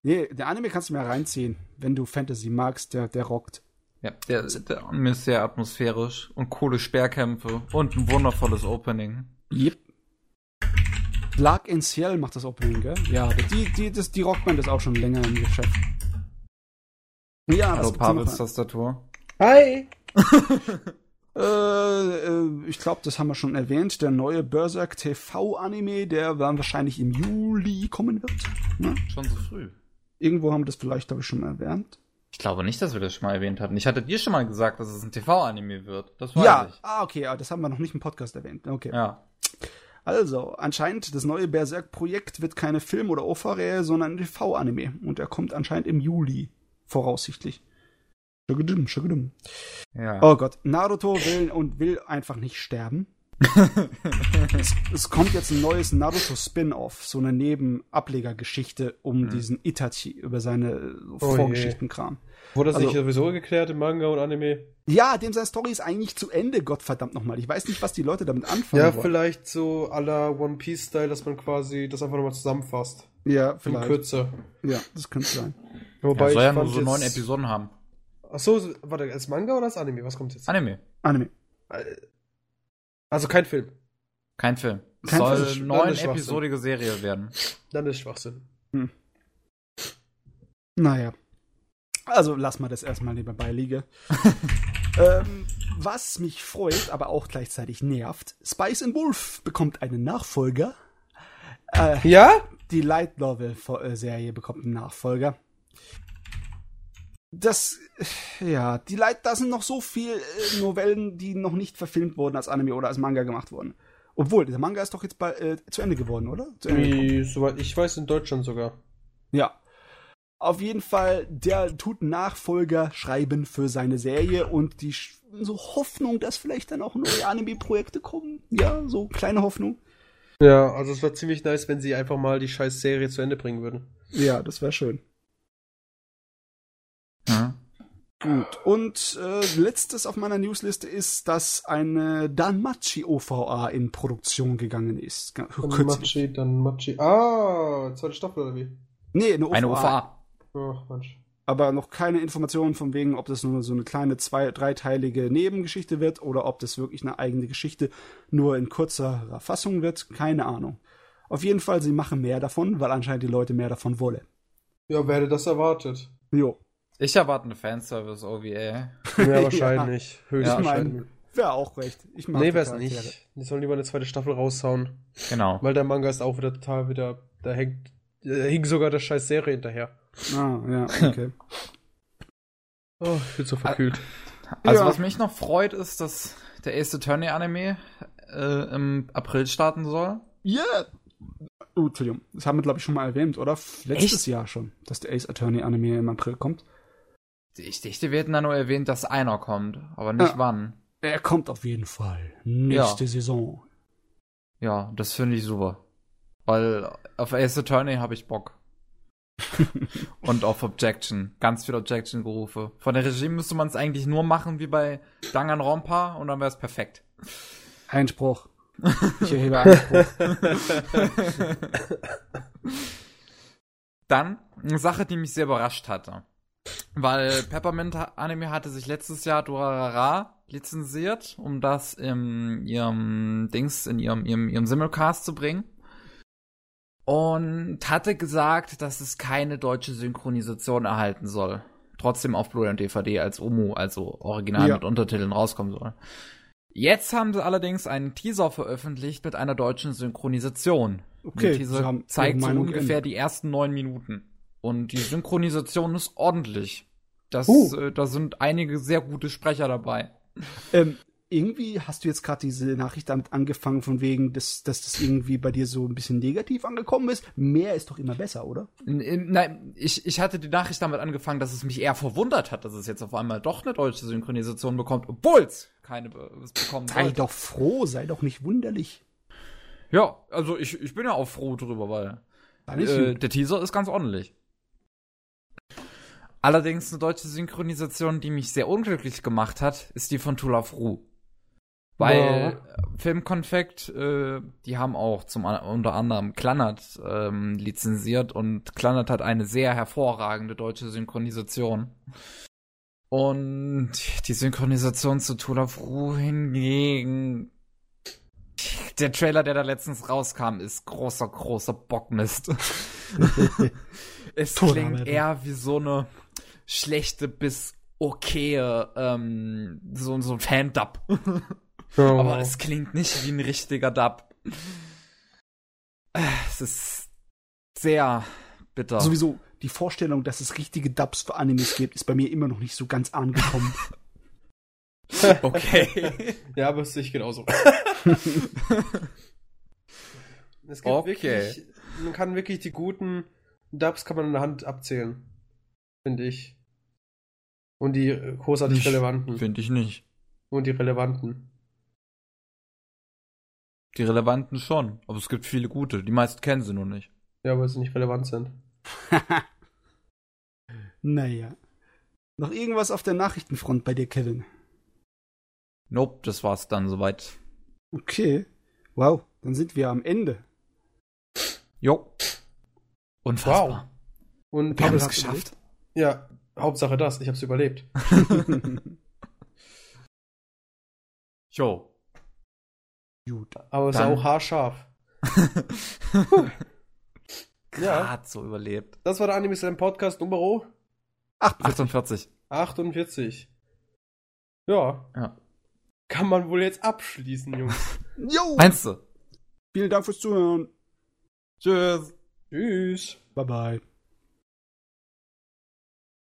Nee, der Anime kannst du mir reinziehen, wenn du Fantasy magst, der, der rockt. Ja, der, der Anime ist sehr atmosphärisch und coole Speerkämpfe und ein wundervolles Opening. Yep. Lark in Ciel macht das Opening, gell? Ja, die, die, das, die Rockband ist auch schon länger im Geschäft. Ja, Hallo Pavels? Tastatur. Hi! Äh, äh, ich glaube, das haben wir schon erwähnt. Der neue Berserk TV-Anime, der dann wahrscheinlich im Juli kommen wird. Ne? Schon so früh. Irgendwo haben wir das vielleicht, glaube ich, schon erwähnt. Ich glaube nicht, dass wir das schon mal erwähnt hatten. Ich hatte dir schon mal gesagt, dass es ein TV-Anime wird. Das weiß ja, ich. ah, okay, ja, das haben wir noch nicht im Podcast erwähnt. Okay. Ja. Also, anscheinend, das neue Berserk-Projekt wird keine Film- oder OVA-Reihe, sondern ein TV-Anime. Und er kommt anscheinend im Juli, voraussichtlich. Schugedum, schugedum. Ja. Oh Gott, Naruto will und will einfach nicht sterben. es, es kommt jetzt ein neues Naruto-Spin-Off, so eine Nebenablegergeschichte um diesen Itachi, über seine äh, Oh. Vorgeschichtenkram. Wurde das Also- nicht sowieso geklärt im Manga und Anime? Ja, dem seine Story ist eigentlich zu Ende, Gottverdammt nochmal. Ich weiß nicht, was die Leute damit anfangen Ja, wollen. vielleicht so à la One Piece-Style, dass man quasi das einfach nochmal zusammenfasst. Ja, In vielleicht. Kürze. Ja, das könnte sein. Wobei ja, soll ja ich nur so neun Episoden haben. Achso, so- warte, als Manga oder als Anime? Was kommt jetzt? Anime. Anime. Also kein Film. Kein Film. Kein soll eine Dann neun ist Schwachsinn. episodige Serie werden. Dann ist Schwachsinn. Naja. Also lass mal das erstmal lieber beiliege. ähm, was mich freut, aber auch gleichzeitig nervt, Spice and Wolf bekommt einen Nachfolger. Äh, Ja? die Light Novel äh, Serie bekommt einen Nachfolger. Das, ja, die Light, da sind noch so viel äh, Novellen, die noch nicht verfilmt wurden als Anime oder als Manga gemacht wurden. Obwohl, der Manga ist doch jetzt bald, äh, zu Ende geworden, oder? Ende soweit ich weiß, in Deutschland sogar. Ja. Auf jeden Fall, der tut Nachfolger schreiben für seine Serie und die so Hoffnung, dass vielleicht dann auch neue Anime-Projekte kommen. Ja, so kleine Hoffnung. Ja, also es wäre ziemlich nice, wenn sie einfach mal die scheiß Serie zu Ende bringen würden. Ja, das wäre schön. Mhm. Gut. Und äh, letztes auf meiner Newsliste ist, dass eine Danmachi OVA in Produktion gegangen ist. Ga- Dann Kürzlich. Machi, dann Machi. Ah, zweite Staffel oder wie? Nee, eine OVA. Eine OVA. Ach, Mensch. aber noch keine Informationen von wegen, ob das nur so eine kleine zwei, dreiteilige Nebengeschichte wird oder ob das wirklich eine eigene Geschichte nur in kurzer Fassung wird. Keine Ahnung. Auf jeden Fall, sie machen mehr davon, weil anscheinend die Leute mehr davon wollen. Ja, wer hätte das erwartet? Jo. Ich erwarte eine Fanservice-OVA. Ja, wahrscheinlich. Höchstwahrscheinlich. Wäre auch recht. Ich mag nee, die wär's Charaktere. nicht. Die sollen lieber eine zweite Staffel raushauen. Genau. Weil der Manga ist auch wieder total wieder. Da hängt. Da hing sogar der scheiß Serie hinterher. Ah, ja, okay. Oh, ich bin so verkühlt. Also Ja. was mich noch freut, ist, dass der Ace Attorney Anime äh, im April starten soll. Ja! Oh, Entschuldigung. Das haben wir, glaube ich, schon mal erwähnt, oder? Letztes Echt? Jahr schon, dass der Ace Attorney Anime im April kommt. Ich dachte, wir hätten da nur erwähnt, dass einer kommt, aber nicht Ja. wann. Er kommt auf jeden Fall. Nächste Saison. Ja, das finde ich super. Weil auf Ace Attorney habe ich Bock. Und auf Objection. Ganz viel Objection-Gerufe. Von der Regie müsste man es eigentlich nur machen wie bei Danganronpa und dann wäre es perfekt. Einspruch. Ich erhebe Einspruch. Dann eine Sache, die mich sehr überrascht hatte. Weil Peppermint Anime hatte sich letztes Jahr Durarara lizenziert, um das in ihrem Dings, in ihrem, ihrem, ihrem Simulcast zu bringen. Und hatte gesagt, dass es keine deutsche Synchronisation erhalten soll. Trotzdem auf Blu-ray und DVD als OMU, also Original Ja. mit Untertiteln rauskommen soll. Jetzt haben sie allerdings einen Teaser veröffentlicht mit einer deutschen Synchronisation. Okay, Der Teaser zeigt so ungefähr geändert. die ersten neun Minuten. Und die Synchronisation ist ordentlich. Das, Uh. äh, da sind einige sehr gute Sprecher dabei. Ähm, irgendwie hast du jetzt gerade diese Nachricht damit angefangen, von wegen, dass, dass das irgendwie bei dir so ein bisschen negativ angekommen ist. Mehr ist doch immer besser, oder? N- Nein, ich, ich hatte die Nachricht damit angefangen, dass es mich eher verwundert hat, dass es jetzt auf einmal doch eine deutsche Synchronisation bekommt, obwohl es keine es bekommen Sei sollte. doch froh, sei doch nicht wunderlich. Ja, also ich, ich bin ja auch froh drüber, weil äh, der Teaser ist ganz ordentlich. Allerdings eine deutsche Synchronisation, die mich sehr unglücklich gemacht hat, ist die von Tula Fru. Weil äh, Filmkonfekt, äh, die haben auch zum unter anderem Klannert ähm, lizenziert und Klannert hat eine sehr hervorragende deutsche Synchronisation. Und die Synchronisation zu Tula Fru hingegen, der Trailer, der da letztens rauskam, ist großer, großer Bockmist. es klingt eher wie so eine schlechte bis okaye, ähm, so, so ein Fan-Dub. Oh. Aber es klingt nicht wie ein richtiger Dub. Es ist sehr bitter. Sowieso, die Vorstellung, dass es richtige Dubs für Animes gibt, ist bei mir immer noch nicht so ganz angekommen. Okay. Ja, aber es sehe ich genauso. es gibt Okay. wirklich, man kann wirklich die guten Dubs kann man in der Hand abzählen. Finde ich. Und die äh, großartig Ich relevanten. Finde ich nicht. Und die relevanten. Die relevanten schon. Aber es gibt viele gute. Die meisten kennen sie nur nicht. Ja, weil sie nicht relevant sind. naja. Noch irgendwas auf der Nachrichtenfront bei dir, Kevin? Nope, das war's dann soweit. Okay. Wow, dann sind wir am Ende. Jo. Unfassbar. Und Wir haben es geschafft. Ja, Hauptsache das, ich hab's überlebt. Jo. Gut. Aber es ist auch haarscharf. Ja. Grad so überlebt. Das war der Anime Slam Podcast Nummer 48. 48. Ja. Ja. Kann man wohl jetzt abschließen, Jungs. Jo! Meinst du? Vielen Dank fürs Zuhören. Tschüss. Tschüss. Bye bye.